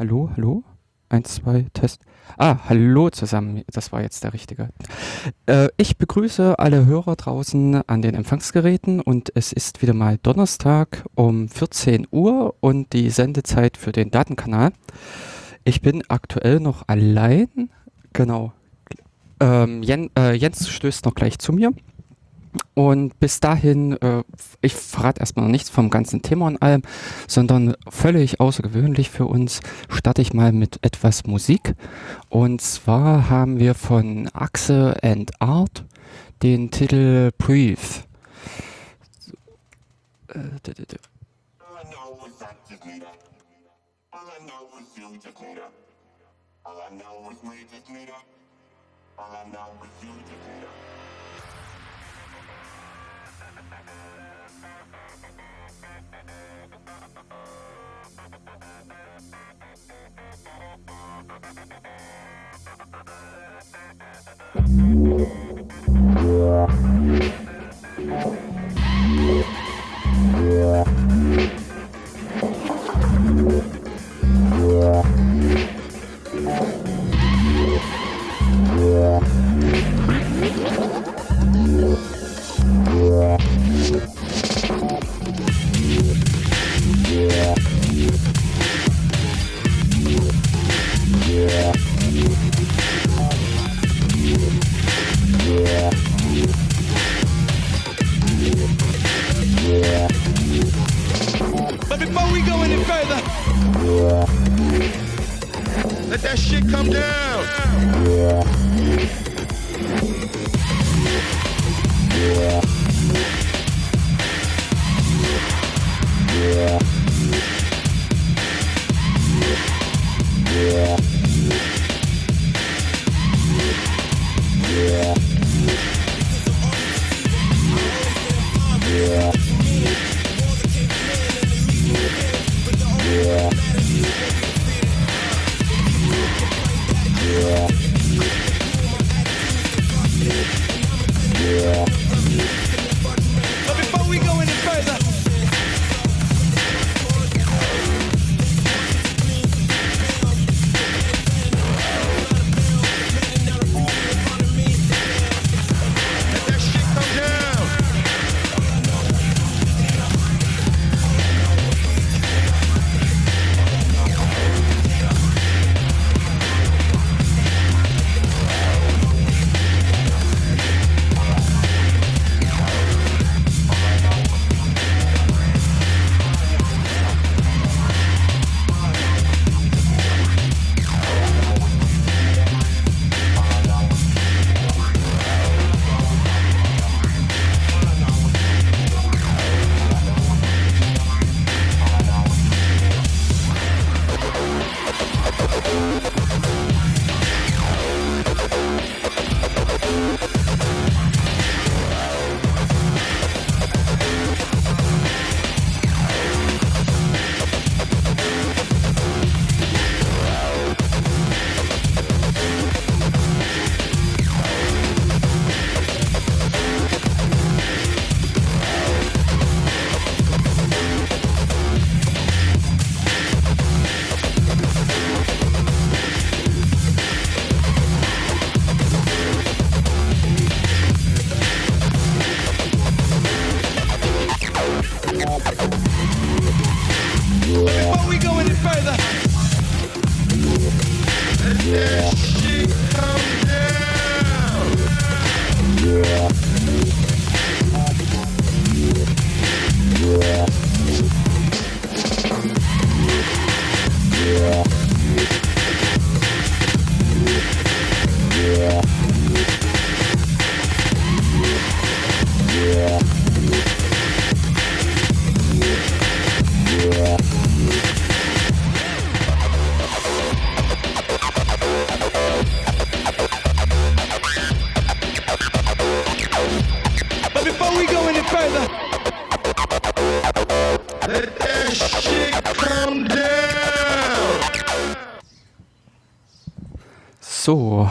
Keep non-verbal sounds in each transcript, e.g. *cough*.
Hallo, hallo? Eins, zwei, Test. Ah, hallo zusammen. Das war jetzt der richtige. Äh, ich begrüße alle Hörer draußen an den Empfangsgeräten und es ist wieder mal Donnerstag um 14 Uhr und die Sendezeit für den Datenkanal. Ich bin aktuell noch allein. Genau. Ähm, Jen, äh, Jens stößt noch gleich zu mir. Und bis dahin, äh, ich verrate erstmal nichts vom ganzen Thema und allem, sondern völlig außergewöhnlich für uns starte ich mal mit etwas Musik. Und zwar haben wir von Axe and Art den Titel Breathe. Äh, So,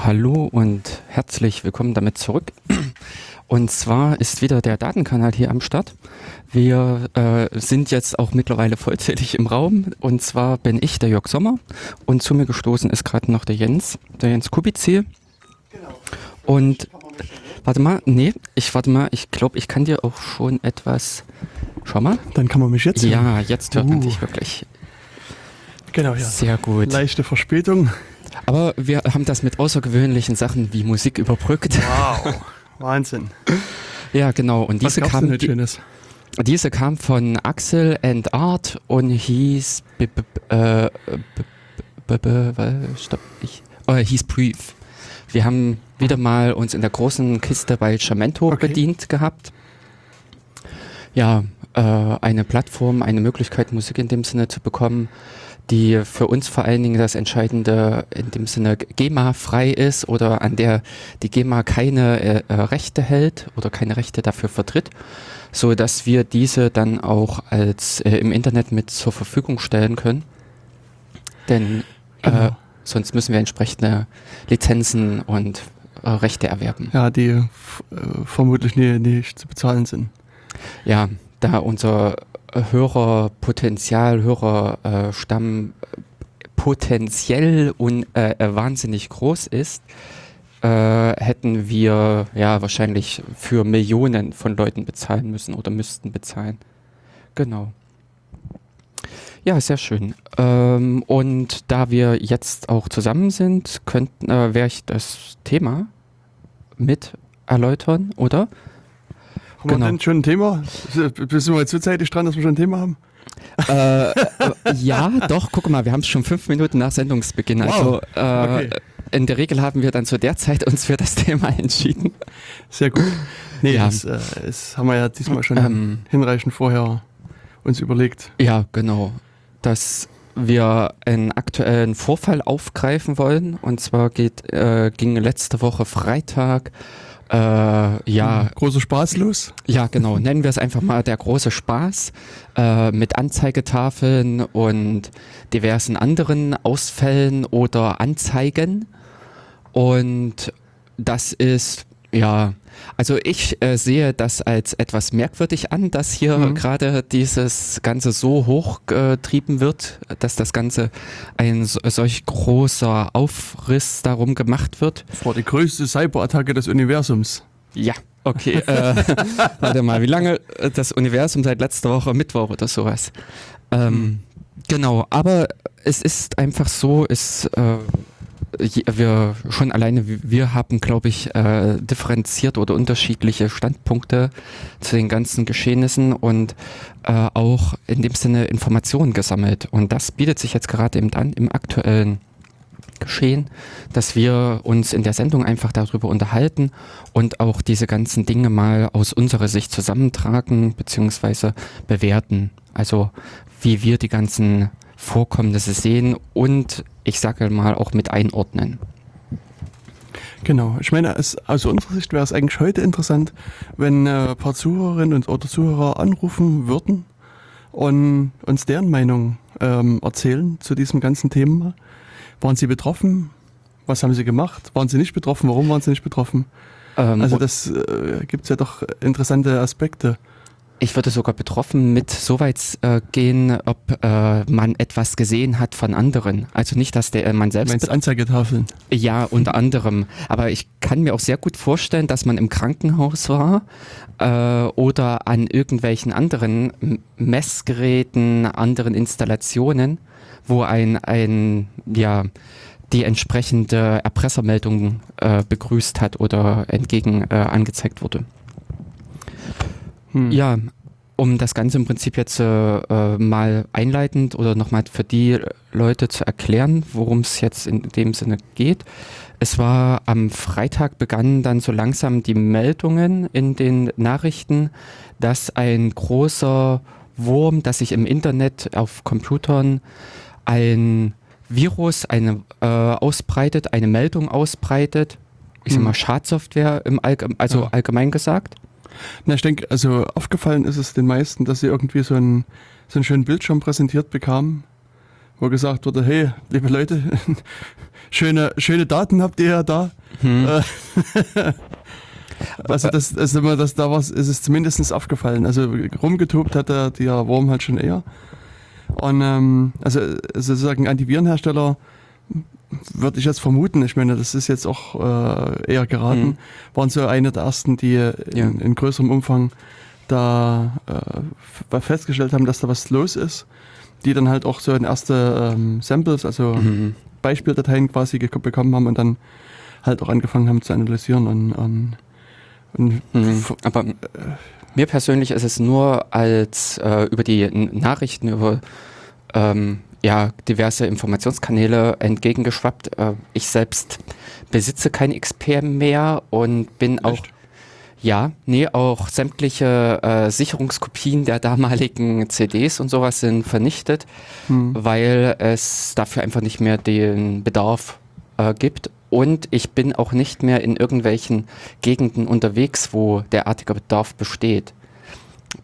hallo und herzlich willkommen damit zurück. Und zwar ist wieder der Datenkanal hier am Start. Wir äh, sind jetzt auch mittlerweile vollzählig im Raum. Und zwar bin ich der Jörg Sommer und zu mir gestoßen ist gerade noch der Jens, der Jens Kubizil. Genau. Und warte mal, nee, ich warte mal, ich glaube, ich kann dir auch schon etwas. Schau mal. Dann kann man mich jetzt hören. Ja, jetzt hört uh. man dich wirklich. Genau, ja. Sehr gut. Leichte Verspätung. Aber wir haben das mit außergewöhnlichen Sachen wie Musik überbrückt. Wow, *laughs* Wahnsinn. ja, genau. Und diese Was kam, die, diese kam von Axel and Art und hieß äh, stopp, ich, oh, hieß Brief. Wir haben wieder mal uns in der großen Kiste bei Chamento okay. bedient gehabt. Ja, äh, eine Plattform, eine Möglichkeit, Musik in dem Sinne zu bekommen, die für uns vor allen Dingen das Entscheidende in dem Sinne GEMA-frei ist oder an der die GEMA keine äh, äh, Rechte hält oder keine Rechte dafür vertritt, so dass wir diese dann auch als äh, im Internet mit zur Verfügung stellen können. Denn äh, genau. sonst müssen wir entsprechende Lizenzen und äh, Rechte erwerben. Ja, die äh, vermutlich nie, nicht zu bezahlen sind. Ja, da unser Hörerpotenzial, Hörerstamm äh, potenziell und äh, äh, wahnsinnig groß ist, äh, hätten wir ja wahrscheinlich für Millionen von Leuten bezahlen müssen oder müssten bezahlen. Genau. Ja, sehr schön. Ähm, und da wir jetzt auch zusammen sind, könnten, äh, wäre ich das Thema mit erläutern, oder? Haben genau. wir denn schon ein Thema? Bist du mal zu zeitig dran, dass wir schon ein Thema haben? äh, ja, doch, guck mal, wir haben es schon fünf Minuten nach Sendungsbeginn. Wow. Also äh, okay. in der Regel haben wir dann zu der Zeit uns für das *laughs* Thema entschieden. Sehr gut. Nee, ja. das, äh, das haben wir ja diesmal schon ähm, hinreichend vorher uns überlegt. Ja, genau. Dass wir einen aktuellen Vorfall aufgreifen wollen. Und zwar geht, äh, ging letzte Woche Freitag äh, ja. Hm, großer Spaß los? Ja, genau. Nennen wir es einfach mal der große Spaß äh, mit Anzeigetafeln und diversen anderen Ausfällen oder Anzeigen. Und das ist ja, also ich äh, sehe das als etwas merkwürdig an, dass hier mhm. gerade dieses Ganze so hochgetrieben wird, dass das Ganze ein solch großer Aufriss darum gemacht wird. Das war die größte Cyberattacke des Universums. Ja, okay. Äh, *laughs* warte mal, wie lange das Universum seit letzter Woche Mittwoch oder sowas? Ähm, mhm. Genau, aber es ist einfach so, es äh, wir schon alleine, wir haben, glaube ich, äh, differenziert oder unterschiedliche Standpunkte zu den ganzen Geschehnissen und äh, auch in dem Sinne Informationen gesammelt. Und das bietet sich jetzt gerade eben an im aktuellen Geschehen, dass wir uns in der Sendung einfach darüber unterhalten und auch diese ganzen Dinge mal aus unserer Sicht zusammentragen bzw. bewerten. Also wie wir die ganzen Vorkommnisse sehen und ich sage mal auch mit einordnen. Genau, ich meine, es, aus unserer Sicht wäre es eigentlich heute interessant, wenn äh, ein paar Zuhörerinnen und, oder Zuhörer anrufen würden und uns deren Meinung ähm, erzählen zu diesem ganzen Thema. Waren sie betroffen? Was haben sie gemacht? Waren sie nicht betroffen? Warum waren sie nicht betroffen? Ähm, also das äh, gibt es ja doch interessante Aspekte. Ich würde sogar betroffen mit so weit äh, gehen, ob äh, man etwas gesehen hat von anderen. Also nicht, dass der äh, man selbst. Meinst Anzeigetafeln? Ja, unter anderem. Aber ich kann mir auch sehr gut vorstellen, dass man im Krankenhaus war äh, oder an irgendwelchen anderen Messgeräten, anderen Installationen, wo ein, ein ja, die entsprechende Erpressermeldung äh, begrüßt hat oder entgegen äh, angezeigt wurde. Hm. Ja, um das Ganze im Prinzip jetzt äh, mal einleitend oder nochmal für die Leute zu erklären, worum es jetzt in dem Sinne geht. Es war am Freitag begannen dann so langsam die Meldungen in den Nachrichten, dass ein großer Wurm, das sich im Internet auf Computern ein Virus eine, äh, ausbreitet, eine Meldung ausbreitet, ich sag hm. mal Schadsoftware im Allgeme also ja. allgemein gesagt. Na, ich denke, also aufgefallen ist es den meisten, dass sie irgendwie so einen, so einen schönen Bildschirm präsentiert bekamen, wo gesagt wurde, hey, liebe Leute, *laughs* schöne, schöne Daten habt ihr ja da. Hm. Äh, *laughs* Also das, also das, da was ist es zumindest aufgefallen. Also rumgetobt hat der, der Wurm halt schon eher. Und ähm, also sozusagen Antivirenhersteller würde ich jetzt vermuten, ich meine, das ist jetzt auch äh, eher geraten, mhm. waren so eine der ersten, die in, ja. in größerem Umfang da äh, festgestellt haben, dass da was los ist, die dann halt auch so in erste ähm, Samples, also mhm. Beispieldateien quasi bekommen haben und dann halt auch angefangen haben zu analysieren und, und, und mhm. aber äh, mir persönlich ist es nur als äh, über die Nachrichten über ähm, ja, diverse Informationskanäle entgegengeschwappt. Äh, ich selbst besitze kein XP mehr und bin Echt? auch ja, nee, auch sämtliche äh, Sicherungskopien der damaligen CDs und sowas sind vernichtet, hm. weil es dafür einfach nicht mehr den Bedarf äh, gibt. Und ich bin auch nicht mehr in irgendwelchen Gegenden unterwegs, wo derartiger Bedarf besteht.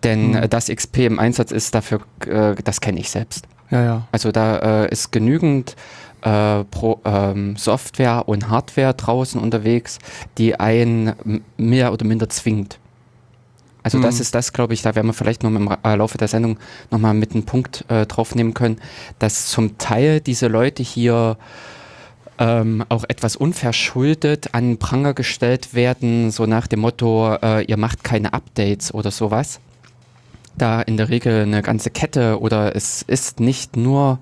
Denn hm. äh, das XP im Einsatz ist dafür, äh, das kenne ich selbst. Ja, ja. Also da äh, ist genügend äh, Pro, ähm, Software und Hardware draußen unterwegs, die einen mehr oder minder zwingt. Also mhm. das ist das, glaube ich, da werden wir vielleicht noch im äh, Laufe der Sendung nochmal mit einem Punkt äh, draufnehmen können, dass zum Teil diese Leute hier ähm, auch etwas unverschuldet an Pranger gestellt werden, so nach dem Motto, äh, ihr macht keine Updates oder sowas. Da in der Regel eine ganze Kette oder es ist nicht nur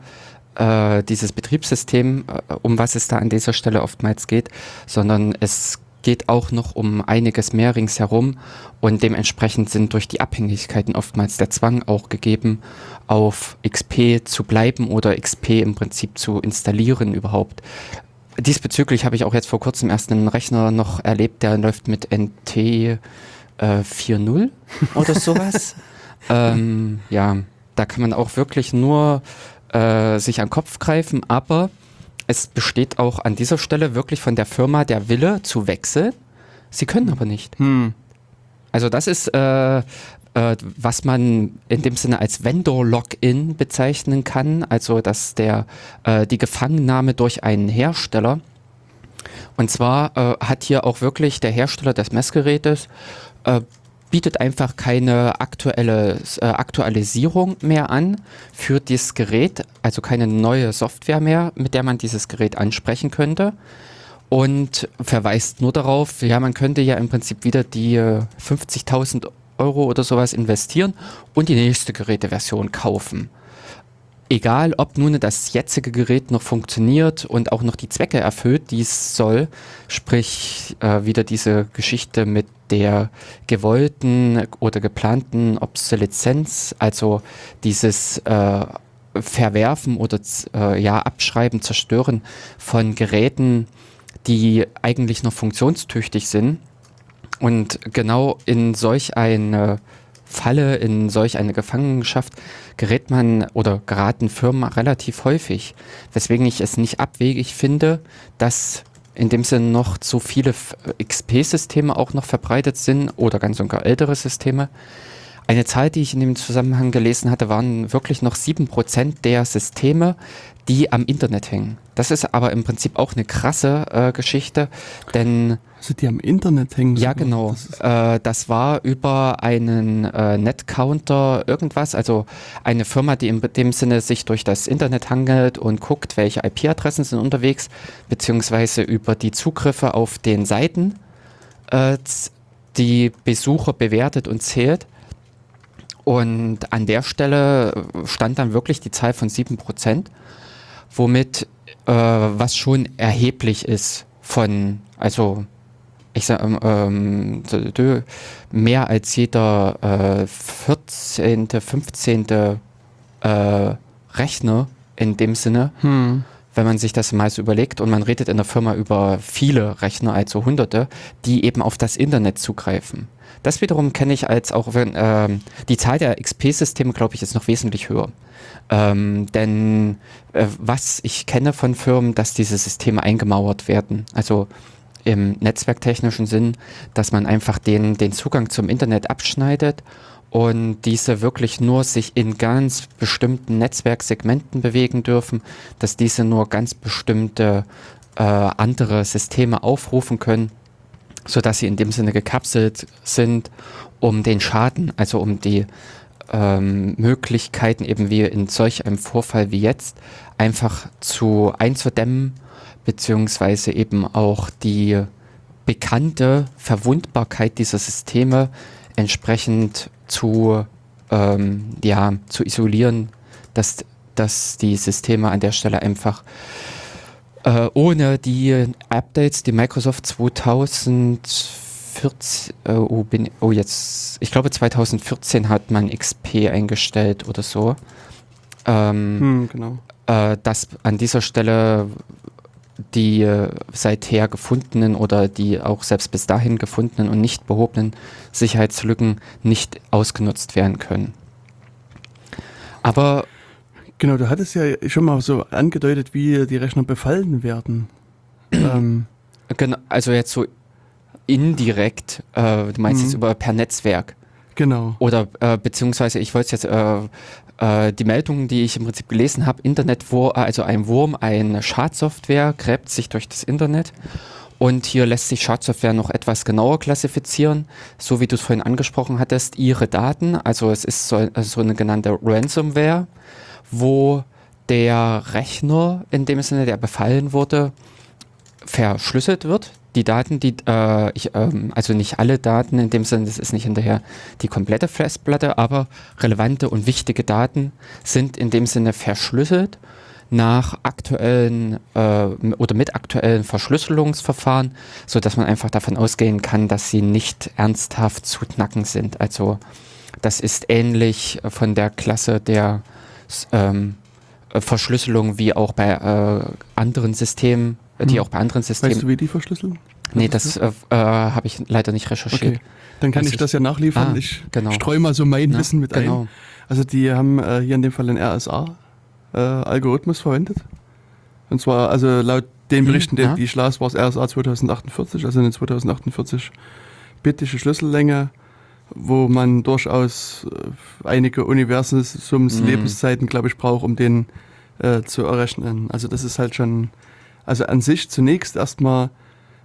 äh, dieses Betriebssystem, äh, um was es da an dieser Stelle oftmals geht, sondern es geht auch noch um einiges mehr ringsherum und dementsprechend sind durch die Abhängigkeiten oftmals der Zwang auch gegeben, auf XP zu bleiben oder XP im Prinzip zu installieren überhaupt. Diesbezüglich habe ich auch jetzt vor kurzem erst einen Rechner noch erlebt, der läuft mit NT äh, 4.0 *laughs* oder sowas. Ähm, ja, da kann man auch wirklich nur äh, sich an den Kopf greifen, aber es besteht auch an dieser Stelle wirklich von der Firma der Wille zu wechseln. Sie können aber nicht. Hm. Also das ist, äh, äh, was man in dem Sinne als Vendor-Login bezeichnen kann, also dass der äh, die Gefangennahme durch einen Hersteller. Und zwar äh, hat hier auch wirklich der Hersteller des Messgerätes äh, bietet einfach keine aktuelle äh, Aktualisierung mehr an für dieses Gerät, also keine neue Software mehr, mit der man dieses Gerät ansprechen könnte. Und verweist nur darauf, ja, man könnte ja im Prinzip wieder die 50.000 äh, Euro oder sowas investieren und die nächste Geräteversion kaufen egal ob nun das jetzige Gerät noch funktioniert und auch noch die Zwecke erfüllt, die es soll, sprich äh, wieder diese Geschichte mit der gewollten oder geplanten Obsoleszenz, also dieses äh, Verwerfen oder äh, ja Abschreiben, Zerstören von Geräten, die eigentlich noch funktionstüchtig sind. Und genau in solch eine Falle, in solch eine Gefangenschaft gerät man oder geraten Firmen relativ häufig, weswegen ich es nicht abwegig finde, dass in dem Sinne noch zu viele XP-Systeme auch noch verbreitet sind oder ganz und gar ältere Systeme. Eine Zahl, die ich in dem Zusammenhang gelesen hatte, waren wirklich noch 7% der Systeme, die am Internet hängen. Das ist aber im Prinzip auch eine krasse äh, Geschichte, denn also die am Internet hängen. Ja, genau. Das, äh, das war über einen äh, Netcounter irgendwas, also eine Firma, die in dem Sinne sich durch das Internet hangelt und guckt, welche IP-Adressen sind unterwegs, beziehungsweise über die Zugriffe auf den Seiten äh, die Besucher bewertet und zählt. Und an der Stelle stand dann wirklich die Zahl von 7%, womit äh, was schon erheblich ist von, also ich sag, ähm, ähm mehr als jeder äh, 14., 15. Äh, Rechner in dem Sinne, hm. wenn man sich das mal so überlegt und man redet in der Firma über viele Rechner, also Hunderte, die eben auf das Internet zugreifen. Das wiederum kenne ich als auch, wenn ähm, die Zahl der XP-Systeme, glaube ich, ist noch wesentlich höher. Ähm, denn äh, was ich kenne von Firmen, dass diese Systeme eingemauert werden. Also im netzwerktechnischen Sinn, dass man einfach den, den Zugang zum Internet abschneidet und diese wirklich nur sich in ganz bestimmten Netzwerksegmenten bewegen dürfen, dass diese nur ganz bestimmte äh, andere Systeme aufrufen können. Sodass sie in dem Sinne gekapselt sind, um den Schaden, also um die ähm, Möglichkeiten eben wie in solch einem Vorfall wie jetzt einfach zu einzudämmen, beziehungsweise eben auch die bekannte Verwundbarkeit dieser Systeme entsprechend zu, ähm, ja, zu isolieren, dass, dass die Systeme an der Stelle einfach äh, ohne die Updates, die Microsoft 2014, äh, oh, bin, oh jetzt, ich glaube 2014 hat man XP eingestellt oder so. Ähm, hm, genau. Äh, dass an dieser Stelle die äh, seither gefundenen oder die auch selbst bis dahin gefundenen und nicht behobenen Sicherheitslücken nicht ausgenutzt werden können. Aber Genau, du hattest ja schon mal so angedeutet, wie die Rechner befallen werden. *clears throat* ähm. Genau, also jetzt so indirekt, äh, du meinst mhm. jetzt über per Netzwerk. Genau. Oder äh, beziehungsweise ich wollte jetzt äh, äh, die Meldung, die ich im Prinzip gelesen habe, Internetwurm, also ein Wurm, eine Schadsoftware gräbt sich durch das Internet. Und hier lässt sich Schadsoftware noch etwas genauer klassifizieren, so wie du es vorhin angesprochen hattest, ihre Daten. Also es ist so, so eine genannte Ransomware wo der Rechner in dem Sinne, der befallen wurde, verschlüsselt wird. Die Daten, die, äh, ich, ähm, also nicht alle Daten in dem Sinne, das ist nicht hinterher die komplette Festplatte, aber relevante und wichtige Daten sind in dem Sinne verschlüsselt nach aktuellen äh, oder mit aktuellen Verschlüsselungsverfahren, so dass man einfach davon ausgehen kann, dass sie nicht ernsthaft zu knacken sind. Also das ist ähnlich von der Klasse der ähm, Verschlüsselung wie auch bei äh, anderen Systemen, äh, die hm. auch bei anderen Systemen. Weißt du, wie die verschlüsseln? Nee, das äh, äh, habe ich leider nicht recherchiert. Okay. Dann kann ich, ich das ja nachliefern. Ah, ich genau. streue mal so mein Na, Wissen mit genau. ein. Also die haben äh, hier in dem Fall einen RSA-Algorithmus äh, verwendet. Und zwar, also laut den hm, Berichten, hm, ja. die ich las, war es RSA 2048, also eine 2048 bitische Schlüssellänge wo man durchaus äh, einige Universums mhm. Lebenszeiten, glaube ich, braucht, um den äh, zu errechnen. Also das ist halt schon, also an sich zunächst erstmal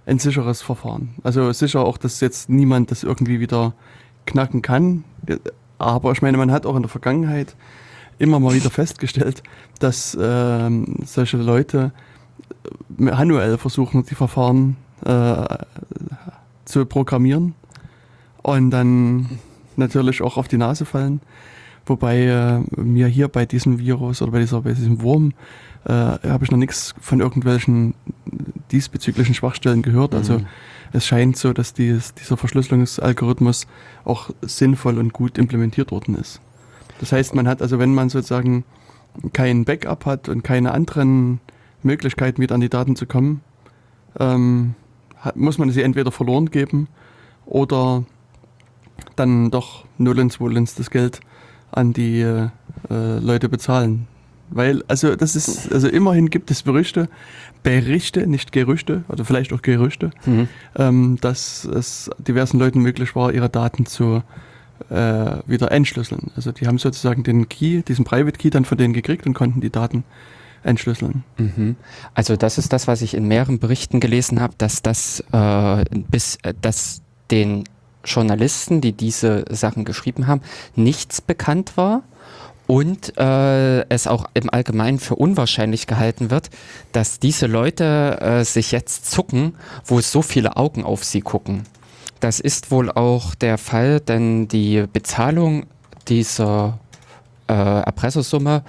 ein sicheres Verfahren. Also sicher auch, dass jetzt niemand das irgendwie wieder knacken kann. Aber ich meine, man hat auch in der Vergangenheit immer mal wieder festgestellt, dass äh, solche Leute manuell versuchen, die Verfahren äh, zu programmieren und dann natürlich auch auf die Nase fallen. Wobei äh, mir hier bei diesem Virus oder bei, dieser, bei diesem Wurm äh, habe ich noch nichts von irgendwelchen diesbezüglichen Schwachstellen gehört. Also mhm. es scheint so, dass dies, dieser Verschlüsselungsalgorithmus auch sinnvoll und gut implementiert worden ist. Das heißt, man hat also, wenn man sozusagen kein Backup hat und keine anderen Möglichkeiten, wieder an die Daten zu kommen, ähm, hat, muss man sie entweder verloren geben oder dann doch nullens wohlens das Geld an die äh, Leute bezahlen. Weil, also das ist, also immerhin gibt es Berichte, Berichte, nicht Gerüchte, oder vielleicht auch Gerüchte, mhm. ähm, dass es diversen Leuten möglich war, ihre Daten zu äh, wieder entschlüsseln. Also die haben sozusagen den Key, diesen Private Key dann von denen gekriegt und konnten die Daten entschlüsseln. Mhm. Also das ist das, was ich in mehreren Berichten gelesen habe, dass das äh, bis äh, dass den Journalisten, die diese Sachen geschrieben haben, nichts bekannt war und äh, es auch im Allgemeinen für unwahrscheinlich gehalten wird, dass diese Leute äh, sich jetzt zucken, wo so viele Augen auf sie gucken. Das ist wohl auch der Fall, denn die Bezahlung dieser äh, Erpressersumme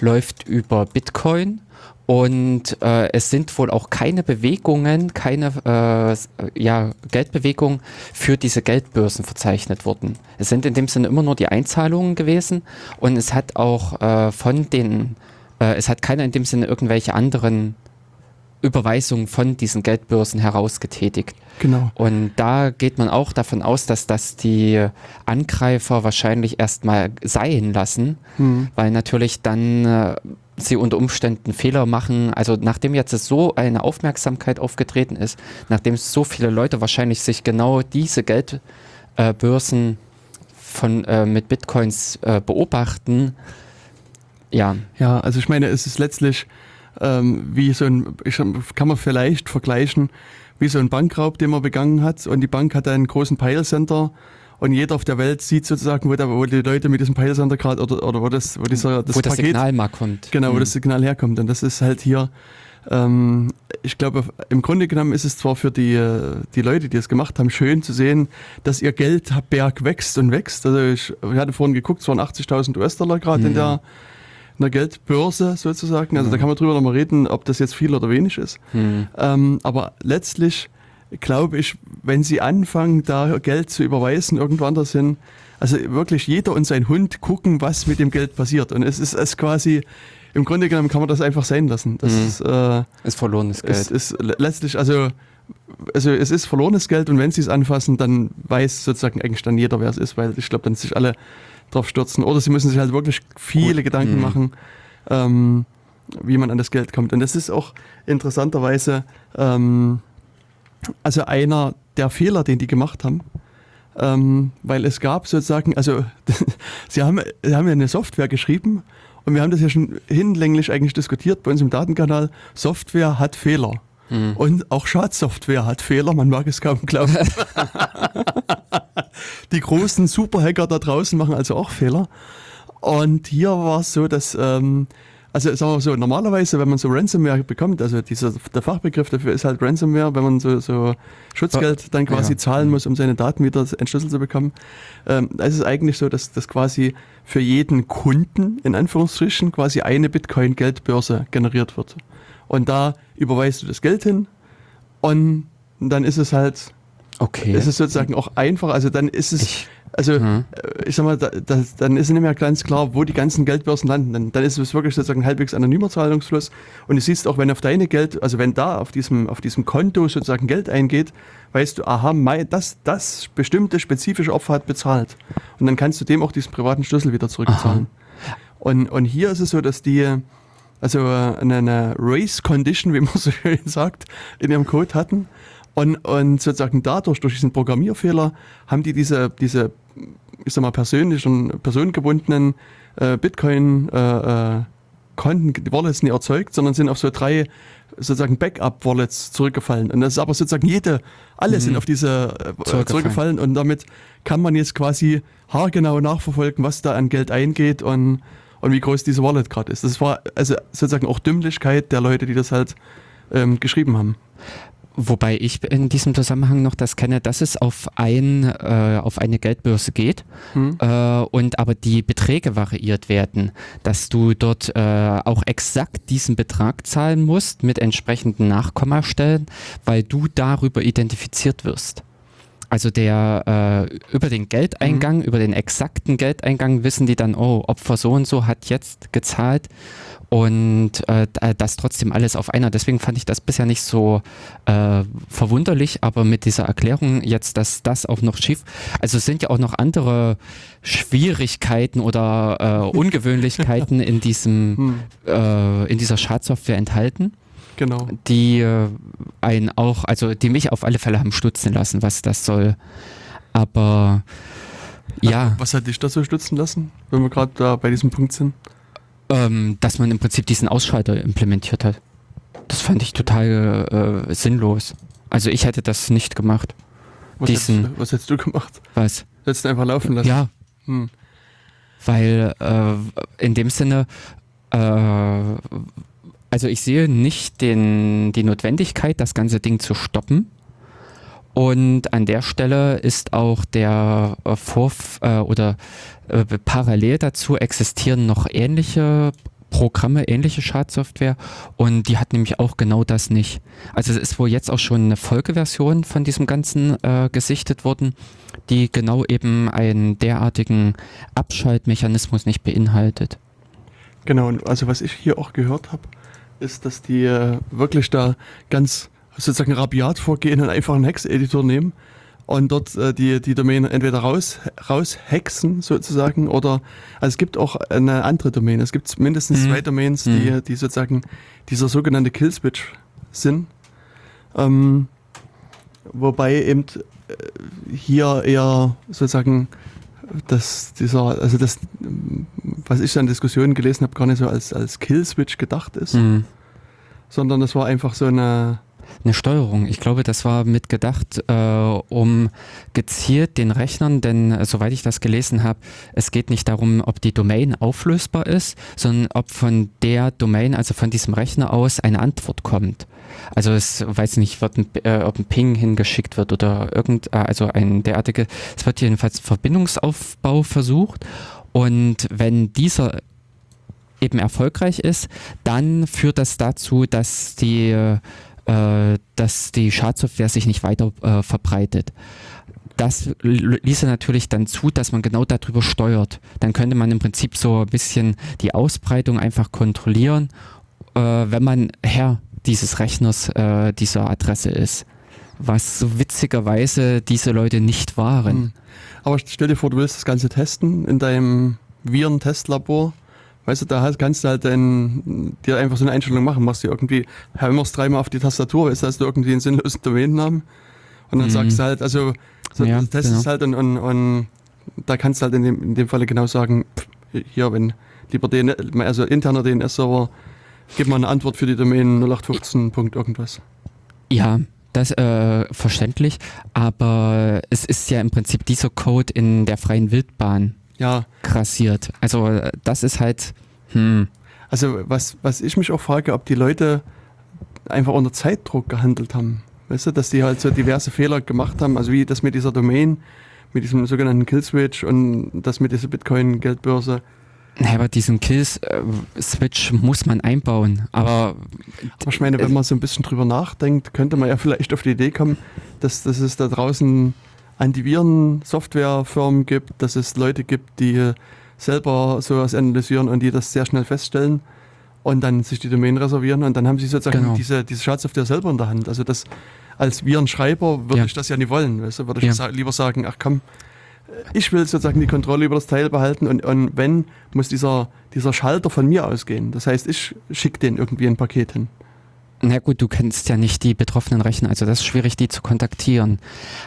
läuft über Bitcoin und äh, es sind wohl auch keine Bewegungen, keine äh, ja, Geldbewegungen für diese Geldbörsen verzeichnet worden. Es sind in dem Sinne immer nur die Einzahlungen gewesen und es hat auch äh, von den, äh, es hat keiner in dem Sinne irgendwelche anderen Überweisungen von diesen Geldbörsen herausgetätigt. Genau. Und da geht man auch davon aus, dass das die Angreifer wahrscheinlich erstmal sein lassen, hm. weil natürlich dann äh, sie unter Umständen Fehler machen. Also nachdem jetzt so eine Aufmerksamkeit aufgetreten ist, nachdem so viele Leute wahrscheinlich sich genau diese Geldbörsen äh, von äh, mit Bitcoins äh, beobachten, ja. Ja, also ich meine, es ist letztlich ähm, wie so ein, ich, kann man vielleicht vergleichen, wie so ein Bankraub, den man begangen hat. Und die Bank hat einen großen Peilcenter und jeder auf der Welt sieht sozusagen, wo, da, wo die Leute mit diesem Peilsender gerade oder, oder wo das, wo dieser, das, wo das Paket, Signal mal kommt. Genau, wo mhm. das Signal herkommt. Und das ist halt hier, ähm, ich glaube, im Grunde genommen ist es zwar für die, die Leute, die es gemacht haben, schön zu sehen, dass ihr Geldberg wächst und wächst. Also ich, ich hatte vorhin geguckt, es waren 80.000 US-Dollar gerade mhm. in der in der Geldbörse sozusagen. Also mhm. da kann man drüber nochmal reden, ob das jetzt viel oder wenig ist. Mhm. Ähm, aber letztlich glaube ich, wenn sie anfangen, da Geld zu überweisen, irgendwann anders hin, also wirklich jeder und sein Hund gucken, was mit dem Geld passiert. Und es ist es quasi, im Grunde genommen kann man das einfach sein lassen. Das mhm. ist, äh, ist verlorenes Geld. Es ist letztlich, also, also es ist verlorenes Geld und wenn sie es anfassen, dann weiß sozusagen eigentlich dann jeder, wer es ist, weil ich glaube, dann sich alle drauf stürzen. Oder sie müssen sich halt wirklich viele Gut. Gedanken mhm. machen, ähm, wie man an das Geld kommt. Und das ist auch interessanterweise, ähm, also einer der Fehler, den die gemacht haben, ähm, weil es gab sozusagen, also *laughs* sie haben, sie haben ja eine Software geschrieben und wir haben das ja schon hinlänglich eigentlich diskutiert bei uns im Datenkanal. Software hat Fehler. Mhm. Und auch Schadsoftware hat Fehler, man mag es kaum glauben. *laughs* *laughs* die großen Superhacker da draußen machen also auch Fehler. Und hier war es so, dass ähm, also sagen wir so, normalerweise, wenn man so Ransomware bekommt, also dieser, der Fachbegriff dafür ist halt Ransomware, wenn man so, so Schutzgeld dann quasi ja. zahlen muss, um seine Daten wieder entschlüsselt zu bekommen. Ähm, da ist es eigentlich so, dass das quasi für jeden Kunden, in Anführungsstrichen, quasi eine Bitcoin-Geldbörse generiert wird. Und da überweist du das Geld hin und dann ist es halt, okay. ist es sozusagen auch einfach, also dann ist es... Ich also mhm. ich sag mal, da, da, dann ist nicht mehr ganz klar, wo die ganzen Geldbörsen landen. Dann, dann ist es wirklich sozusagen ein halbwegs anonymer Zahlungsfluss. Und du siehst auch, wenn auf deine Geld, also wenn da auf diesem, auf diesem Konto sozusagen Geld eingeht, weißt du, aha, mein, das, das bestimmte spezifische Opfer hat bezahlt. Und dann kannst du dem auch diesen privaten Schlüssel wieder zurückzahlen. Und, und hier ist es so, dass die, also eine, eine Race Condition, *laughs* wie man so schön sagt, in ihrem Code hatten. Und, und sozusagen dadurch, durch diesen Programmierfehler, haben die diese, diese ich sag mal, persönlichen, personengebundenen äh, Bitcoin äh, äh, Konten, die Wallets nicht erzeugt, sondern sind auf so drei sozusagen Backup-Wallets zurückgefallen. Und das ist aber sozusagen jede, alle mhm. sind auf diese äh, zurückgefallen. zurückgefallen und damit kann man jetzt quasi haargenau nachverfolgen, was da an Geld eingeht und, und wie groß diese Wallet gerade ist. Das war also sozusagen auch Dümmlichkeit der Leute, die das halt ähm, geschrieben haben. Wobei ich in diesem Zusammenhang noch das kenne, dass es auf, ein, äh, auf eine Geldbörse geht hm. äh, und aber die Beträge variiert werden, dass du dort äh, auch exakt diesen Betrag zahlen musst mit entsprechenden Nachkommastellen, weil du darüber identifiziert wirst. Also der äh, über den Geldeingang, mhm. über den exakten Geldeingang wissen die dann, oh, Opfer so und so hat jetzt gezahlt und äh, das trotzdem alles auf einer. Deswegen fand ich das bisher nicht so äh, verwunderlich, aber mit dieser Erklärung jetzt, dass das auch noch schief, also es sind ja auch noch andere Schwierigkeiten oder äh, *laughs* Ungewöhnlichkeiten in diesem hm. äh, in dieser Schadsoftware enthalten. Genau. Die äh, einen auch, also die mich auf alle Fälle haben stutzen lassen, was das soll. Aber ja. Was hat dich da so stutzen lassen, wenn wir gerade da bei diesem Punkt sind? ähm, dass man im Prinzip diesen Ausschalter implementiert hat. Das fand ich total äh, sinnlos. Also ich hätte das nicht gemacht. Was, diesen, hättest, was hättest du gemacht? Was? Hättest du einfach laufen lassen? Ja. Hm. Weil äh, in dem Sinne, äh, also ich sehe nicht den, die Notwendigkeit, das ganze Ding zu stoppen. Und an der Stelle ist auch der äh, Vorf äh, oder äh, parallel dazu existieren noch ähnliche Programme, ähnliche Schadsoftware und die hat nämlich auch genau das nicht. Also es ist wohl jetzt auch schon eine Folgeversion von diesem Ganzen äh, gesichtet worden, die genau eben einen derartigen Abschaltmechanismus nicht beinhaltet. Genau, und also was ich hier auch gehört habe, ist, dass die äh, wirklich da ganz sozusagen rabiat vorgehen und einfach einen Hex-Editor nehmen und dort äh, die, die Domäne entweder raus, raushexen sozusagen oder also es gibt auch eine andere Domäne. Es gibt mindestens mhm. zwei Domains, die, mhm. die sozusagen dieser sogenannte Killswitch sind. Ähm, wobei eben äh, hier eher sozusagen dass dieser, also das, was ich an Diskussionen gelesen habe, gar nicht so als, als Killswitch gedacht ist. Mhm sondern es war einfach so eine eine Steuerung. Ich glaube, das war mitgedacht, äh, um gezielt den Rechnern, denn äh, soweit ich das gelesen habe, es geht nicht darum, ob die Domain auflösbar ist, sondern ob von der Domain, also von diesem Rechner aus, eine Antwort kommt. Also es weiß nicht, wird ein, äh, ob ein Ping hingeschickt wird oder irgend, äh, also ein derartige, es wird jedenfalls Verbindungsaufbau versucht und wenn dieser eben erfolgreich ist, dann führt das dazu, dass die äh, dass die Schadsoftware sich nicht weiter äh, verbreitet. Das ließe natürlich dann zu, dass man genau darüber steuert. Dann könnte man im Prinzip so ein bisschen die Ausbreitung einfach kontrollieren, äh, wenn man Herr dieses Rechners, äh, dieser Adresse ist. Was so witzigerweise diese Leute nicht waren. Hm. Aber stell dir vor, du willst das Ganze testen in deinem Viren-Testlabor Weißt du, da kannst du halt dann dir einfach so eine Einstellung machen, machst du irgendwie, hämmerst dreimal auf die Tastatur, weißt du, hast du irgendwie einen sinnlosen Domainnamen und dann mhm. sagst du halt, also so, ja, du testest genau. halt und, und, und, da kannst du halt in dem, in dem Falle genau sagen, hier, wenn lieber DNS, also interner DNS-Server, gib mal eine Antwort für die Domain 0815. irgendwas. Ja, das äh, verständlich, aber es ist ja im Prinzip dieser Code in der freien Wildbahn ja. grassiert. Also das ist halt. Hm. Also was, was ich mich auch frage, ob die Leute einfach unter Zeitdruck gehandelt haben. Weißt du, dass die halt so diverse Fehler gemacht haben, also wie das mit dieser Domain, mit diesem sogenannten Killswitch und das mit dieser Bitcoin-Geldbörse. Naja, aber diesen Kill-Switch muss man einbauen. Aber, aber ich meine, wenn man so ein bisschen drüber nachdenkt, könnte man ja *laughs* vielleicht auf die Idee kommen, dass, dass es da draußen Antiviren-Softwarefirmen gibt, dass es Leute gibt, die selber sowas analysieren und die das sehr schnell feststellen und dann sich die Domain reservieren und dann haben sie sozusagen genau. diese, diese Schadsoftware selber in der Hand. Also das als Virenschreiber würde ja. ich das ja nicht wollen. Weißt du? Würde ich ja. lieber sagen, ach komm, ich will sozusagen die Kontrolle über das Teil behalten und, und wenn, muss dieser, dieser Schalter von mir ausgehen. Das heißt, ich schicke den irgendwie ein Paket hin. Na gut, du kennst ja nicht die betroffenen Rechner, also das ist schwierig, die zu kontaktieren.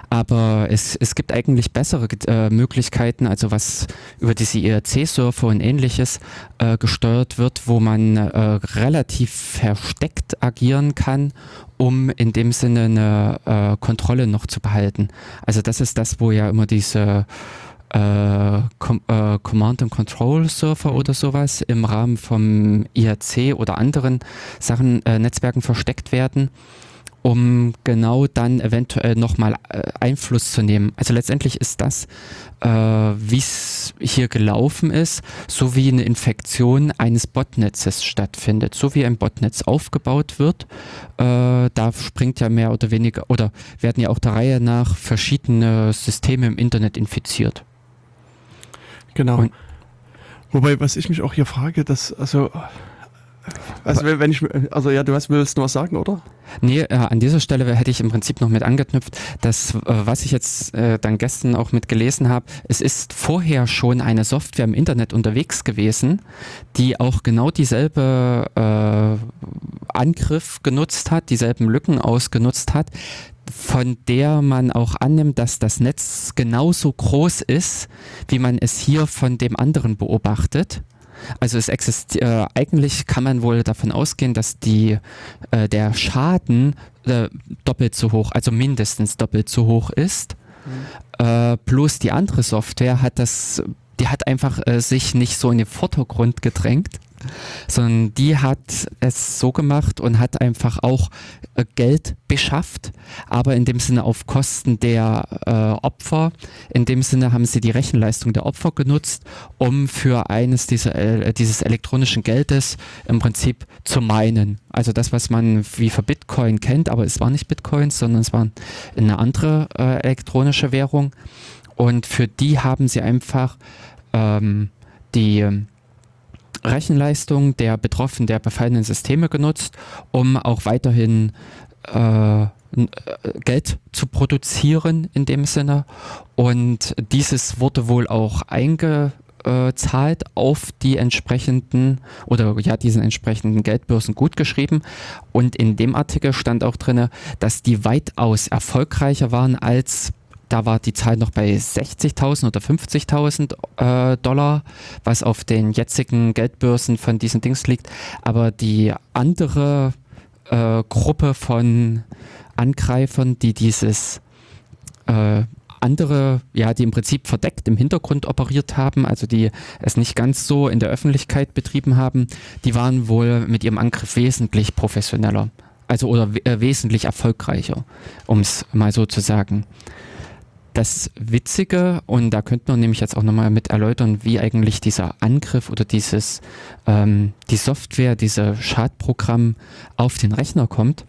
Aber es, es gibt eigentlich bessere äh, Möglichkeiten, also was über diese IRC-Server und ähnliches äh, gesteuert wird, wo man äh, relativ versteckt agieren kann, um in dem Sinne eine äh, Kontrolle noch zu behalten. Also das ist das, wo ja immer diese äh, Com äh, Command and Control Server oder sowas im Rahmen vom IRC oder anderen Sachen, äh, Netzwerken versteckt werden, um genau dann eventuell nochmal äh, Einfluss zu nehmen. Also letztendlich ist das, äh, wie es hier gelaufen ist, so wie eine Infektion eines Botnetzes stattfindet, so wie ein Botnetz aufgebaut wird. Äh, da springt ja mehr oder weniger oder werden ja auch der Reihe nach verschiedene Systeme im Internet infiziert. Genau. Und Wobei, was ich mich auch hier frage, dass, also, also wenn ich, also ja, du hast, willst noch was sagen, oder? Nee, äh, an dieser Stelle hätte ich im Prinzip noch mit angeknüpft, dass, äh, was ich jetzt äh, dann gestern auch mit gelesen habe, es ist vorher schon eine Software im Internet unterwegs gewesen, die auch genau dieselbe äh, Angriff genutzt hat, dieselben Lücken ausgenutzt hat, von der man auch annimmt, dass das Netz genauso groß ist, wie man es hier von dem anderen beobachtet. Also es existiert, äh, eigentlich kann man wohl davon ausgehen, dass die, äh, der Schaden äh, doppelt so hoch, also mindestens doppelt so hoch ist. Mhm. Äh, bloß die andere Software hat das, die hat einfach äh, sich nicht so in den Vordergrund gedrängt sondern die hat es so gemacht und hat einfach auch äh, Geld beschafft, aber in dem Sinne auf Kosten der äh, Opfer. In dem Sinne haben sie die Rechenleistung der Opfer genutzt, um für eines dieser, äh, dieses elektronischen Geldes im Prinzip zu meinen. Also das, was man wie für Bitcoin kennt, aber es war nicht Bitcoin, sondern es war eine andere äh, elektronische Währung. Und für die haben sie einfach ähm, die Rechenleistung der betroffenen, der befallenen Systeme genutzt, um auch weiterhin äh, Geld zu produzieren in dem Sinne. Und dieses wurde wohl auch eingezahlt auf die entsprechenden oder ja, diesen entsprechenden Geldbörsen gut geschrieben. Und in dem Artikel stand auch drin, dass die weitaus erfolgreicher waren als da war die Zahl noch bei 60.000 oder 50.000 äh, Dollar, was auf den jetzigen Geldbörsen von diesen Dings liegt. Aber die andere äh, Gruppe von Angreifern, die dieses äh, andere, ja, die im Prinzip verdeckt im Hintergrund operiert haben, also die es nicht ganz so in der Öffentlichkeit betrieben haben, die waren wohl mit ihrem Angriff wesentlich professioneller. Also oder äh, wesentlich erfolgreicher, um es mal so zu sagen. Das Witzige, und da könnte man nämlich jetzt auch nochmal mit erläutern, wie eigentlich dieser Angriff oder dieses, ähm, die Software, dieses Schadprogramm auf den Rechner kommt.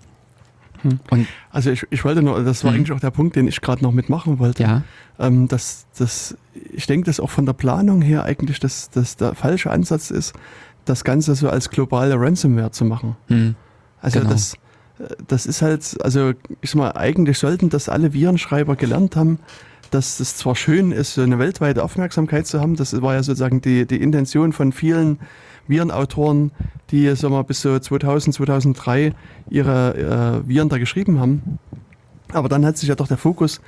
Hm. Und also ich, ich wollte nur, das war hm. eigentlich auch der Punkt, den ich gerade noch mitmachen wollte. Ja. Ähm, dass, dass, ich denke, dass auch von der Planung her eigentlich das, das der falsche Ansatz ist, das Ganze so als globale Ransomware zu machen. Hm. Also genau. das, das ist halt, also ich sag mal, eigentlich sollten das alle Virenschreiber gelernt haben, dass es zwar schön ist, so eine weltweite Aufmerksamkeit zu haben, das war ja sozusagen die, die Intention von vielen Virenautoren, die sag mal, bis so 2000, 2003 ihre äh, Viren da geschrieben haben. Aber dann hat sich ja doch der Fokus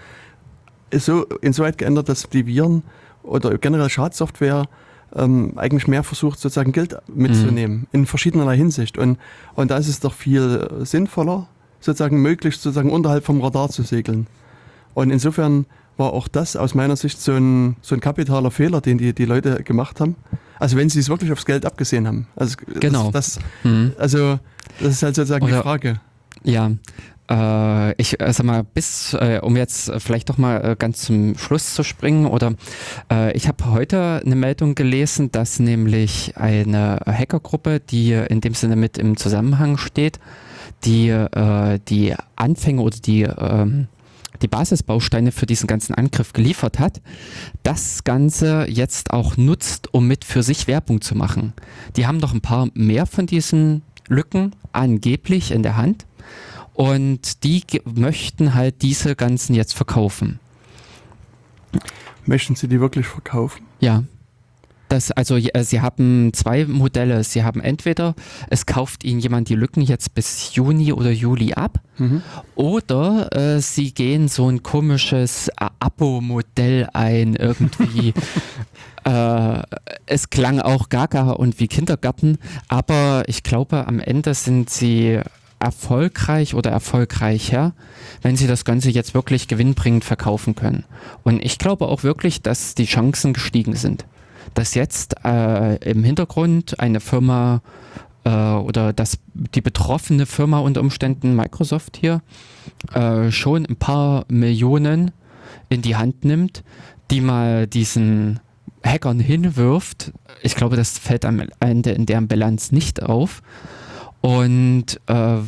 so, insoweit geändert, dass die Viren oder generell Schadsoftware ähm, eigentlich mehr versucht, sozusagen Geld mitzunehmen, mhm. in verschiedener Hinsicht. Und, und da ist es doch viel sinnvoller, sozusagen möglichst sozusagen unterhalb vom Radar zu segeln. Und insofern war auch das aus meiner Sicht so ein, so ein kapitaler Fehler, den die, die Leute gemacht haben. Also wenn sie es wirklich aufs Geld abgesehen haben. Also genau. Das, das mhm. Also das ist halt sozusagen Oder, die Frage. Ja, äh, ich äh, sag mal, bis, äh, um jetzt vielleicht doch mal äh, ganz zum Schluss zu springen, oder äh, ich habe heute eine Meldung gelesen, dass nämlich eine Hackergruppe, die in dem Sinne mit im Zusammenhang steht, die äh, die Anfänge oder die ähm, die Basisbausteine für diesen ganzen Angriff geliefert hat, das Ganze jetzt auch nutzt, um mit für sich Werbung zu machen. Die haben noch ein paar mehr von diesen Lücken angeblich in der Hand und die möchten halt diese ganzen jetzt verkaufen. Möchten Sie die wirklich verkaufen? Ja. Das, also äh, sie haben zwei Modelle. Sie haben entweder, es kauft ihnen jemand die Lücken jetzt bis Juni oder Juli ab, mhm. oder äh, sie gehen so ein komisches äh, Abo-Modell ein, irgendwie. *laughs* äh, es klang auch gaga und wie Kindergarten, aber ich glaube, am Ende sind sie erfolgreich oder erfolgreicher, wenn sie das Ganze jetzt wirklich gewinnbringend verkaufen können. Und ich glaube auch wirklich, dass die Chancen gestiegen sind. Dass jetzt äh, im Hintergrund eine Firma äh, oder dass die betroffene Firma unter Umständen Microsoft hier äh, schon ein paar Millionen in die Hand nimmt, die mal diesen Hackern hinwirft. Ich glaube, das fällt am Ende in deren Bilanz nicht auf und äh,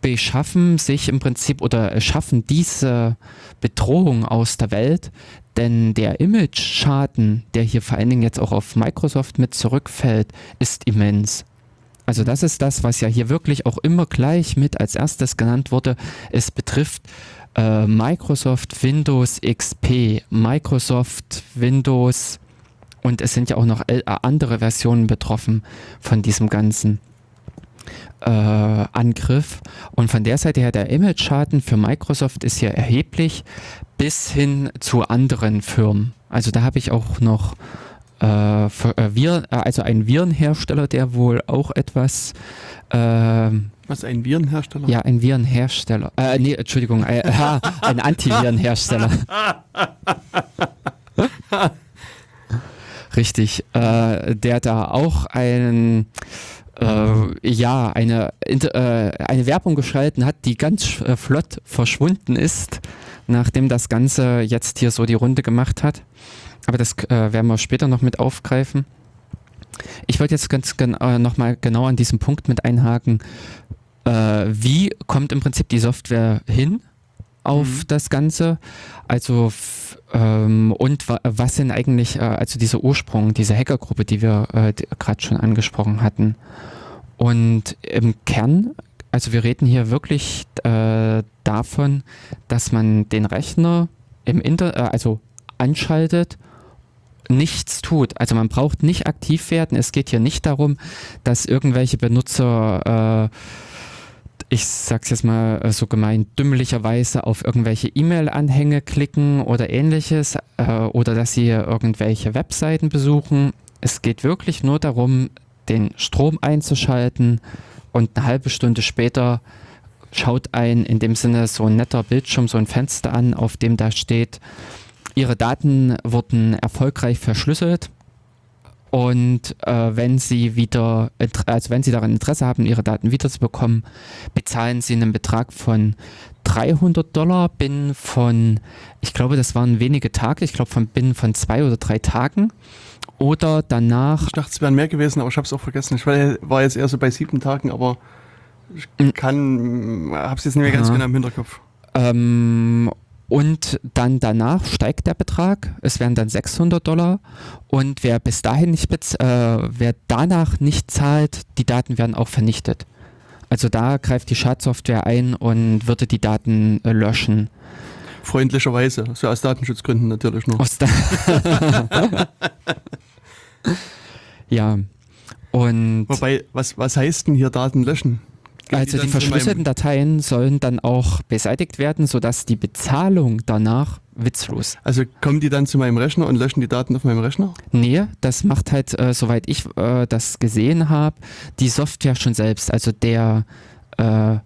beschaffen sich im Prinzip oder schaffen diese Bedrohung aus der Welt, denn der Image-Schaden, der hier vor allen Dingen jetzt auch auf Microsoft mit zurückfällt, ist immens. Also das ist das, was ja hier wirklich auch immer gleich mit als erstes genannt wurde. Es betrifft äh, Microsoft Windows XP, Microsoft Windows und es sind ja auch noch andere Versionen betroffen von diesem Ganzen äh, Angriff. Und von der Seite her, der Image-Schaden für Microsoft ist hier erheblich bis hin zu anderen Firmen. Also da habe ich auch noch äh, für, äh, Viren, äh, also einen Virenhersteller, der wohl auch etwas ähm, was, ein Virenhersteller? Ja, ein Virenhersteller. Äh, nee, Entschuldigung, äh, *laughs* ein Antivirenhersteller. *laughs* Richtig, äh, der da auch ein äh, ja, eine, äh, eine Werbung geschalten hat, die ganz äh, flott verschwunden ist, nachdem das Ganze jetzt hier so die Runde gemacht hat. Aber das äh, werden wir später noch mit aufgreifen. Ich wollte jetzt ganz gen äh, nochmal genau an diesem Punkt mit einhaken. Äh, wie kommt im Prinzip die Software hin auf mhm. das Ganze? Also ähm, und wa was sind eigentlich, äh, also dieser Ursprung, diese Hackergruppe, die wir äh, gerade schon angesprochen hatten. Und im Kern, also wir reden hier wirklich äh, davon, dass man den Rechner im Inter, äh, also anschaltet nichts tut. Also man braucht nicht aktiv werden. Es geht hier nicht darum, dass irgendwelche Benutzer äh, ich sag's jetzt mal äh, so gemein, dümmlicherweise auf irgendwelche E-Mail-Anhänge klicken oder ähnliches äh, oder dass sie irgendwelche Webseiten besuchen. Es geht wirklich nur darum, den Strom einzuschalten, und eine halbe Stunde später schaut ein in dem Sinne so ein netter Bildschirm, so ein Fenster an, auf dem da steht, Ihre Daten wurden erfolgreich verschlüsselt und äh, wenn Sie wieder, also wenn Sie daran Interesse haben, Ihre Daten wiederzubekommen, bezahlen Sie einen Betrag von 300 Dollar binnen von, ich glaube, das waren wenige Tage, ich glaube von binnen von zwei oder drei Tagen. Oder danach. Ich dachte, es wären mehr gewesen, aber ich habe es auch vergessen. Ich war jetzt eher so bei sieben Tagen, aber ich kann, habe es jetzt nicht mehr ganz genau im Hinterkopf. Ähm, und dann danach steigt der Betrag. Es werden dann 600 Dollar. Und wer bis dahin nicht, äh, wer danach nicht zahlt, die Daten werden auch vernichtet. Also da greift die Schadsoftware ein und würde die Daten äh, löschen. Freundlicherweise, so aus Datenschutzgründen natürlich noch. Aus da *laughs* ja. Und Wobei, was, was heißt denn hier Daten löschen? Also die, die verschlüsselten Dateien sollen dann auch beseitigt werden, sodass die Bezahlung danach witzlos. Also kommen die dann zu meinem Rechner und löschen die Daten auf meinem Rechner? Nee, das macht halt, äh, soweit ich äh, das gesehen habe, die Software schon selbst. Also der, äh,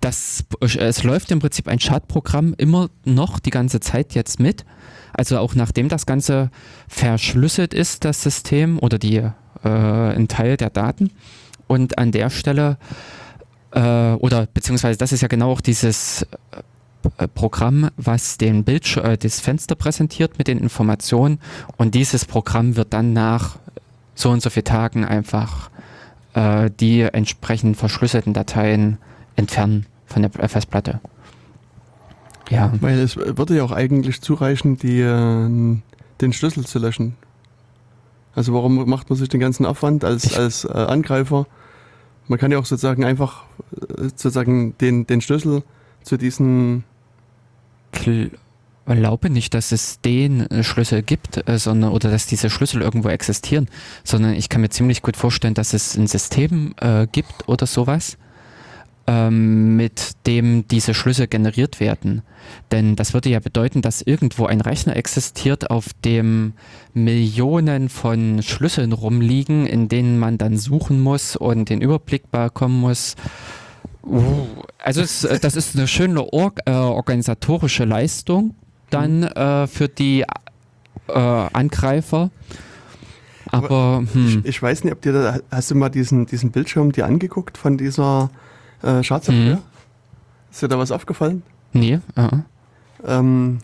das, es läuft im Prinzip ein Schadprogramm immer noch die ganze Zeit jetzt mit. Also auch nachdem das Ganze verschlüsselt ist, das System oder die, äh, ein Teil der Daten. Und an der Stelle, äh, oder beziehungsweise das ist ja genau auch dieses äh, Programm, was den Bildsch äh, das Fenster präsentiert mit den Informationen und dieses Programm wird dann nach so und so vielen Tagen einfach äh, die entsprechend verschlüsselten Dateien entfernen von der Festplatte. Ja. Weil es würde ja auch eigentlich zureichen, die, äh, den Schlüssel zu löschen. Also warum macht man sich den ganzen Aufwand als, als äh, Angreifer? Man kann ja auch sozusagen einfach äh, sozusagen den, den Schlüssel zu diesen Ich erlaube nicht, dass es den äh, Schlüssel gibt, äh, sondern oder dass diese Schlüssel irgendwo existieren, sondern ich kann mir ziemlich gut vorstellen, dass es ein System äh, gibt oder sowas, ähm, mit dem diese Schlüssel generiert werden. Denn das würde ja bedeuten, dass irgendwo ein Rechner existiert, auf dem Millionen von Schlüsseln rumliegen, in denen man dann suchen muss und den Überblick bekommen muss. Uh, also es, äh, das ist eine schöne Or äh, organisatorische Leistung dann mhm. äh, für die äh, Angreifer. Aber, Aber hm. ich, ich, weiß nicht, ob dir da, hast du mal diesen, diesen Bildschirm dir angeguckt von dieser äh, Schadsoftware? Mhm. Ist dir da was aufgefallen? Nee. Uh -uh. Ähm,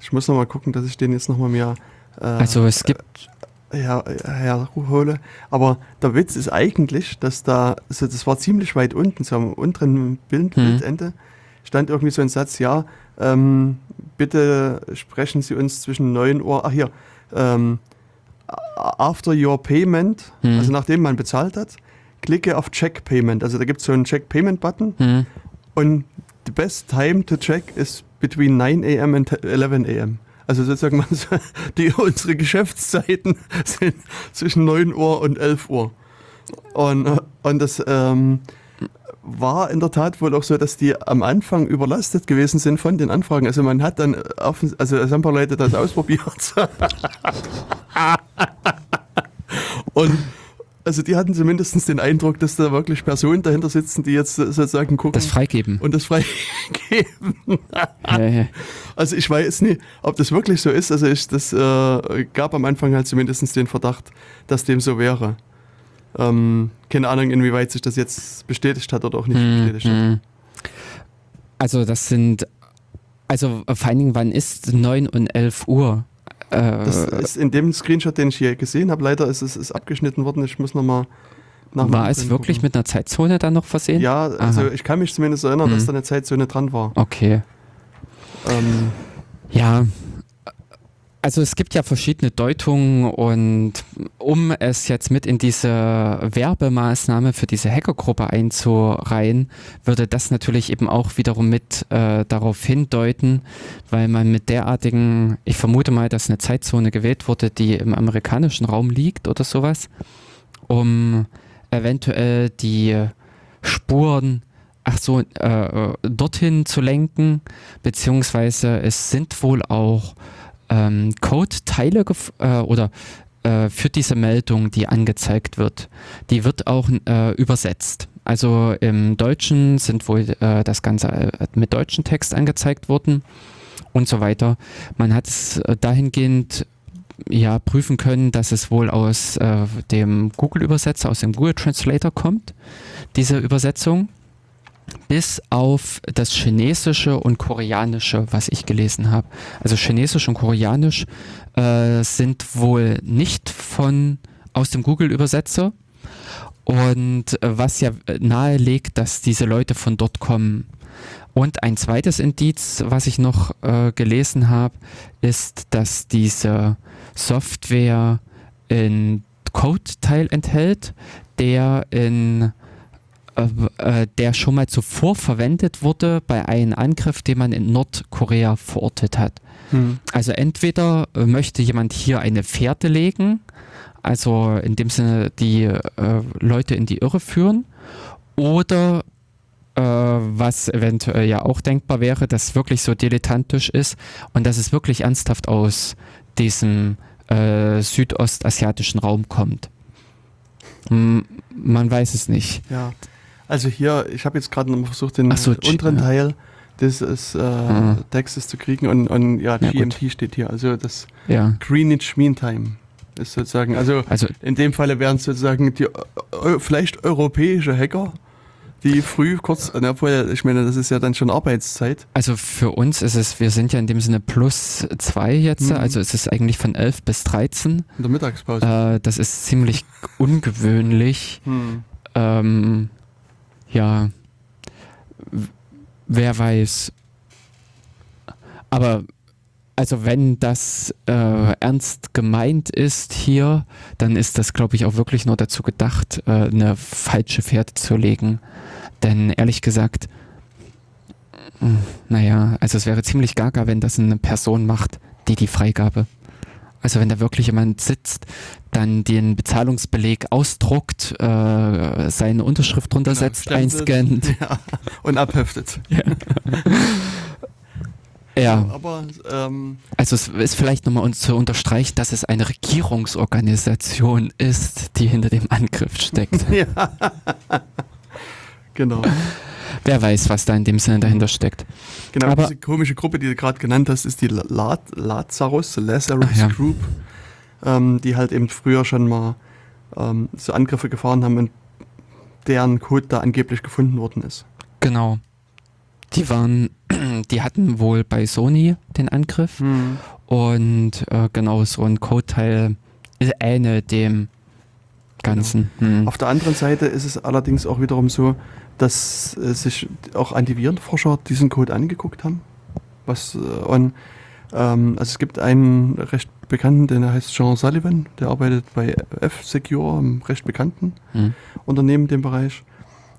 ich muss noch mal gucken, dass ich den jetzt noch mal mehr. Äh, also es gibt. Äh, ja, herhole. Aber der Witz ist eigentlich, dass da, also das war ziemlich weit unten, so am unteren Bild, mhm. Bildende, stand irgendwie so ein Satz, ja, ähm, bitte sprechen Sie uns zwischen 9 Uhr, ach hier, ähm, after your payment, mhm. also nachdem man bezahlt hat, klicke auf Check Payment. Also da gibt es so einen Check Payment Button mhm. und the best time to check is between 9 a.m. and 11 a.m. Also sozusagen *laughs* die, unsere Geschäftszeiten *laughs* sind zwischen 9 Uhr und 11 Uhr. Und, und das ähm, war in der Tat wohl auch so, dass die am Anfang überlastet gewesen sind von den Anfragen. Also man hat dann, offen, also es haben ein paar Leute das *laughs* ausprobiert. und also die hatten zumindest den Eindruck, dass da wirklich Personen dahinter sitzen, die jetzt sozusagen gucken. Das freigeben. Und das freigeben. ja, ja. *laughs* Also ich weiß nicht, ob das wirklich so ist. Also ich, das äh, gab am Anfang halt zumindest den Verdacht, dass dem so wäre. Ähm, keine Ahnung, inwieweit sich das jetzt bestätigt hat oder auch nicht mm, bestätigt hat. Mhm. Also das sind, also vor allen Dingen, wann ist 9 und 11 Uhr? Das äh, ist in dem Screenshot, den ich hier gesehen habe, leider ist es ist abgeschnitten worden. Ich muss nochmal nach War es wirklich gucken. mit einer Zeitzone dann noch versehen? Ja, also Aha. ich kann mich zumindest erinnern, mhm. dass da eine Zeitzone dran war. Okay. Ähm, ja, also es gibt ja verschiedene Deutungen und um es jetzt mit in diese Werbemaßnahme für diese Hackergruppe einzureihen, würde das natürlich eben auch wiederum mit äh, darauf hindeuten, weil man mit derartigen, ich vermute mal, dass eine Zeitzone gewählt wurde, die im amerikanischen Raum liegt oder sowas, um eventuell die Spuren ach so, äh, dorthin zu lenken, beziehungsweise es sind wohl auch ähm, Code-Teile äh, oder äh, für diese Meldung, die angezeigt wird, die wird auch äh, übersetzt. Also im Deutschen sind wohl äh, das Ganze äh, mit deutschen Text angezeigt worden und so weiter. Man hat es äh, dahingehend ja prüfen können, dass es wohl aus dem Google-Übersetzer, aus dem Google Translator kommt, diese Übersetzung, bis auf das Chinesische und Koreanische, was ich gelesen habe. Also Chinesisch und Koreanisch äh, sind wohl nicht von aus dem Google-Übersetzer und äh, was ja nahelegt, dass diese Leute von dort kommen. Und ein zweites Indiz, was ich noch äh, gelesen habe, ist, dass diese Software in Code-Teil enthält, der in äh, äh, der schon mal zuvor verwendet wurde bei einem Angriff, den man in Nordkorea verortet hat. Hm. Also entweder äh, möchte jemand hier eine Fährte legen, also in dem Sinne die äh, Leute in die Irre führen, oder äh, was eventuell ja auch denkbar wäre, dass wirklich so dilettantisch ist und dass es wirklich ernsthaft aus diesem südostasiatischen Raum kommt. Man weiß es nicht. Ja. Also hier, ich habe jetzt gerade noch versucht, den so, unteren ja. Teil des äh, mhm. Textes zu kriegen und, und ja, GMT ja, steht hier. Also das ja. Greenwich Mean Time ist sozusagen, also, also in dem Falle wären es sozusagen die äh, vielleicht europäische Hacker, die früh kurz, obwohl, ich meine, das ist ja dann schon Arbeitszeit. Also für uns ist es, wir sind ja in dem Sinne plus zwei jetzt, mhm. also es ist eigentlich von 11 bis 13. In der Mittagspause. Äh, das ist ziemlich ungewöhnlich. Mhm. Ähm, ja, wer weiß. Aber also wenn das äh, ernst gemeint ist hier, dann ist das, glaube ich, auch wirklich nur dazu gedacht, äh, eine falsche Fährte zu legen. Denn ehrlich gesagt, hm, naja, also es wäre ziemlich gaga, wenn das eine Person macht, die die Freigabe. Also wenn da wirklich jemand sitzt, dann den Bezahlungsbeleg ausdruckt, äh, seine Unterschrift drunter genau, setzt, einscannt. *laughs* Ja, und abheftet. Ja. *laughs* Ja. Aber, ähm, also es ist vielleicht nochmal zu unterstreichen, dass es eine Regierungsorganisation ist, die hinter dem Angriff steckt. *laughs* ja. Genau. *laughs* Wer weiß, was da in dem Sinne dahinter steckt. Genau, Aber, diese komische Gruppe, die du gerade genannt hast, ist die Lazarus, Lazarus ja. Group, ähm, die halt eben früher schon mal ähm, so Angriffe gefahren haben und deren Code da angeblich gefunden worden ist. Genau. Die waren, *clears throat* die hatten wohl bei Sony den Angriff mhm. und äh, genau so ein Code-Teil ähnelt dem. Ganzen. Genau. Mhm. Auf der anderen Seite ist es allerdings auch wiederum so, dass äh, sich auch Antivirenforscher diesen Code angeguckt haben. Was, äh, und, ähm, also es gibt einen recht bekannten, der heißt Jean Sullivan, der arbeitet bei F-Secure, einem recht bekannten mhm. Unternehmen in dem Bereich.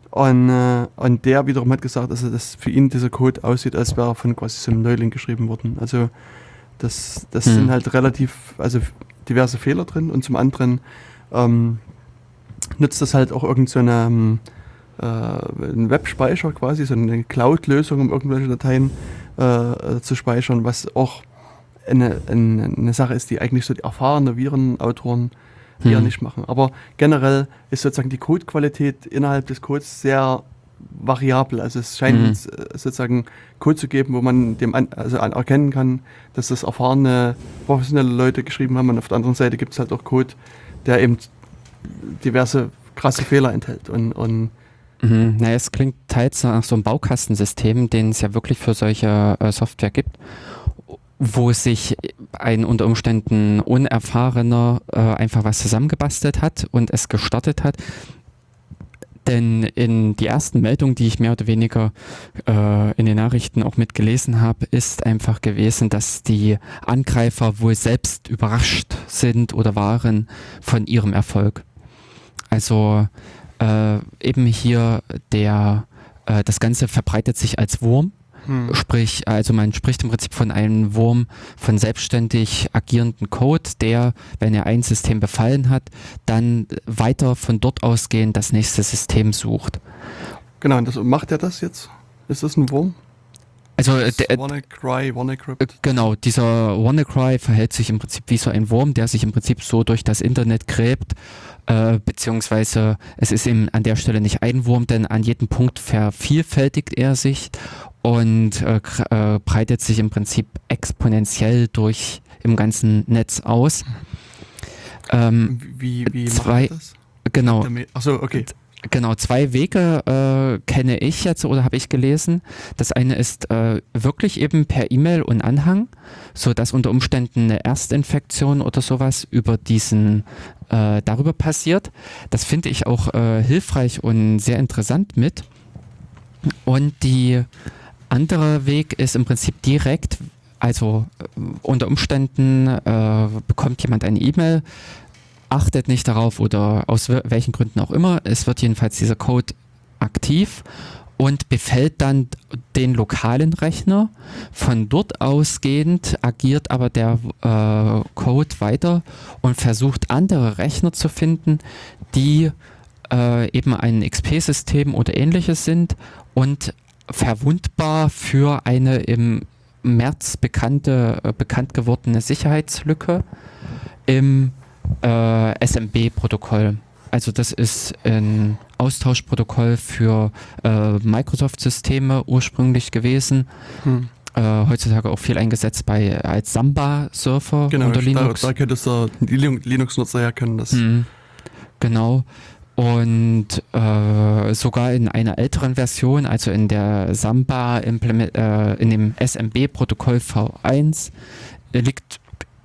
Und, äh, und der wiederum hat gesagt, also dass für ihn dieser Code aussieht, als wäre er von quasi so einem Neuling geschrieben worden. Also das, das hm. sind halt relativ, also diverse Fehler drin und zum anderen ähm, nutzt das halt auch irgendeine so ähm, äh, einen Webspeicher quasi, so eine Cloud-Lösung, um irgendwelche Dateien äh, zu speichern, was auch eine, eine, eine, Sache ist, die eigentlich so die erfahrenen Virenautoren hm. eher nicht machen. Aber generell ist sozusagen die Codequalität innerhalb des Codes sehr variabel. Also es scheint mhm. sozusagen Code zu geben, wo man dem an, also an erkennen kann, dass das erfahrene, professionelle Leute geschrieben haben. Und auf der anderen Seite gibt es halt auch Code, der eben diverse krasse Fehler enthält. Und, und mhm. Naja, es klingt teils nach so einem Baukastensystem, den es ja wirklich für solche äh, Software gibt wo sich ein unter Umständen Unerfahrener äh, einfach was zusammengebastelt hat und es gestartet hat. Denn in die ersten Meldungen, die ich mehr oder weniger äh, in den Nachrichten auch mitgelesen habe, ist einfach gewesen, dass die Angreifer wohl selbst überrascht sind oder waren von ihrem Erfolg. Also äh, eben hier der, äh, das Ganze verbreitet sich als Wurm hm. Sprich, also man spricht im Prinzip von einem Wurm von selbstständig agierenden Code, der, wenn er ein System befallen hat, dann weiter von dort ausgehend das nächste System sucht. Genau, und das, macht er das jetzt? Ist das ein Wurm? Also äh, der, WannaCry, WannaCrypt. äh, genau, dieser WannaCry verhält sich im Prinzip wie so ein Wurm, der sich im Prinzip so durch das Internet gräbt, äh, beziehungsweise es ist eben an der Stelle nicht ein Wurm, denn an jedem Punkt vervielfältigt er sich und äh, äh, breitet sich im Prinzip exponentiell durch im ganzen Netz aus. Ähm, Wie, wie zwei- macht das? genau, Achso, okay. Genau, zwei Wege äh, kenne ich jetzt oder habe ich gelesen. Das eine ist äh, wirklich eben per E-Mail und Anhang, so dass unter Umständen eine Erstinfektion oder sowas über diesen äh, darüber passiert. Das finde ich auch äh, hilfreich und sehr interessant mit. Und die andere Weg ist im Prinzip direkt, also äh, unter Umständen äh, bekommt jemand eine E-Mail, achtet nicht darauf oder aus wel- welchen Gründen auch immer. Es wird jedenfalls dieser Code aktiv und befällt dann den lokalen Rechner. Von dort ausgehend agiert aber der äh, Code weiter und versucht andere Rechner zu finden, die äh, eben ein XP-System oder ähnliches sind und verwundbar für eine im März bekannte, äh, bekannt gewordene Sicherheitslücke im äh, SMB-Protokoll. Also das ist ein Austauschprotokoll für äh, Microsoft-Systeme ursprünglich gewesen. Hm. Äh, heutzutage auch viel eingesetzt bei als Samba-Surfer Genau, unter da, Linux. da könnte es der Lin- Linux-Nutzer herkennen. Das. Mhm. Genau. Und äh, sogar in einer älteren Version, also in der Samba äh, in dem SMB-Protokoll V1, äh, liegt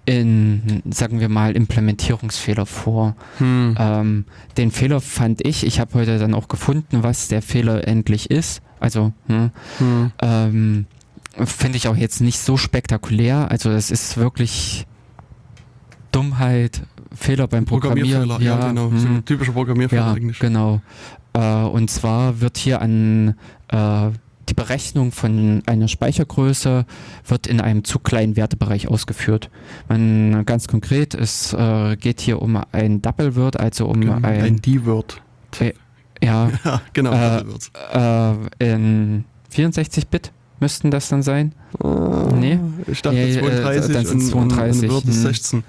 in, sagen wir mal, Implementierungsfehler vor. Hm. Ähm, den Fehler fand ich, ich habe heute dann auch gefunden, was der Fehler endlich ist. Also, hm, Hm. ähm, finde ich auch jetzt nicht so spektakulär. Also, es ist wirklich Dummheit, Fehler beim Programmieren. Programmierfehler, ja, genau. So hm. typischer Programmierfehler Ja, eigentlich. genau. Äh, und zwar wird hier an äh, die Berechnung von einer Speichergröße wird in einem zu kleinen Wertebereich ausgeführt. Man, ganz konkret, es äh, geht hier um ein Double Word, also um Genau, ein, ein D-Word. ja, *laughs* Ja, genau. Äh, äh, in 64-Bit müssten das dann sein. Nee. Ich dachte Ja, äh, 32 dann sind's und, 32, und Word ist hm. 16.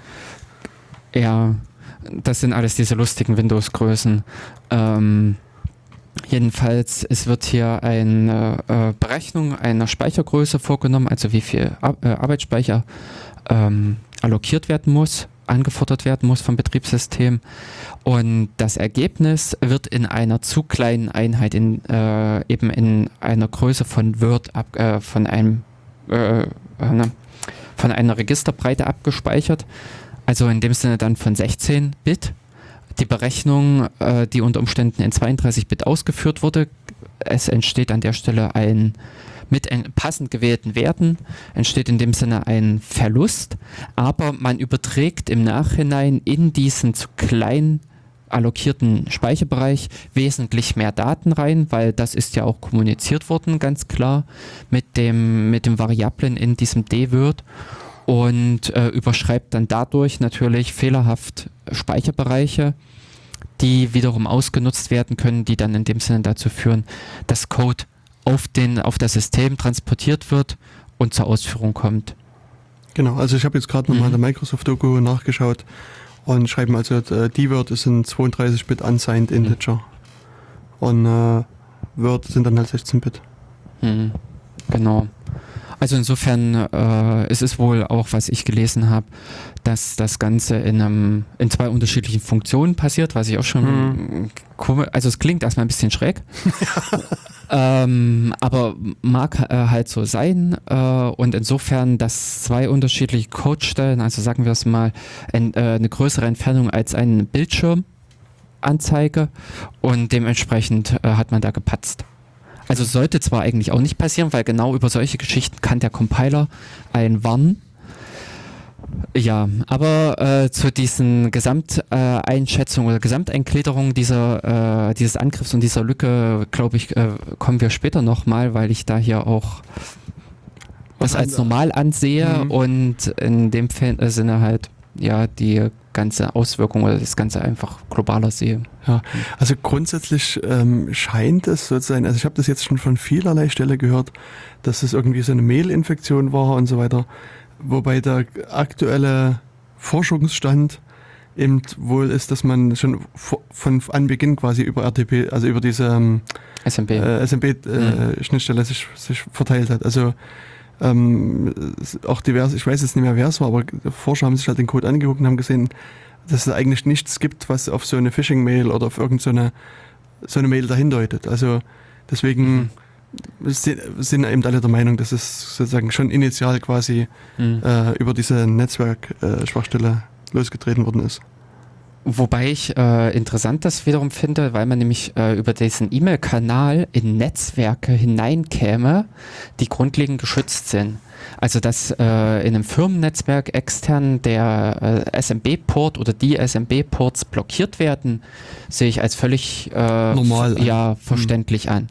Ja, das sind alles diese lustigen Windows-Größen. Ähm, jedenfalls, es wird hier eine äh, Berechnung einer Speichergröße vorgenommen, also wie viel Ar äh, Arbeitsspeicher ähm, allokiert werden muss, angefordert werden muss vom Betriebssystem. Und das Ergebnis wird in einer zu kleinen Einheit, in, äh, eben in einer Größe von Word, ab, äh, von einem äh, äh, ne, von einer Registerbreite abgespeichert. Also in dem Sinne dann von 16 Bit. Die Berechnung, äh, die unter Umständen in 32 Bit ausgeführt wurde, es entsteht an der Stelle ein mit en- passend gewählten Werten entsteht in dem Sinne ein Verlust, aber man überträgt im Nachhinein in diesen zu klein allokierten Speicherbereich wesentlich mehr Daten rein, weil das ist ja auch kommuniziert worden, ganz klar, mit dem, mit dem Variablen in diesem D-Word und äh, überschreibt dann dadurch natürlich fehlerhaft Speicherbereiche, die wiederum ausgenutzt werden können, die dann in dem Sinne dazu führen, dass Code auf, den, auf das System transportiert wird und zur Ausführung kommt. Genau, also ich habe jetzt gerade nochmal Mhm. in der Microsoft-Doku nachgeschaut und schreiben also, äh, D-Word ist ein 32-Bit unsigned Mhm. Integer. Und äh, Word sind dann halt 16-Bit. Hm, genau. Also insofern äh, es ist wohl auch, was ich gelesen habe, dass das Ganze in, einem, in zwei unterschiedlichen Funktionen passiert, was ich auch schon Hm. komisch, also es klingt erstmal ein bisschen schräg, *laughs* ähm, aber mag äh, halt so sein äh, und insofern, dass zwei unterschiedliche Codestellen, also sagen wir es mal, ein, äh, eine größere Entfernung als ein Bildschirm anzeige und dementsprechend äh, hat man da gepatzt. Also sollte zwar eigentlich auch nicht passieren, weil genau über solche Geschichten kann der Compiler einen warnen. Ja, aber äh, zu diesen Gesamteinschätzungen Einschätzungen oder Gesamteingliederungen dieser, äh, dieses Angriffs und dieser Lücke, glaube ich, äh, kommen wir später nochmal, weil ich da hier auch das Was als normal ansehe Mhm. und in dem äh, Sinne halt ja die ganze Auswirkung oder das Ganze einfach globaler sehe. Ja, also grundsätzlich ähm, scheint es so zu sein, also ich habe das jetzt schon von vielerlei Stelle gehört, dass es irgendwie so eine Mailinfektion war und so weiter, wobei der aktuelle Forschungsstand eben wohl ist, dass man schon von Anbeginn quasi über RTP, also über diese ähm, SMB, äh, SMB-Schnittstelle äh, mhm. sich, sich verteilt hat. Also ähm, auch divers, ich weiß jetzt nicht mehr, wer es war, aber Forscher haben sich halt den Code angeguckt und haben gesehen, dass es eigentlich nichts gibt, was auf so eine Phishing-Mail oder auf irgendeine so eine Mail dahin deutet. Also deswegen mhm. sind eben alle der Meinung, dass es sozusagen schon initial quasi mhm. äh, über diese Netzwerk-Schwachstelle äh, losgetreten worden ist. Wobei ich äh, interessant das wiederum finde, weil man nämlich äh, über diesen E-Mail-Kanal in Netzwerke hineinkäme, die grundlegend geschützt sind. Also dass äh, in einem Firmennetzwerk extern der äh, SMB-Port oder die SMB-Ports blockiert werden, sehe ich als völlig äh, normal ja, verständlich mhm. an.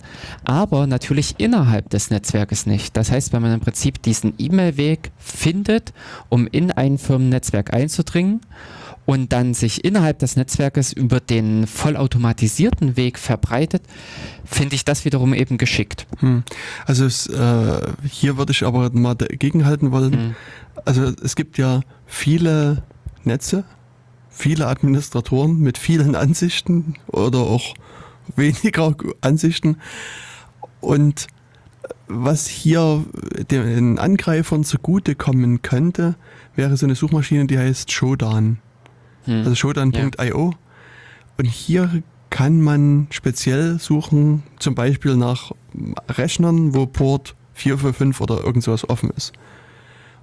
Aber natürlich innerhalb des Netzwerkes nicht. Das heißt, wenn man im Prinzip diesen E-Mail-Weg findet, um in ein Firmennetzwerk einzudringen, und dann sich innerhalb des Netzwerkes über den vollautomatisierten Weg verbreitet, finde ich das wiederum eben geschickt. Hm. Also es, äh, hier würde ich aber mal dagegen halten wollen. Hm. Also es gibt ja viele Netze, viele Administratoren mit vielen Ansichten oder auch *laughs* weniger Ansichten. Und was hier den Angreifern zugutekommen könnte, wäre so eine Suchmaschine, die heißt Shodan hm. also shodan.io. Und hier kann man speziell suchen, zum Beispiel nach Rechnern, wo Port 445 oder irgend sowas offen ist.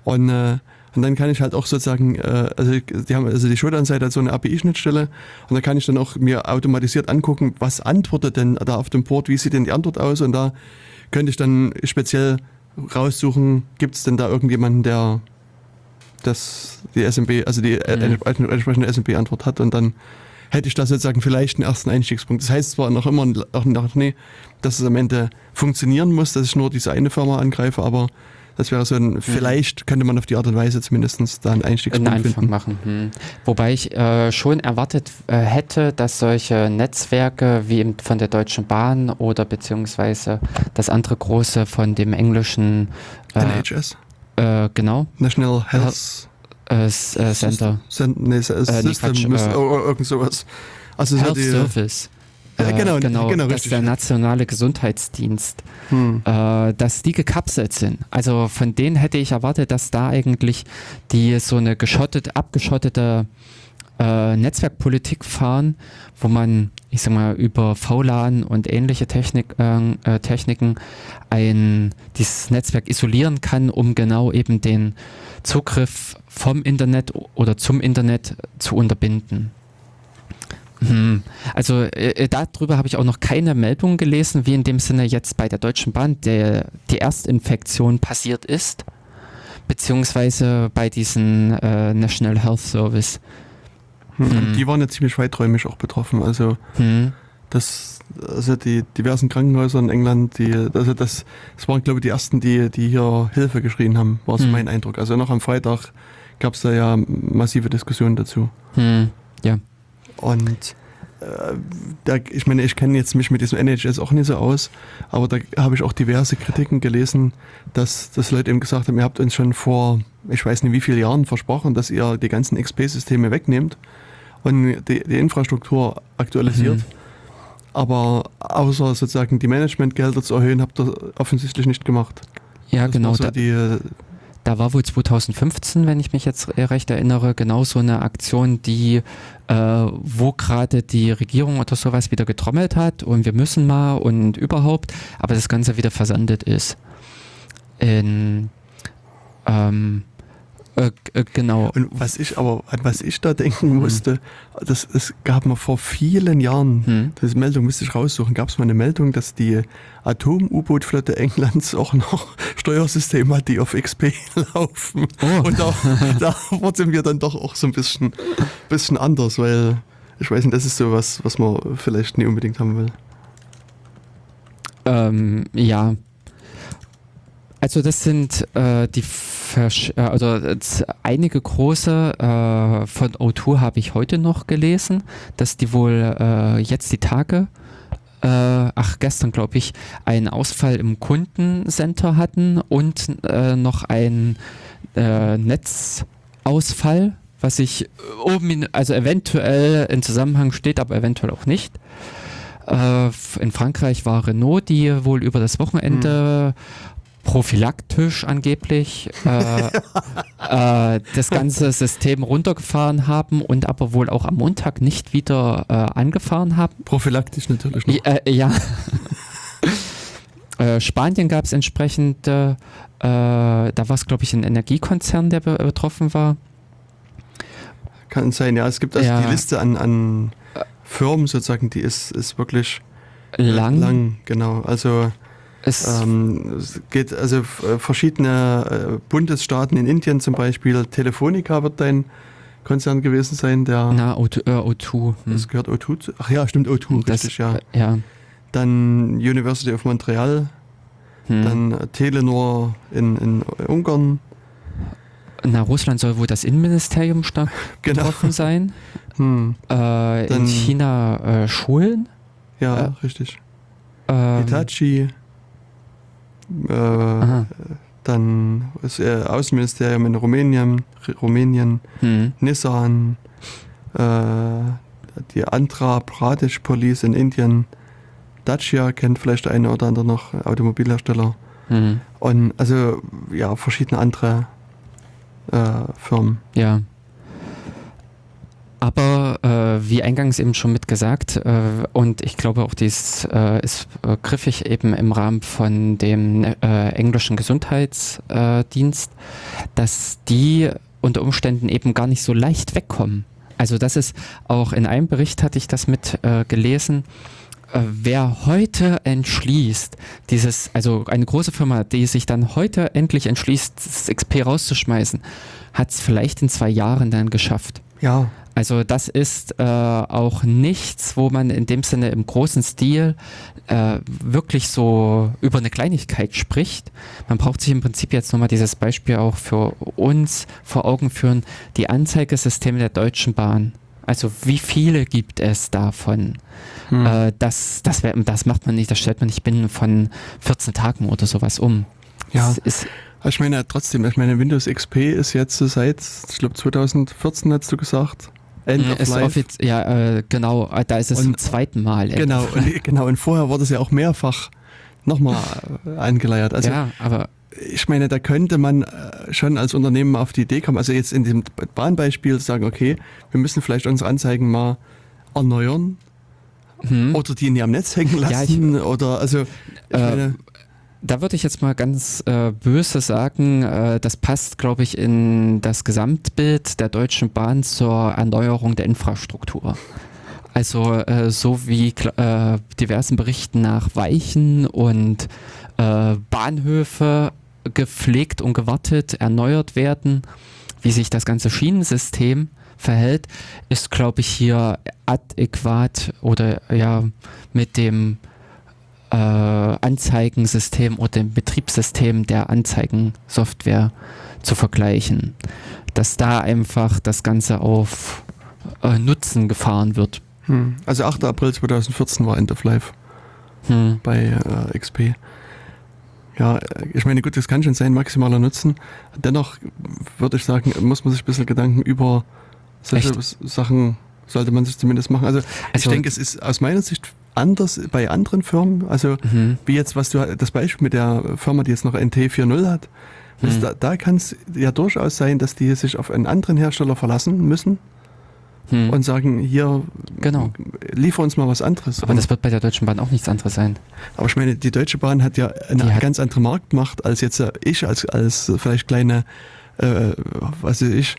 Und, äh, und dann kann ich halt auch sozusagen, äh, also die haben also die Shodan-Seite hat so eine API-Schnittstelle und da kann ich dann auch mir automatisiert angucken, was antwortet denn da auf dem Port, wie sieht denn die Antwort aus und da könnte ich dann speziell raussuchen, gibt es denn da irgendjemanden, der dass die SMB, also die äh, mhm. entsprechende SMB-Antwort hat und dann hätte ich da sozusagen vielleicht einen ersten Einstiegspunkt. Das heißt zwar noch immer noch nee, dass es am Ende funktionieren muss, dass ich nur diese eine Firma angreife, aber das wäre so ein, mhm. vielleicht könnte man auf die Art und Weise zumindest da einen Einstiegspunkt einen finden. machen. Hm. Wobei ich äh, schon erwartet äh, hätte, dass solche Netzwerke wie eben von der Deutschen Bahn oder beziehungsweise das andere große von dem englischen äh, NHS. Äh, genau. National Health äh, äh, Center. System, nee, System, nee, Quatsch, äh, irgend sowas. Also Health die, Service. Ja, genau, genau, genau das ist der nationale Gesundheitsdienst, hm. äh, dass die gekapselt sind. Also von denen hätte ich erwartet, dass da eigentlich die so eine geschottet, abgeschottete äh, Netzwerkpolitik fahren, wo man, ich sag mal, über VLAN und ähnliche Technik, äh, äh, Techniken ein, dieses Netzwerk isolieren kann, um genau eben den Zugriff vom Internet oder zum Internet zu unterbinden. Hm. Also äh, äh darüber habe ich auch noch keine Meldung gelesen, wie in dem Sinne jetzt bei der Deutschen Bahn der, die Erstinfektion passiert ist, beziehungsweise bei diesem äh, National Health Service. Hm. Die waren ja ziemlich weiträumig auch betroffen. Also hm. das, also die diversen Krankenhäuser in England, die, also das, das waren glaube ich die ersten, die, die hier Hilfe geschrien haben, war so hm. mein Eindruck. Also noch am Freitag gab es da ja massive Diskussionen dazu. Hm. Ja. Und äh, da, ich meine, ich kenne jetzt mich mit diesem NHS auch nicht so aus, aber da habe ich auch diverse Kritiken gelesen, dass, dass Leute eben gesagt haben, ihr habt uns schon vor, ich weiß nicht wie viele Jahren versprochen, dass ihr die ganzen XP-Systeme wegnehmt und die, die Infrastruktur aktualisiert. Mhm. Aber außer sozusagen die Managementgelder zu erhöhen, habt ihr offensichtlich nicht gemacht. Ja, das genau. So da, die, da war wohl 2015, wenn ich mich jetzt recht erinnere, genau so eine Aktion, die, äh, wo gerade die Regierung oder sowas wieder getrommelt hat und wir müssen mal und überhaupt, aber das Ganze wieder versandet ist. In, ähm, äh, äh, genau. Und was ich aber, an was ich da denken hm. musste, hm. das, es gab mal vor vielen Jahren, hm. diese Meldung müsste ich raussuchen, gab es mal eine Meldung, dass die Atom-U-Boot-Flotte Englands auch noch *laughs* Steuersysteme hat, die auf XP *laughs* laufen. Oh. Und da, *laughs* da wurden wir dann doch auch so ein bisschen, bisschen anders, weil ich weiß nicht, das ist so was, was man vielleicht nie unbedingt haben will. Ähm, ja. Also das sind äh, die also äh, z- einige große äh, von O2 habe ich heute noch gelesen, dass die wohl äh, jetzt die Tage, äh, ach gestern glaube ich, einen Ausfall im Kundencenter hatten und äh, noch einen äh, Netzausfall, was sich oben, in, also eventuell in Zusammenhang steht, aber eventuell auch nicht. In Frankreich war Renault, die wohl über das Wochenende prophylaktisch angeblich äh, *laughs* äh, das ganze System runtergefahren haben und aber wohl auch am Montag nicht wieder äh, angefahren haben. Prophylaktisch natürlich noch. Ja, äh, *laughs* äh, Spanien gab es entsprechend, äh, da war es glaube ich ein Energiekonzern, der be betroffen war. Kann sein, ja. Es gibt also Ja. die Liste an, an Firmen sozusagen, die ist, ist wirklich Lang. lang, genau. Also Es, ähm, es geht also äh, verschiedene äh, Bundesstaaten in Indien zum Beispiel. Telefonica wird ein Konzern gewesen sein, der na, O2. Äh, O2 hm. das gehört O2 zu. Ach ja, stimmt, O2, Das- richtig, ja. äh, ja. Dann University of Montreal, Hm. dann Telenor in, in Ungarn. Na, Russland soll wohl das Innenministerium stark *laughs* Genau. betroffen sein. *laughs* Hm. Äh, in China äh, Schulen. Ja, Äh, richtig. Ähm, Hitachi. Äh, aha. dann das äh, Außenministerium in Rumänien, Rumänien, Hm. Nissan, äh, die Andhra Pradesh Police in Indien, Dacia kennt vielleicht eine oder andere noch, Automobilhersteller. Hm. Und also ja, verschiedene andere äh, Firmen. Ja. Aber äh, wie eingangs eben schon mit gesagt, äh, und ich glaube auch dies äh, ist äh, griffig eben im Rahmen von dem äh, englischen Gesundheitsdienst, Dienst, dass die unter Umständen eben gar nicht so leicht wegkommen. Also das ist auch in einem Bericht hatte ich das mit äh, gelesen. Äh, wer heute entschließt, dieses, also eine große Firma, die sich dann heute endlich entschließt, das XP rauszuschmeißen, hat es vielleicht in zwei Jahren dann geschafft. Ja, Also das ist äh, auch nichts, wo man in dem Sinne im großen Stil äh, wirklich so über eine Kleinigkeit spricht. Man braucht sich im Prinzip jetzt nochmal dieses Beispiel auch für uns vor Augen führen, die Anzeigesysteme der Deutschen Bahn. Also wie viele gibt es davon? hm. Äh, das, das, das macht man nicht, das stellt man nicht binnen von 14 Tagen oder sowas um. Ja. Ich meine trotzdem, ich meine Windows XP ist jetzt seit, ich glaube 2014 hast du gesagt, End of Life. ja, äh, genau, äh, da ist es Und- zum zweiten Mal. End Genau, und, *laughs* genau, und vorher wurde es ja auch mehrfach nochmal äh, angeleiert. Also ja, aber ich meine, da könnte man äh, schon als Unternehmen auf die Idee kommen, also jetzt in dem Bahnbeispiel sagen, okay, wir müssen vielleicht unsere Anzeigen mal erneuern hm, oder die nie am Netz hängen Ja, lassen oder also ich Äh, meine, da würde ich jetzt mal ganz äh, böse sagen, äh, das passt, glaube ich, in das Gesamtbild der Deutschen Bahn zur Erneuerung der Infrastruktur. Also äh, so wie äh, diversen Berichten nach Weichen und äh, Bahnhöfe gepflegt und gewartet, erneuert werden, wie sich das ganze Schienensystem verhält, ist, glaube ich, hier adäquat oder ja mit dem äh, Anzeigensystem oder dem Betriebssystem der Anzeigensoftware zu vergleichen. Dass da einfach das Ganze auf äh, Nutzen gefahren wird. hm, also 8. April 2014 war End of Life Hm. bei äh, XP. Ja, äh, ich meine, gut, das kann schon sein, maximaler Nutzen. Dennoch würde ich sagen, muss man sich ein bisschen Gedanken über solche Echt? Sachen, sollte man sich zumindest machen. Also, ich Also- denke, es ist aus meiner Sicht anders bei anderen Firmen. Also, Mhm. wie jetzt, was du das Beispiel mit der Firma, die jetzt noch NT40 hat. Das, Hm. Da, da kann es ja durchaus sein, dass die sich auf einen anderen Hersteller verlassen müssen Hm. und sagen, hier, Genau. liefer uns mal was anderes. Aber Und- das wird bei der Deutschen Bahn auch nichts anderes sein. aber ich meine, die Deutsche Bahn hat ja eine Die ganz andere Marktmacht als jetzt äh, ich, als, als vielleicht kleine, äh, was weiß ich,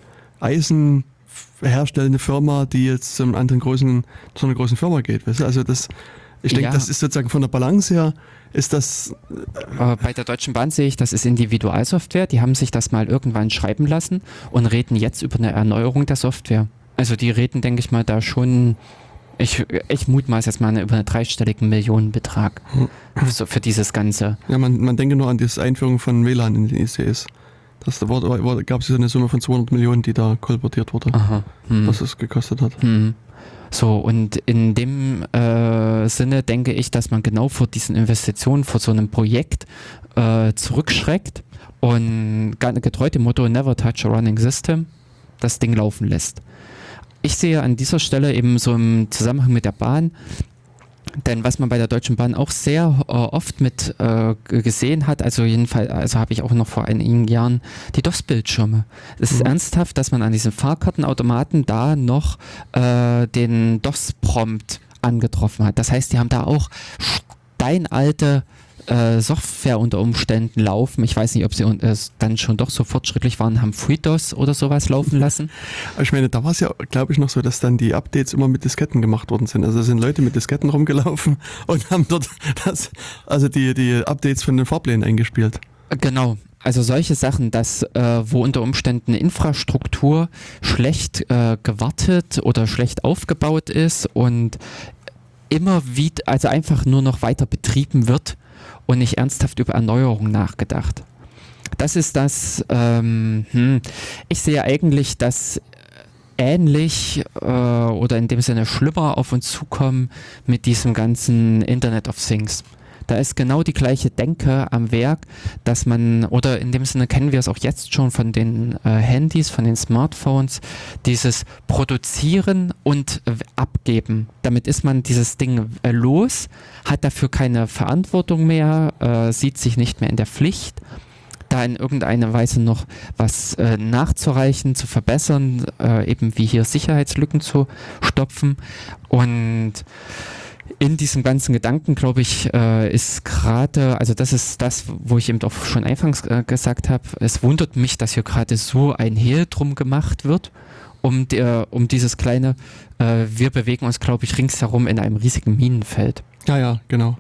Eisenherstellende Firma, die jetzt zum anderen großen, zu einer großen Firma geht. Weißt du? Also das, ich denke, Ja. das ist sozusagen von der Balance her, ist das, Aber bei der Deutschen Bahn sehe ich, das ist Individualsoftware. Die haben sich das mal irgendwann schreiben lassen und reden jetzt über eine Erneuerung der Software. Also die reden, denke ich mal, da schon, ich, ich mutmaß jetzt mal über einen dreistelligen Millionenbetrag Hm. so für dieses Ganze. ja, man, man denke nur an die Einführung von WLAN in den ICs. Das gab es eine Summe von 200 Millionen, die da kolportiert wurde, Aha. Hm. was es gekostet hat. Hm. So, und in dem äh, Sinne denke ich, dass man genau vor diesen Investitionen, vor so einem Projekt äh, zurückschreckt und getreu dem Motto Never touch a running system das Ding laufen lässt. Ich sehe an dieser Stelle eben so im Zusammenhang mit der Bahn, denn was man bei der Deutschen Bahn auch sehr äh, oft mit äh, gesehen hat, also jedenfalls, also habe ich auch noch vor einigen Jahren die DOS-Bildschirme. Es ist Mhm. ernsthaft, dass man an diesen Fahrkartenautomaten da noch äh, den DOS-Prompt angetroffen hat. Das heißt, die haben da auch steinalte äh, Software unter Umständen laufen. Ich weiß nicht, ob sie äh, dann schon doch so fortschrittlich waren, haben FreeDOS oder sowas laufen lassen. Aber ich meine, da war es ja, glaube ich, noch so, dass dann die Updates immer mit Disketten gemacht worden sind. Also sind Leute mit Disketten rumgelaufen *laughs* und haben dort das, also die, die Updates von den Fahrplänen eingespielt. Genau. Also solche Sachen, dass äh, wo unter Umständen Infrastruktur schlecht äh, gewartet oder schlecht aufgebaut ist und immer wieder, also einfach nur noch weiter betrieben wird und nicht ernsthaft über Erneuerung nachgedacht. Das ist das, ähm, hm, ich sehe eigentlich, dass ähnlich äh, oder in dem Sinne schlimmer auf uns zukommen mit diesem ganzen Internet of Things. Da ist genau die gleiche Denke am Werk, dass man, oder in dem Sinne kennen wir es auch jetzt schon von den äh, Handys, von den Smartphones, dieses Produzieren und Abgeben. Damit ist man dieses Ding äh, los, hat dafür keine Verantwortung mehr, äh, sieht sich nicht mehr in der Pflicht da in irgendeiner Weise noch was äh, nachzureichen, zu verbessern, äh, eben wie hier Sicherheitslücken zu stopfen. Und in diesem ganzen Gedanken, glaube ich, äh, ist gerade, also das ist das, wo ich eben doch schon anfangs äh, gesagt habe, es wundert mich, dass hier gerade so ein Hehl drum gemacht wird, um, der, um dieses kleine, äh, wir bewegen uns, glaube ich, ringsherum in einem riesigen Minenfeld. Ja, ja, genau.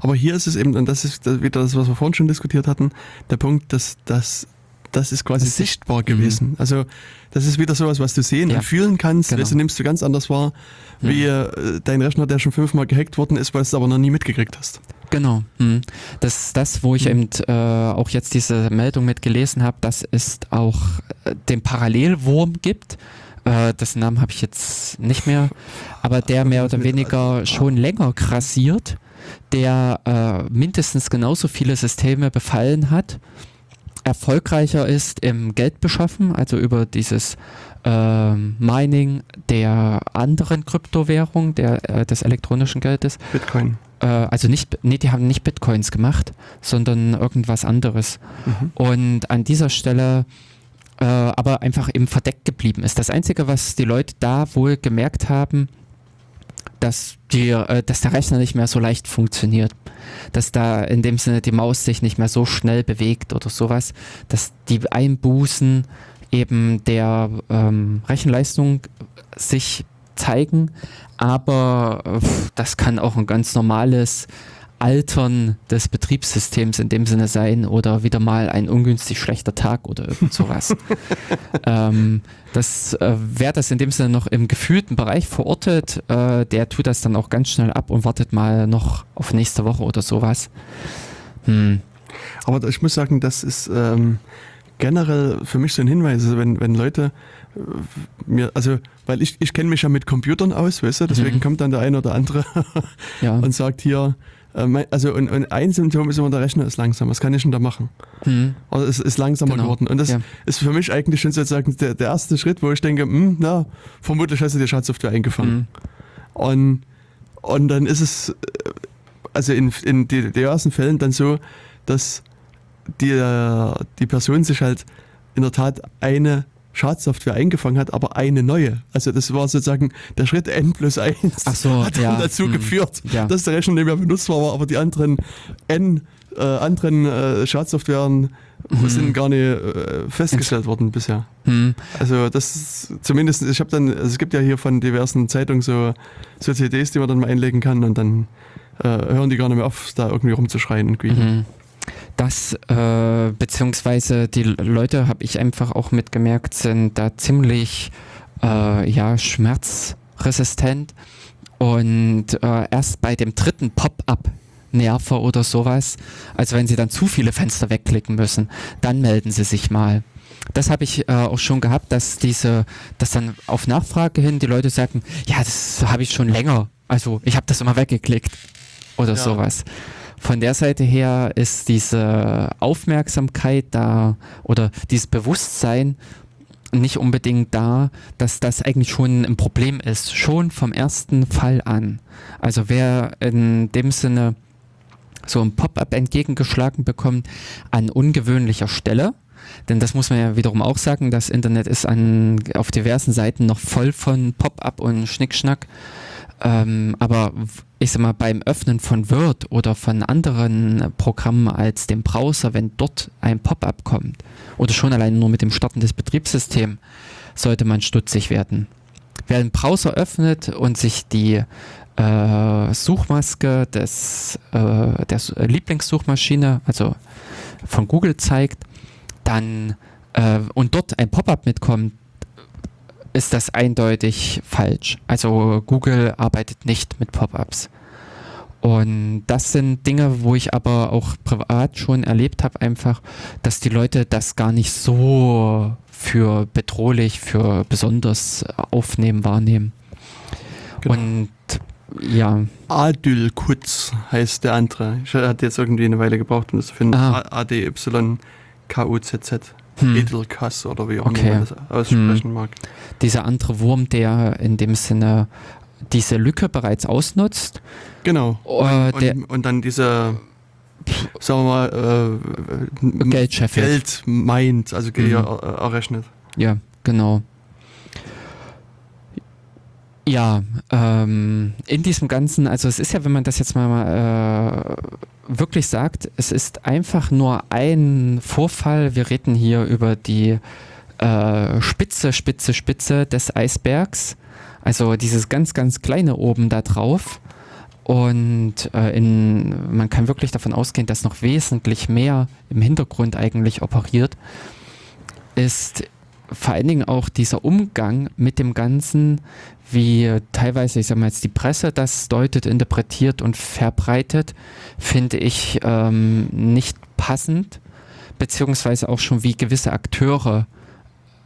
Aber hier ist es eben, und das ist wieder das, was wir vorhin schon diskutiert hatten, der Punkt, dass das das ist quasi Das ist- sichtbar gewesen. Also das ist wieder sowas, was du sehen Ja. und fühlen kannst. Genau. Du, nimmst du ganz anders wahr, wie äh, dein Rechner, der schon fünfmal gehackt worden ist, weil du es aber noch nie mitgekriegt hast. Genau. Hm. Das ist das, wo ich Hm. eben äh, auch jetzt diese Meldung mit gelesen habe, dass es auch äh, den Parallelwurm gibt. Äh, dessen Namen habe ich jetzt nicht mehr, aber der mehr oder weniger schon länger grassiert, der äh, mindestens genauso viele Systeme befallen hat, erfolgreicher ist im Geldbeschaffen, also über dieses ähm, Mining der anderen Kryptowährung, der, äh, des elektronischen Geldes Bitcoin. äh, also nicht, nee, die haben nicht Bitcoins gemacht, sondern irgendwas anderes. Mhm. Und an dieser Stelle äh, aber einfach eben verdeckt geblieben ist. Das Einzige, was die Leute da wohl gemerkt haben, dass, die, äh, dass der Rechner nicht mehr so leicht funktioniert. Dass da in dem Sinne die Maus sich nicht mehr so schnell bewegt oder sowas. Dass die Einbußen eben der ähm, Rechenleistung sich zeigen. Aber äh, das kann auch ein ganz normales Altern des Betriebssystems in dem Sinne sein oder wieder mal ein ungünstig schlechter Tag oder irgend sowas. *laughs* ähm, das, äh, wer das in dem Sinne noch im gefühlten Bereich verortet, äh, der tut das dann auch ganz schnell ab und wartet mal noch auf nächste Woche oder sowas. Hm. Aber ich muss sagen, das ist ähm, generell für mich so ein Hinweis, also wenn, wenn Leute äh, mir, also, weil ich, ich kenne mich ja mit Computern aus, weißt du, deswegen Mhm. kommt dann der eine oder andere Ja. *laughs* und sagt hier, also und, und ein Symptom ist immer, der Rechner ist langsam, was kann ich denn da machen? Hm. Oder es ist langsamer Genau, geworden. Und das ja. ist für mich eigentlich schon sozusagen der, der erste Schritt, wo ich denke, hm, na, vermutlich hast du dir Schadsoftware eingefangen. Hm. Und, und dann ist es, äh, also in, in die, diversen Fällen dann so, dass die, äh, die Person sich halt in der Tat eine Schadsoftware eingefangen hat, aber eine neue. Also das war sozusagen der Schritt N plus 1 Ach so, hat dann ja, dazu hm, geführt, ja. dass der Rechner nicht mehr benutzbar war, aber die anderen N äh, anderen äh, Schadsoftwaren Mhm. sind gar nicht äh, festgestellt worden bisher. Hm. Also das ist zumindest, ich habe dann, also es gibt ja hier von diversen Zeitungen so, so CDs, die man dann mal einlegen kann und dann äh, hören die gar nicht mehr auf, da irgendwie rumzuschreien und quieken. Mhm. Das, äh, beziehungsweise die Leute, habe ich einfach auch mitgemerkt, sind da ziemlich, äh, ja, schmerzresistent. Und äh, erst bei dem dritten Pop-up Nerver oder sowas. Also wenn Sie dann zu viele Fenster wegklicken müssen, dann melden Sie sich mal. Das habe ich äh, auch schon gehabt, dass diese, dass dann auf Nachfrage hin die Leute sagen, ja, das habe ich schon länger. Also ich habe das immer weggeklickt oder Ja. sowas. Von der Seite her ist diese Aufmerksamkeit da oder dieses Bewusstsein nicht unbedingt da, dass das eigentlich schon ein Problem ist, schon vom ersten Fall an. Also wer in dem Sinne so ein Pop-up entgegengeschlagen bekommt an ungewöhnlicher Stelle, denn das muss man ja wiederum auch sagen, das Internet ist an, auf diversen Seiten noch voll von Pop-up und Schnickschnack. Ähm, aber ich sag mal, beim Öffnen von Word oder von anderen Programmen als dem Browser, wenn dort ein Pop-up kommt, oder schon allein nur mit dem Starten des Betriebssystems, sollte man stutzig werden. Wer den Browser öffnet und sich die äh, Suchmaske des, äh, der Su- Lieblingssuchmaschine, also von Google zeigt, dann äh, und dort ein Pop-up mitkommt, ist das eindeutig falsch. Also Google arbeitet nicht mit Pop-ups. Und das sind Dinge, wo ich aber auch privat schon erlebt habe, einfach, dass die Leute das gar nicht so für bedrohlich, für besonders aufnehmen, wahrnehmen. Genau. Und ja, Adül Kutz heißt der andere. Ich hatte jetzt irgendwie eine Weile gebraucht, um das zu finden. Ah. A-D-Y-K-U-Z-Z. Hm, Edelkass oder wie auch Okay. immer man das aussprechen mag. dieser andere Wurm, der in dem Sinne diese Lücke bereits ausnutzt, Genau. äh, Und, der und dann diese, sagen wir mal, äh, Geld scheffelt. Geld meint, also Mhm. er, er, errechnet. Ja, genau. Ja, ähm, in diesem Ganzen, also es ist ja, wenn man das jetzt mal, mal äh, wirklich sagt, es ist einfach nur ein Vorfall. Wir reden hier über die äh, Spitze, Spitze, Spitze des Eisbergs. Also dieses ganz, ganz kleine oben da drauf. Und äh, in, man kann wirklich davon ausgehen, dass noch wesentlich mehr im Hintergrund eigentlich operiert, ist vor allen Dingen auch dieser Umgang mit dem Ganzen, wie teilweise, ich sag mal jetzt, die Presse das deutet, interpretiert und verbreitet, finde ich ähm, nicht passend, beziehungsweise auch schon wie gewisse Akteure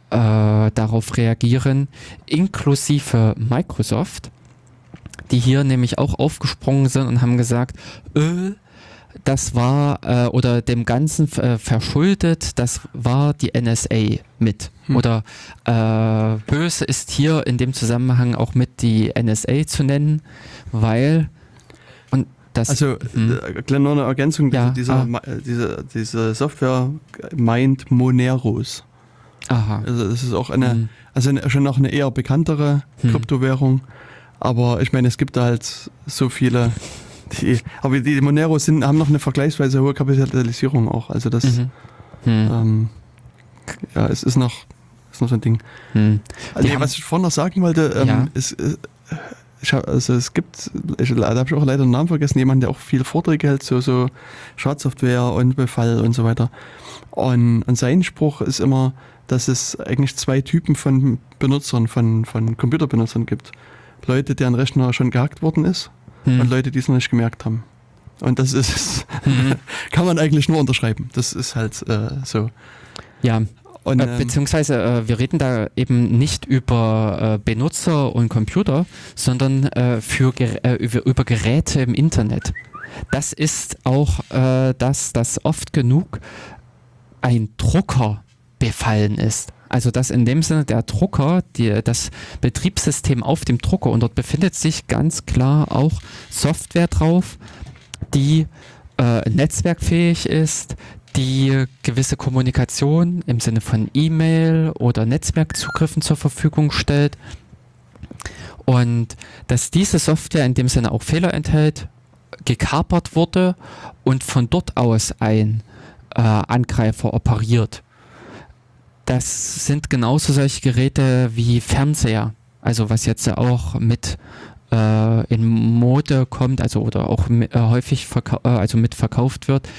äh, darauf reagieren, inklusive Microsoft, die hier nämlich auch aufgesprungen sind und haben gesagt, äh, das war äh, oder dem Ganzen äh, verschuldet, das war die NSA mit. Hm. Oder äh, böse ist hier in dem Zusammenhang auch mit die NSA zu nennen, weil und das Also, Mhm. äh, kleine noch eine Ergänzung, Ja, diese, ah. Äh, diese, diese Software meint Moneros. aha. Also das ist auch eine, Hm. also schon noch eine eher bekanntere Hm. Kryptowährung. Aber ich meine, es gibt da halt so viele. Die, aber die Moneros sind, haben noch eine vergleichsweise hohe Kapitalisierung auch. Also das, Mhm. Hm. ähm, ja, es ist noch, ist noch so ein Ding. Hm. Also, haben- was ich vorhin noch sagen wollte, ähm, Ja. ist, äh, ich hab, also es gibt, ich, da habe ich auch leider den Namen vergessen, jemand, der auch viele Vorträge hält, so, so Schadsoftware und Befall und so weiter. Und, und sein Spruch ist immer, dass es eigentlich zwei Typen von Benutzern, von, von Computerbenutzern gibt. Leute, deren Rechner schon gehackt worden ist Hm. und Leute, die es noch nicht gemerkt haben. Und das ist, Mhm. *laughs* kann man eigentlich nur unterschreiben. Das ist halt äh, so. Ja, Und, äh, ähm, beziehungsweise äh, wir reden da eben nicht über äh, Benutzer und Computer, sondern äh, für, äh, über, über Geräte im Internet. Das ist auch äh, das, das oft genug ein Drucker befallen ist. Also dass in dem Sinne der Drucker, die, das Betriebssystem auf dem Drucker und dort befindet sich ganz klar auch Software drauf, die äh, netzwerkfähig ist, die gewisse Kommunikation im Sinne von E-Mail oder Netzwerkzugriffen zur Verfügung stellt. Und dass diese Software in dem Sinne auch Fehler enthält, gekapert wurde und von dort aus ein äh, Angreifer operiert. Das sind genauso solche Geräte wie Fernseher, also was jetzt auch mit äh, in Mode kommt, also oder auch äh, häufig äh, also mit verkauft wird,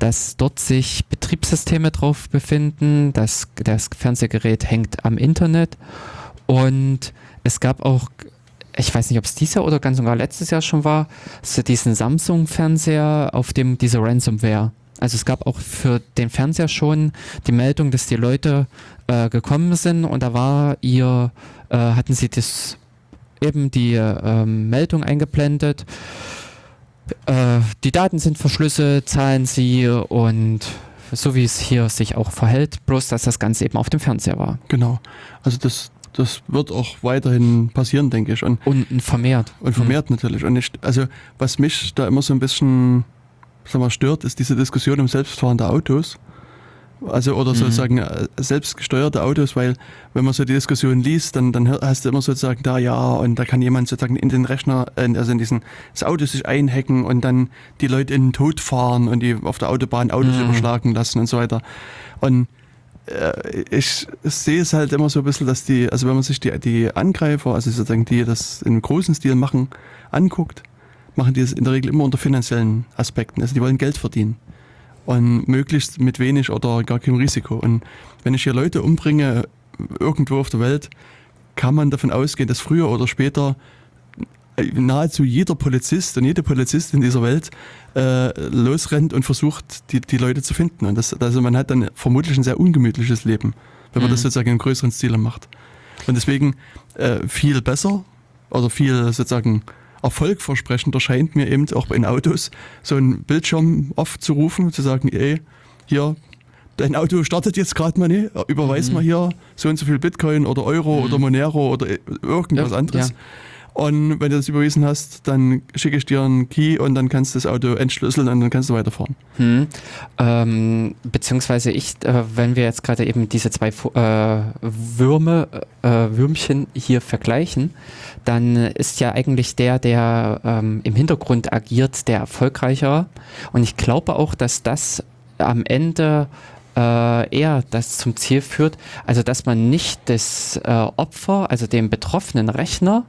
dass dort sich Betriebssysteme drauf befinden, dass das Fernsehgerät hängt am Internet und es gab auch ich weiß nicht, ob es dieses Jahr oder ganz sogar letztes Jahr schon war, so diesen Samsung-Fernseher, auf dem diese Ransomware. Also es gab auch für den Fernseher schon die Meldung, dass die Leute äh, gekommen sind und da war ihr, äh, hatten sie das eben die äh, Meldung eingeblendet. Äh, die Daten sind verschlüsselt, zahlen sie und so wie es hier sich auch verhält, bloß dass das Ganze eben auf dem Fernseher war. Genau. Also das, das wird auch weiterhin passieren, denke ich. Und, und vermehrt. Und vermehrt mhm. natürlich. Und ich, also was mich da immer so ein bisschen sag mal, stört, ist diese Diskussion um selbstfahrende Autos. Also oder mhm. sozusagen äh, selbstgesteuerte Autos, weil wenn man so die Diskussion liest, dann, dann hast du immer sozusagen da ja und da kann jemand sozusagen in den Rechner, also in diesen das Auto sich einhacken und dann die Leute in den Tod fahren und die auf der Autobahn Autos mhm. überschlagen lassen und so weiter. Und äh, ich sehe es halt immer so ein bisschen, dass die, also wenn man sich die, die Angreifer, also sozusagen die das in großen Stil machen, anguckt, machen die es in der Regel immer unter finanziellen Aspekten. Also die wollen Geld verdienen und möglichst mit wenig oder gar keinem Risiko. Und wenn ich hier Leute umbringe, irgendwo auf der Welt, kann man davon ausgehen, dass früher oder später nahezu jeder Polizist und jede Polizistin dieser Welt äh, losrennt und versucht, die, die Leute zu finden. Und das, also man hat dann vermutlich ein sehr ungemütliches Leben, wenn man mhm. das sozusagen im größeren Stil macht. Und deswegen äh, viel besser oder viel sozusagen erfolgversprechender scheint mir eben auch in Autos so einen Bildschirm aufzurufen, zu sagen, ey, hier, dein Auto startet jetzt gerade mal nicht, überweis mhm. mal hier so und so viel Bitcoin oder Euro mhm. oder Monero oder irgendwas ja, anderes. Ja. Und wenn du das überwiesen hast, dann schicke ich dir einen Key und dann kannst du das Auto entschlüsseln und dann kannst du weiterfahren. Hm. Ähm, beziehungsweise ich, äh, wenn wir jetzt gerade eben diese zwei äh, Würme, äh, Würmchen hier vergleichen, dann ist ja eigentlich der, der ähm, im Hintergrund agiert, der erfolgreicher. Und ich glaube auch, dass das am Ende äh, eher das zum Ziel führt, also dass man nicht das äh, Opfer, also den betroffenen Rechner,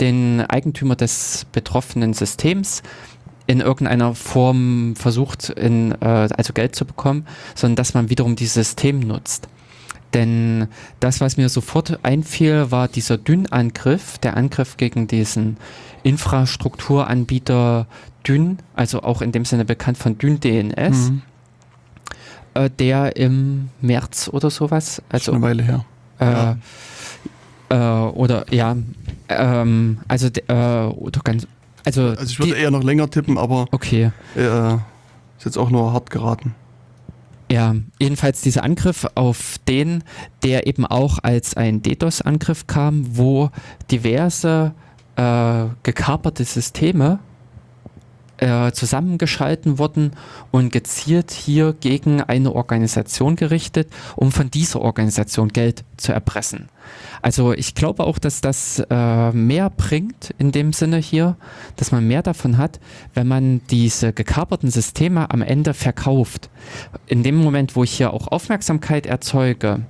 den Eigentümer des betroffenen Systems in irgendeiner Form versucht, in, äh, also Geld zu bekommen, sondern dass man wiederum dieses System nutzt. Denn das, was mir sofort einfiel, war dieser Dyn-Angriff, der Angriff gegen diesen Infrastrukturanbieter Dyn, also auch in dem Sinne bekannt von Dyn DNS, mhm. äh, der im März oder sowas, also eine Weile her. Äh, ja. äh, oder ja, ähm, also äh, oder ganz, also, also ich würde eher noch länger tippen, aber okay, äh, ist jetzt auch nur hart geraten. Ja, jedenfalls dieser Angriff auf den, der eben auch als ein DDoS-Angriff kam, wo diverse äh, gekaperte Systeme äh, zusammengeschalten wurden und gezielt hier gegen eine Organisation gerichtet, um von dieser Organisation Geld zu erpressen. Also ich glaube auch, dass das äh, mehr bringt in dem Sinne hier, dass man mehr davon hat, wenn man diese gekaperten Systeme am Ende verkauft. In dem Moment, wo ich hier auch Aufmerksamkeit erzeuge,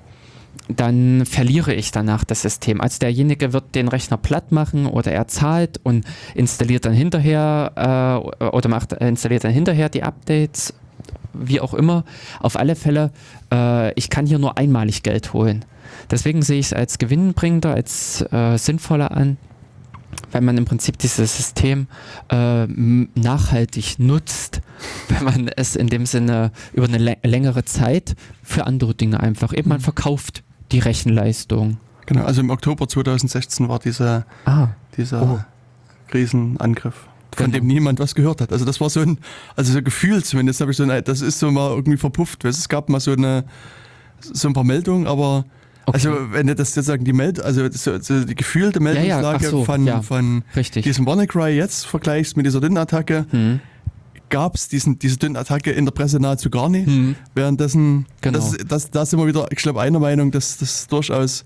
dann verliere ich danach das System. Also derjenige wird den Rechner platt machen oder er zahlt und installiert dann hinterher äh, oder macht, installiert dann hinterher die Updates, wie auch immer. Auf alle Fälle, äh, ich kann hier nur einmalig Geld holen. Deswegen sehe ich es als gewinnbringender, als äh, sinnvoller an, weil man im Prinzip dieses System äh, nachhaltig nutzt, *laughs* wenn man es in dem Sinne über eine längere Zeit für andere Dinge einfach eben man mhm. verkauft die Rechenleistung. Genau, also im Oktober 2016 war dieser, ah. dieser oh. Krisenangriff von genau. dem niemand was gehört hat. Also das war so ein, also so Gefühl zumindest habe ich so, eine, das ist so mal irgendwie verpufft. Es gab mal so eine, so ein paar Meldungen, aber Okay. Also wenn du das sozusagen die Meld, also so, die gefühlte Meldungslage ja, ja. So, von, ja. von diesem WannaCry jetzt vergleichst mit dieser Dünn-Attacke, hm. Gab es diese Dünn-Attacke in der Presse nahezu gar nicht. Hm. Währenddessen, genau. das, das, da sind wir wieder, ich glaube, einer Meinung, dass das durchaus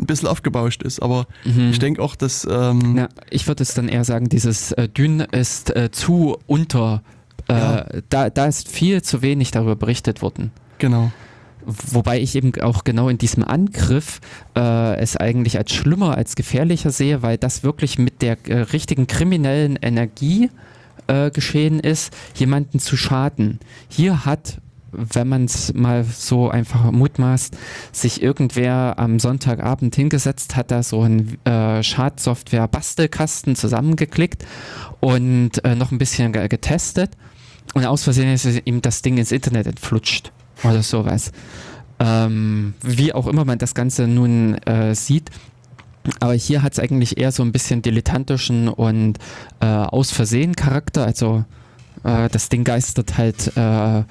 ein bisschen aufgebauscht ist. Aber mhm. ich denke auch, dass. Ähm ja, ich würde es dann eher sagen, dieses äh, Dünn ist äh, zu unter. Äh, ja. da, da ist viel zu wenig darüber berichtet worden. Genau. Wobei ich eben auch genau in diesem Angriff äh, es eigentlich als schlimmer, als gefährlicher sehe, weil das wirklich mit der äh, richtigen kriminellen Energie äh, geschehen ist, jemanden zu schaden. Hier hat wenn man es mal so einfach mutmaßt, sich irgendwer am Sonntagabend hingesetzt hat, da so ein äh, Schadsoftware-Bastelkasten zusammengeklickt und äh, noch ein bisschen getestet und aus Versehen ist ihm das Ding ins Internet entflutscht oder sowas. Ähm, wie auch immer man das Ganze nun äh, sieht. Aber hier hat es eigentlich eher so ein bisschen dilettantischen und äh, aus Versehen Charakter. Also äh, das Ding geistert halt äh,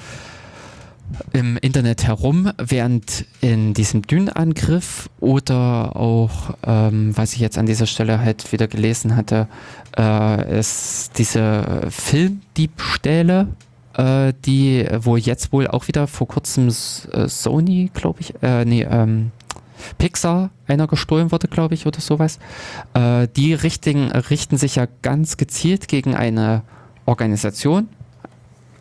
im Internet herum, während in diesem Dünenangriff oder auch, ähm, was ich jetzt an dieser Stelle halt wieder gelesen hatte, äh, es diese Filmdiebstähle, äh, die, wo jetzt wohl auch wieder vor kurzem äh, Sony, glaube ich, äh, nee, ähm, Pixar einer gestohlen wurde, glaube ich, oder sowas. Äh, die richten, richten sich ja ganz gezielt gegen eine Organisation,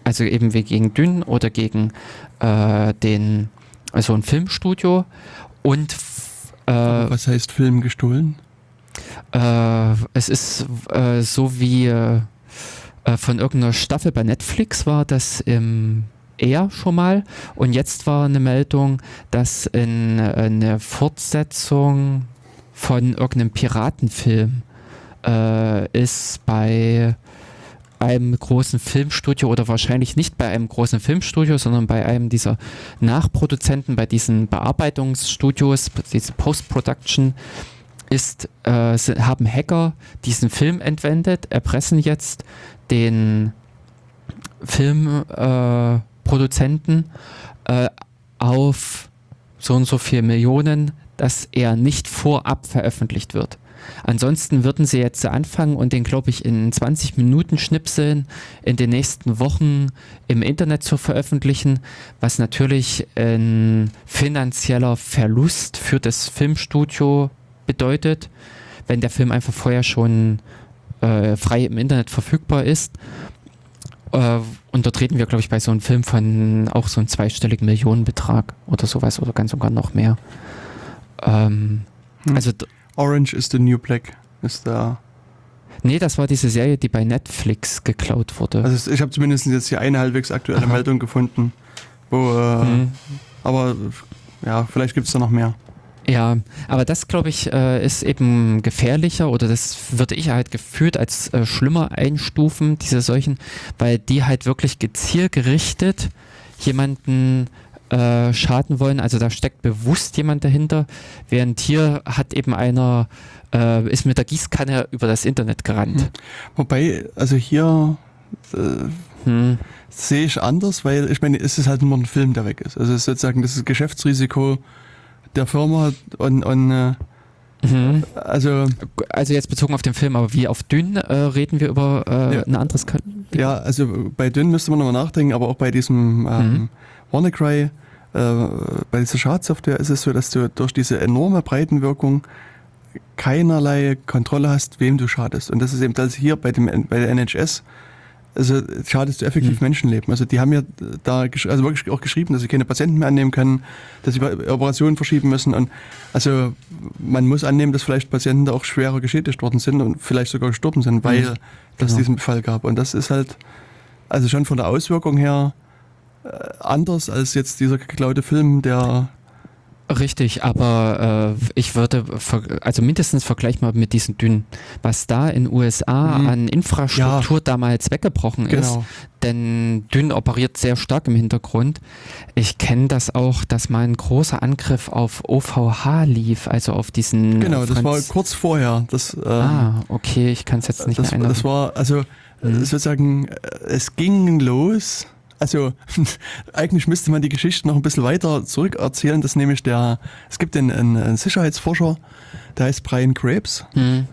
also eben wie gegen Dünn oder gegen äh, den, also ein Filmstudio und äh, was heißt Film gestohlen? Äh, es ist äh, so wie äh, von irgendeiner Staffel bei Netflix war das im eher schon mal. Und jetzt war eine Meldung, dass in eine Fortsetzung von irgendeinem Piratenfilm ist bei einem großen Filmstudio oder wahrscheinlich nicht bei einem großen Filmstudio, sondern bei einem dieser Nachproduzenten, bei diesen Bearbeitungsstudios, diese Post-Production, ist, äh, haben Hacker diesen Film entwendet, erpressen jetzt den Filmproduzenten äh, äh, auf so und so viele Millionen, dass er nicht vorab veröffentlicht wird. Ansonsten würden sie jetzt anfangen und den, glaube ich, in 20 Minuten Schnipseln in den nächsten Wochen im Internet zu veröffentlichen, was natürlich ein finanzieller Verlust für das Filmstudio bedeutet, wenn der Film einfach vorher schon äh, frei im Internet verfügbar ist. Äh, und dort reden wir, glaube ich, bei so einem Film von auch so einem zweistelligen Millionenbetrag oder sowas oder ganz sogar noch mehr. Ähm, hm. Also Orange is the New Black ist da. Nee, das war diese Serie, die bei Netflix geklaut wurde. Also ich habe zumindest jetzt hier eine halbwegs aktuelle Aha. Meldung gefunden. Wo, äh, hm. Aber ja, vielleicht gibt es da noch mehr. Ja, aber das glaube ich äh, ist eben gefährlicher oder das würde ich halt gefühlt als äh, schlimmer einstufen, diese solchen, weil die halt wirklich gezielgerichtet jemanden äh, schaden wollen. Also da steckt bewusst jemand dahinter, während hier hat eben einer, äh, ist mit der Gießkanne über das Internet gerannt. Hm. Wobei, also hier äh, hm. sehe ich anders, weil ich meine, es ist halt nur ein Film, der weg ist. Also es ist sozusagen das ist Geschäftsrisiko der Firma und, und äh, Mhm. Also, also jetzt bezogen auf den Film, aber wie auf Dünn äh, reden wir über äh, ja. ein anderes Kal Ja, also bei Dünn müsste man nochmal nachdenken, aber auch bei diesem ähm, mhm. WannaCry, äh, bei dieser Schadsoftware ist es so, dass du durch diese enorme Breitenwirkung keinerlei Kontrolle hast, wem du schadest. Und das ist eben das hier bei, dem, bei der NHS, also schadest du effektiv mhm. Menschenleben. Also die haben ja da also wirklich auch geschrieben, dass sie keine Patienten mehr annehmen können, dass sie Operationen verschieben müssen. Und also man muss annehmen, dass vielleicht Patienten da auch schwerer geschädigt worden sind und vielleicht sogar gestorben sind, weil mhm. es genau. diesen Befall gab. Und das ist halt, also schon von der Auswirkung her äh, anders als jetzt dieser geklaute Film, der Richtig, aber äh, ich würde, also mindestens vergleichbar mit diesen Dünnen, was da in USA mhm. an Infrastruktur ja. damals weggebrochen genau. ist, denn Dünn operiert sehr stark im Hintergrund. Ich kenne das auch, dass mal ein großer Angriff auf OVH lief, also auf diesen. Genau, Franz das war kurz vorher. Das, ähm, ah, okay, ich kann es jetzt nicht das, mehr erinnern. Das war, also mhm. sozusagen, äh, es ging los also *laughs* eigentlich müsste man die Geschichte noch ein bisschen weiter zurückerzählen. Das nämlich der, es gibt einen, einen Sicherheitsforscher, der heißt Brian Krebs. Mhm.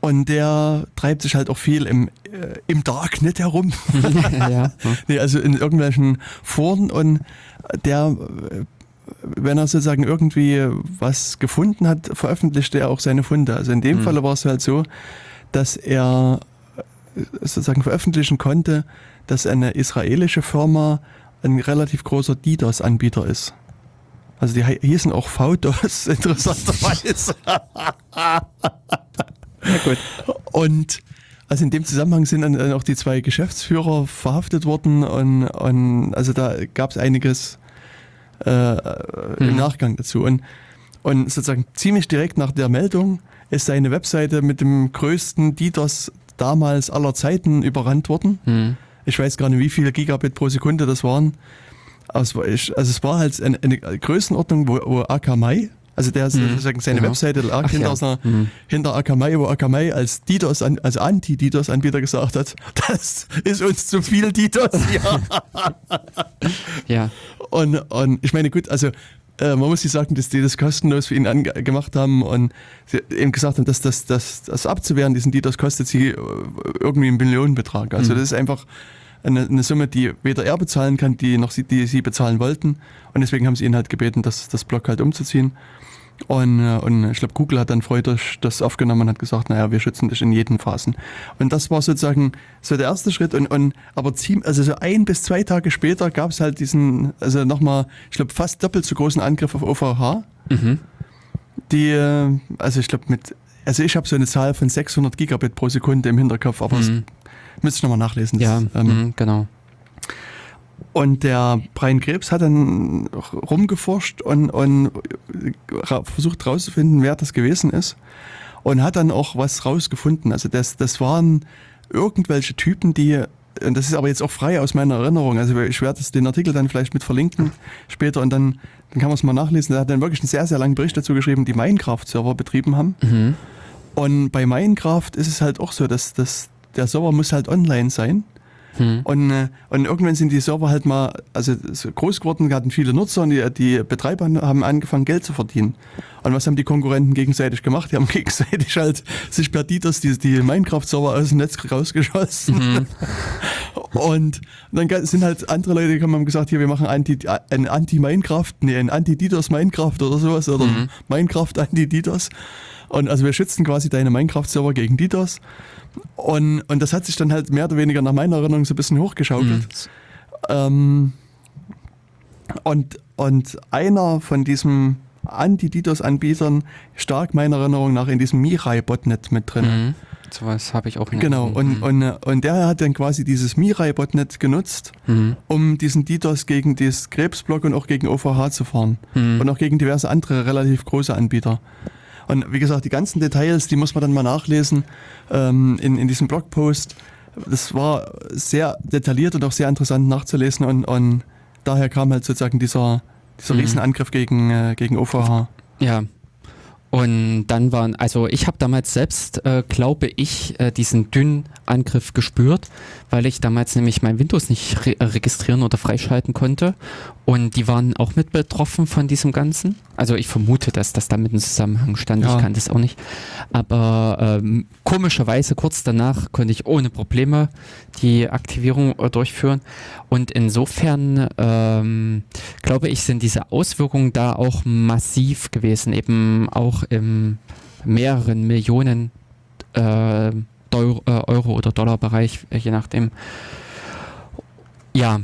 Und der treibt sich halt auch viel im, äh, im Darknet herum. *laughs* ja. *laughs* nee, also in irgendwelchen Foren und der, wenn er sozusagen irgendwie was gefunden hat, veröffentlicht er auch seine Funde. Also in dem mhm. Fall war es halt so, dass er sozusagen veröffentlichen konnte, dass eine israelische Firma ein relativ großer DDoS-Anbieter ist. Also die hießen auch VDOS, *laughs* interessanterweise. ja, gut. Und Also in dem Zusammenhang sind dann auch die zwei Geschäftsführer verhaftet worden und, und also da gab es einiges äh, im Mhm. Nachgang dazu. Und, und sozusagen ziemlich direkt nach der Meldung ist seine Webseite mit dem größten DDoS damals aller Zeiten überrannt worden. Hm. Ich weiß gar nicht, wie viele Gigabit pro Sekunde das waren. Ich- also es war halt eine, eine Größenordnung, wo, wo Akamai, also der Mhm. sozusagen seine Ja. Webseite lag Ach hinter, ja. einer, Hm. hinter Akamai, wo Akamai als DDoS, an- als Anti-DDoS-Anbieter gesagt hat, *laughs* das ist uns zu viel DDoS hier. *laughs* Ja. Und, und ich meine, gut, also äh, man muss nicht sagen, dass die das kostenlos für ihn gemacht haben und eben gesagt haben, dass das, das, das abzuwehren, diesen DDoS kostet sie äh, irgendwie einen Millionenbetrag. Also Mhm. das ist einfach eine, eine Summe, die weder er bezahlen kann, die noch sie, die sie bezahlen wollten. Und deswegen haben sie ihn halt gebeten, das, das Blog halt umzuziehen. Und, äh, und ich glaube, Google hat dann freudig das aufgenommen und hat gesagt, naja, wir schützen dich in jeden Phasen. Und das war sozusagen so der erste Schritt. Und, und aber ziemlich, also so ein bis zwei Tage später gab es halt diesen, also nochmal, ich glaube, fast doppelt so großen Angriff auf OVH. Mhm. Die, äh, also ich glaube mit, also ich habe so eine Zahl von 600 Gigabit pro Sekunde im Hinterkopf, aber Mhm. Müsste ich nochmal nachlesen. Das, Ja, ähm, mhm, genau. und der Brian Krebs hat dann rumgeforscht und, und versucht herauszufinden, wer das gewesen ist. Und hat dann auch was rausgefunden. Also das, das waren irgendwelche Typen, die, und das ist aber jetzt auch frei aus meiner Erinnerung, also ich werde den Artikel dann vielleicht mit verlinken später und dann, dann kann man es mal nachlesen. Der hat dann wirklich einen sehr, sehr langen Bericht dazu geschrieben, die Minecraft-Server betrieben haben. Mhm. Und bei Minecraft ist es halt auch so, dass, dass der Server muss halt online sein. Hm. Und, äh, und irgendwann sind die Server halt mal, also so groß geworden, hatten viele Nutzer und die, die Betreiber haben angefangen, Geld zu verdienen. Und was haben die Konkurrenten gegenseitig gemacht? Die haben *laughs* gegenseitig halt sich per DDoS die, die Minecraft-Server aus dem Netz rausgeschossen. Mhm. *laughs* Und dann sind halt andere Leute gekommen und haben gesagt, hier, wir machen Anti, ein Anti-Minecraft, nee, ein Anti-DDoS-Minecraft oder sowas oder Mhm. Minecraft-Anti-DDoS. Und also wir schützen quasi deine Minecraft-Server gegen DDoS. Und, und das hat sich dann halt mehr oder weniger nach meiner Erinnerung so ein bisschen hochgeschaukelt. Mhm. Ähm, und, und einer von diesen Anti-DDoS-Anbietern stark meiner Erinnerung nach in diesem Mirai-Botnet mit drin. Mhm. Sowas habe ich auch in Genau, und, und, äh, und der hat dann quasi dieses Mirai-Botnet genutzt, Mhm. um diesen DDoS gegen das Krebsblock und auch gegen OVH zu fahren. Mhm. Und auch gegen diverse andere relativ große Anbieter. Und wie gesagt, die ganzen Details, die muss man dann mal nachlesen ähm, in, in diesem Blogpost. Das war sehr detailliert und auch sehr interessant nachzulesen und, und daher kam halt sozusagen dieser, dieser Mhm. Riesenangriff gegen, äh, gegen OVH. Ja. Und dann waren, also ich habe damals selbst, äh, glaube ich, äh, diesen dünnen Angriff gespürt, weil ich damals nämlich mein Windows nicht re äh, registrieren oder freischalten konnte. Und die waren auch mit betroffen von diesem Ganzen. Also ich vermute, dass das damit in Zusammenhang stand. Ja. Ich kann das auch nicht. Aber ähm, komischerweise kurz danach konnte ich ohne Probleme die Aktivierung äh, durchführen. Und insofern ähm, glaube ich, sind diese Auswirkungen da auch massiv gewesen, eben auch im mehreren Millionen äh, äh, Euro oder Dollar-Bereich, äh, je nachdem. Ja,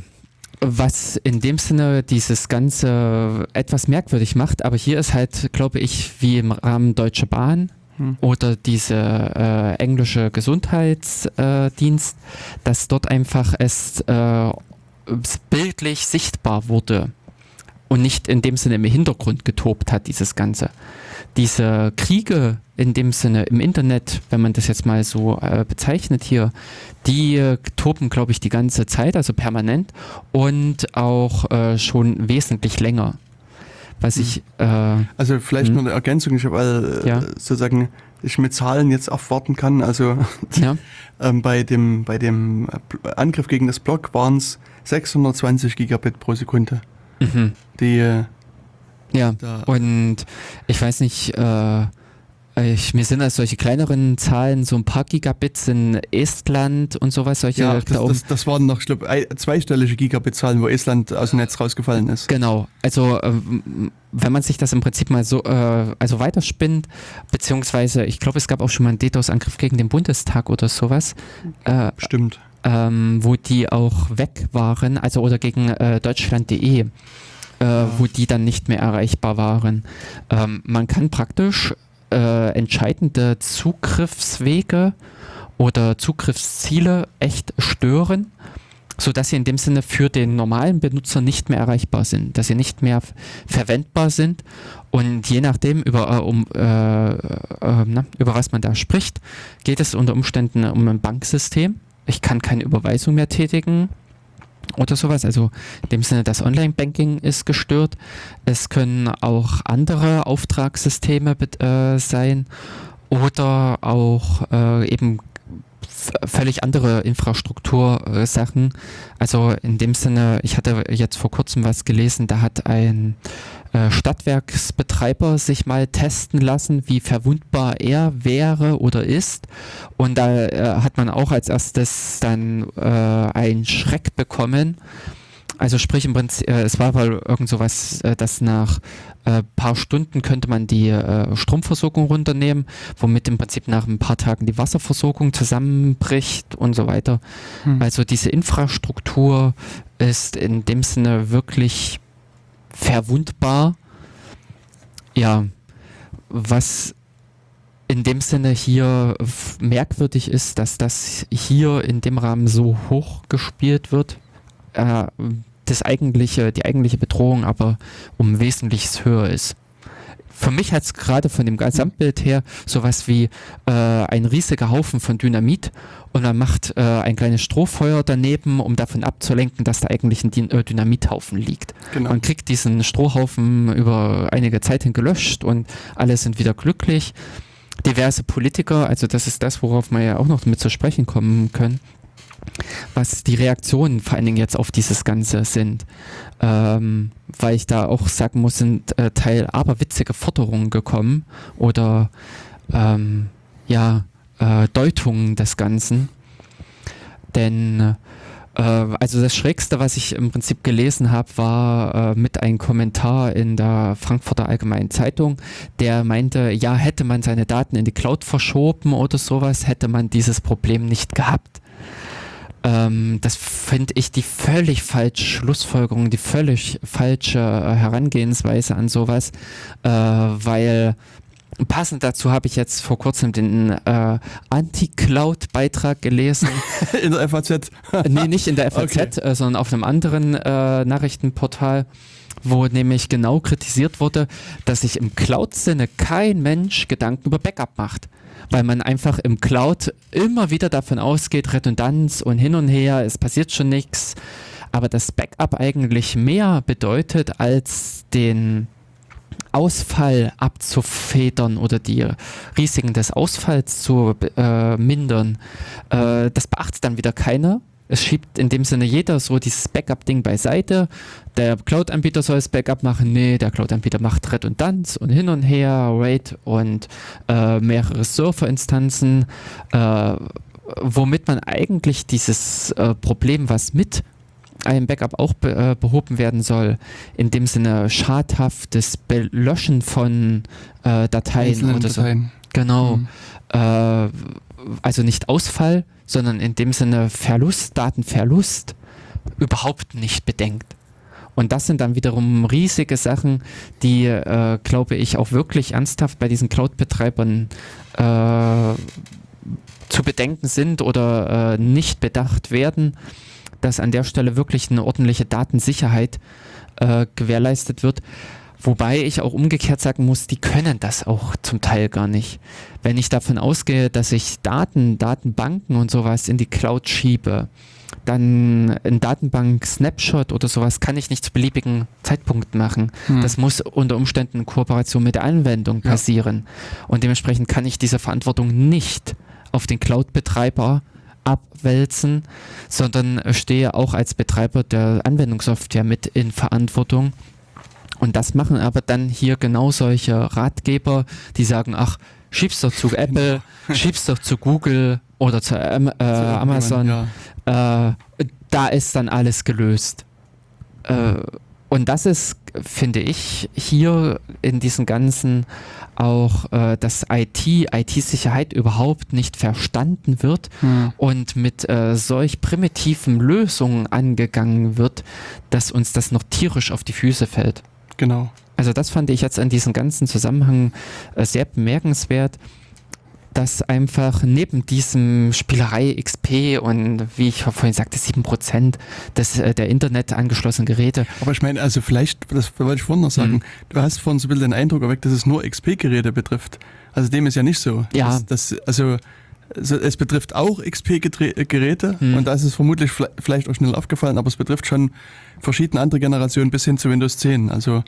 was in dem Sinne dieses Ganze etwas merkwürdig macht, aber hier ist halt, glaube ich, wie im Rahmen Deutsche Bahn Hm. oder diese äh, englische Gesundheitsdienst, äh, dass dort einfach es äh, es bildlich sichtbar wurde und nicht in dem Sinne im Hintergrund getobt hat, dieses Ganze. Diese Kriege in dem Sinne im Internet, wenn man das jetzt mal so äh, bezeichnet hier, die äh, toben, glaube ich, die ganze Zeit, also permanent und auch äh, schon wesentlich länger. Was ich, äh, Also vielleicht Hm. nur eine Ergänzung, ich, weil äh, Ja. sozusagen ich mit Zahlen jetzt aufwarten kann. Also ja, *laughs* ähm, bei dem, bei dem Angriff gegen das Block waren es 620 Gigabit pro Sekunde. mhm. Die äh, ja. da Und ich weiß nicht, äh, ich, mir sind also solche kleineren Zahlen, so ein paar Gigabits in Estland und sowas, solche ja, da das, oben. das, das waren noch, ich glaube, zweistellige Gigabit-Zahlen, wo Estland aus dem Netz rausgefallen ist. Genau, also ähm, wenn man sich das im Prinzip mal so äh, also weiterspinnt, beziehungsweise ich glaube, es gab auch schon mal einen DDoS-Angriff gegen den Bundestag oder sowas, äh, Stimmt. ähm, wo die auch weg waren, also oder gegen äh, deutschland.de, äh, wo die dann nicht mehr erreichbar waren. Ähm, man kann praktisch äh, entscheidende Zugriffswege oder Zugriffsziele echt stören, sodass sie in dem Sinne für den normalen Benutzer nicht mehr erreichbar sind, dass sie nicht mehr verwendbar sind und je nachdem, über, äh, um, äh, äh, na, über was man da spricht, geht es unter Umständen um ein Banksystem. Ich kann keine Überweisung mehr tätigen oder sowas. Also in dem Sinne, das Online-Banking ist gestört. Es können auch andere Auftragssysteme äh, sein oder auch äh, eben völlig andere Infrastruktursachen. also in dem Sinne, ich hatte jetzt vor kurzem was gelesen, da hat ein Stadtwerksbetreiber sich mal testen lassen, wie verwundbar er wäre oder ist. Und da äh, hat man auch als erstes dann äh, einen Schreck bekommen. Also sprich im Prinzip, äh, es war wohl irgend sowas, äh, dass nach äh, paar Stunden könnte man die äh, Stromversorgung runternehmen, womit im Prinzip nach ein paar Tagen die Wasserversorgung zusammenbricht und so weiter. Hm. Also diese Infrastruktur ist in dem Sinne wirklich verwundbar. Ja, was in dem Sinne hier merkwürdig ist, dass das hier in dem Rahmen so hoch gespielt wird. Äh, das eigentliche, die eigentliche Bedrohung aber um Wesentliches höher ist. Für mich hat es gerade von dem Gesamtbild her sowas wie äh, ein riesiger Haufen von Dynamit und man macht äh, ein kleines Strohfeuer daneben, um davon abzulenken, dass da eigentlich ein äh, Dynamithaufen liegt. Genau. Man kriegt diesen Strohhaufen über einige Zeit hin gelöscht und alle sind wieder glücklich. Diverse Politiker, also das ist das, worauf wir ja auch noch mit zu sprechen kommen können, was die Reaktionen vor allen Dingen jetzt auf dieses Ganze sind. Ähm, weil ich da auch sagen muss, sind äh, Teil aberwitzige Forderungen gekommen oder ähm, ja, äh, Deutungen des Ganzen. Denn äh, also das Schrägste, was ich im Prinzip gelesen habe, war äh, mit einem Kommentar in der Frankfurter Allgemeinen Zeitung, der meinte, ja, hätte man seine Daten in die Cloud verschoben oder sowas, hätte man dieses Problem nicht gehabt. Ähm, das finde ich die völlig falsche Schlussfolgerung, die völlig falsche äh, Herangehensweise an sowas, äh, weil Passend dazu habe ich jetzt vor kurzem den äh, Anti-Cloud-Beitrag gelesen. *laughs* in der FAZ? nee, nicht in der FAZ, *laughs* okay. äh, sondern auf einem anderen äh, Nachrichtenportal, wo nämlich genau kritisiert wurde, dass sich im Cloud-Sinne kein Mensch Gedanken über Backup macht. Weil man einfach im Cloud immer wieder davon ausgeht, Redundanz und hin und her, es passiert schon nichts. Aber das Backup eigentlich mehr bedeutet als den Ausfall abzufedern oder die Risiken des Ausfalls zu äh, mindern, äh, das beachtet dann wieder keiner. Es schiebt in dem Sinne jeder so dieses Backup-Ding beiseite. Der Cloud-Anbieter soll das Backup machen. Nee, der Cloud-Anbieter macht Redundanz und hin und her, RAID und äh, mehrere Surfer-Instanzen, äh, womit man eigentlich dieses äh, Problem, was mit einem Backup auch be äh, behoben werden soll, in dem Sinne schadhaftes Belöschen von äh, Dateien Einzelnen oder Dateien. so. Genau. Mhm. Äh, also nicht Ausfall, sondern in dem Sinne Verlust, Datenverlust überhaupt nicht bedenkt. Und das sind dann wiederum riesige Sachen, die, äh, glaube ich, auch wirklich ernsthaft bei diesen Cloud-Betreibern äh, zu bedenken sind oder äh, nicht bedacht werden dass an der Stelle wirklich eine ordentliche Datensicherheit äh, gewährleistet wird. Wobei ich auch umgekehrt sagen muss, die können das auch zum Teil gar nicht. Wenn ich davon ausgehe, dass ich Daten, Datenbanken und sowas in die Cloud schiebe, dann ein Datenbank-Snapshot oder sowas kann ich nicht zu beliebigen Zeitpunkten machen. Hm. Das muss unter Umständen in Kooperation mit der Anwendung passieren. Ja. Und dementsprechend kann ich diese Verantwortung nicht auf den Cloud-Betreiber abwälzen, sondern stehe auch als Betreiber der Anwendungssoftware mit in Verantwortung. Und das machen aber dann hier genau solche Ratgeber, die sagen, ach, schieb's doch zu *laughs* Apple, schieb's doch zu Google oder zu, äh, Amazon. Ja. Äh, da ist dann alles gelöst. Äh, und das ist, finde ich, hier in diesem ganzen auch, äh, dass IT, IT-Sicherheit überhaupt nicht verstanden wird hm. und mit äh, solch primitiven Lösungen angegangen wird, dass uns das noch tierisch auf die Füße fällt. Genau. Also das fand ich jetzt in diesem ganzen Zusammenhang äh, sehr bemerkenswert dass einfach neben diesem Spielerei XP und wie ich vorhin sagte, 7% des, äh, der Internet angeschlossenen Geräte. Aber ich meine, also vielleicht, das wollte ich vorhin noch sagen, mhm. du hast vorhin so ein bisschen den Eindruck erweckt, dass es nur XP-Geräte betrifft. Also dem ist ja nicht so. Ja. Das, das, also es betrifft auch XP-Geräte hm. und da ist es vermutlich vielleicht auch schnell aufgefallen, aber es betrifft schon verschiedene andere Generationen bis hin zu Windows 10. Also,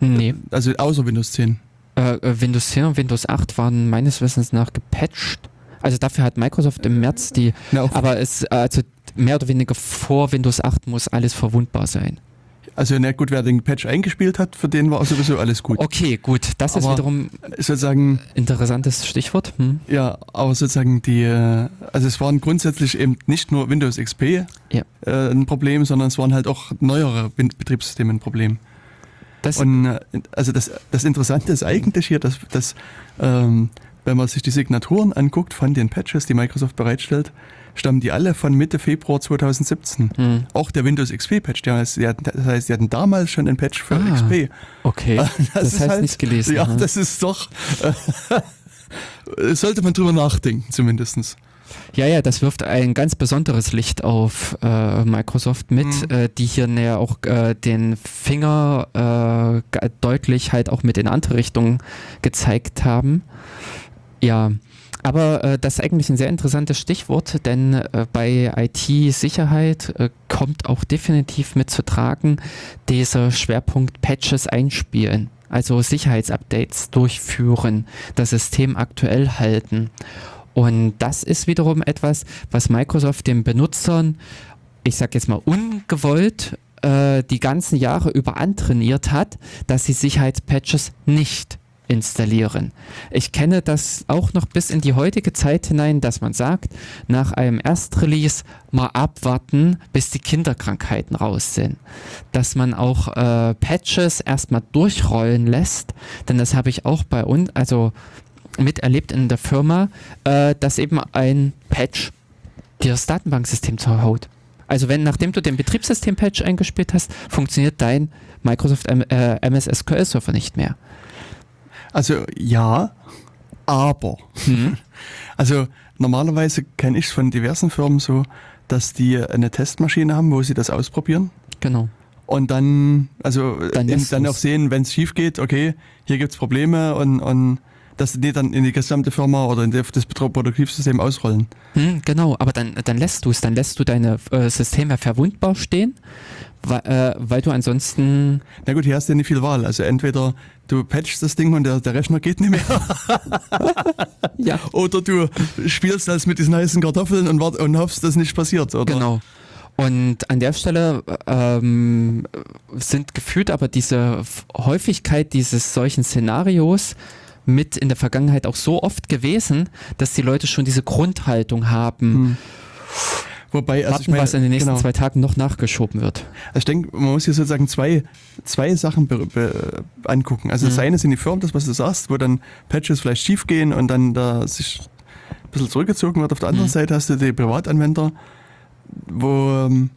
nee. also außer Windows 10. Äh, äh, Windows 10 und Windows 8 waren meines Wissens nach gepatcht. Also dafür hat Microsoft im März die, ja, aber es also mehr oder weniger vor Windows 8 muss alles verwundbar sein. Also na gut, wer den Patch eingespielt hat, für den war sowieso alles gut. Okay, gut. Das aber ist wiederum sozusagen interessantes Stichwort. Hm. Ja, aber sozusagen die, äh, also es waren grundsätzlich eben nicht nur Windows XP ja. äh, ein Problem, sondern es waren halt auch neuere Betriebssysteme ein Problem. Das Und äh, also das, das Interessante ist eigentlich hier, dass, dass ähm, wenn man sich die Signaturen anguckt von den Patches, die Microsoft bereitstellt, stammen die alle von Mitte Februar 2017. Hm. Auch der Windows XP-Patch. Das heißt, sie hatten damals schon einen Patch für ah, XP. Okay. *laughs* Das, das heißt halt, nicht gelesen. Ja, hm? das ist doch. Äh, *laughs* sollte man drüber nachdenken, zumindest. Ja, ja, das wirft ein ganz besonderes Licht auf äh, Microsoft mit, mhm. äh, die hier näher auch äh, den Finger äh, deutlich halt auch mit in andere Richtungen gezeigt haben. Ja, aber äh, das ist eigentlich ein sehr interessantes Stichwort, denn äh, bei IT-Sicherheit äh, kommt auch definitiv mit zu tragen dieser Schwerpunkt Patches einspielen, also Sicherheitsupdates durchführen, das System aktuell halten. Und das ist wiederum etwas, was Microsoft den Benutzern, ich sage jetzt mal ungewollt, äh, die ganzen Jahre über antrainiert hat, dass sie Sicherheitspatches nicht installieren. Ich kenne das auch noch bis in die heutige Zeit hinein, dass man sagt, nach einem Erstrelease mal abwarten, bis die Kinderkrankheiten raus sind. Dass man auch äh, Patches erstmal durchrollen lässt, denn das habe ich auch bei uns, also miterlebt in der Firma, äh, dass eben ein Patch dir das Datenbanksystem zerhaut. Also wenn nachdem du den Betriebssystem-Patch eingespielt hast, funktioniert dein Microsoft M äh, MS SQL Server nicht mehr. Also ja, aber. Mhm. *laughs* Also normalerweise kenne ich es von diversen Firmen so, dass die eine Testmaschine haben, wo sie das ausprobieren. Genau. Und dann, also dann, dann auch sehen, wenn es schief geht, okay, hier gibt es Probleme und, und dass die dann in die gesamte Firma oder in das Produktivsystem ausrollen. Hm, genau, aber dann, dann lässt du es, dann lässt du deine äh, Systeme verwundbar stehen weil, äh, weil du ansonsten. Na gut, hier hast du ja nicht viel Wahl. Also entweder du patchst das Ding und der, der Rechner geht nicht mehr. *laughs* ja. Oder du spielst das mit diesen heißen Kartoffeln und, wart, und hoffst, dass nichts passiert. Oder? Genau. Und an der Stelle ähm, sind gefühlt aber diese Häufigkeit dieses solchen Szenarios mit in der Vergangenheit auch so oft gewesen, dass die Leute schon diese Grundhaltung haben. Hm Wobei, also Warten, ich meine, was in den nächsten genau. zwei Tagen noch nachgeschoben wird. Also ich denke, man muss hier sozusagen zwei, zwei Sachen angucken. Also mhm. das eine sind die Firmen, das was du sagst, wo dann Patches vielleicht schief gehen und dann da sich ein bisschen zurückgezogen wird. Auf der anderen mhm. Seite hast du die Privatanwender, wo ähm,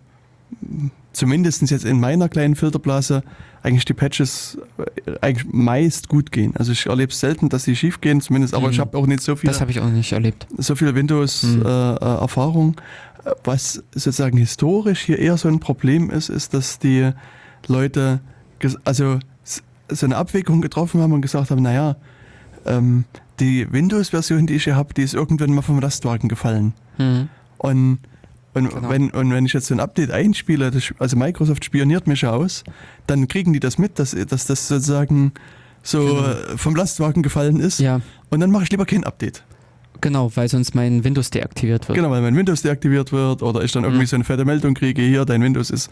zumindest jetzt in meiner kleinen Filterblase eigentlich die Patches äh, eigentlich meist gut gehen. Also ich erlebe selten, dass sie schief gehen, zumindest, aber mhm. ich habe auch nicht so viel. Das habe ich auch nicht erlebt. So viel Windows-Erfahrung. Mhm. Äh, was sozusagen historisch hier eher so ein Problem ist, ist, dass die Leute also so eine Abwägung getroffen haben und gesagt haben, naja, ähm, die Windows-Version, die ich hier habe, die ist irgendwann mal vom Lastwagen gefallen. Mhm. Und, und, genau. wenn, und wenn ich jetzt so ein Update einspiele, das, also Microsoft spioniert mich aus, dann kriegen die das mit, dass, dass das sozusagen so genau. vom Lastwagen gefallen ist. Ja. Und dann mache ich lieber kein Update. Genau, weil sonst mein Windows deaktiviert wird. Genau, weil mein Windows deaktiviert wird oder ich dann irgendwie mhm. so eine fette Meldung kriege, hier, dein Windows ist,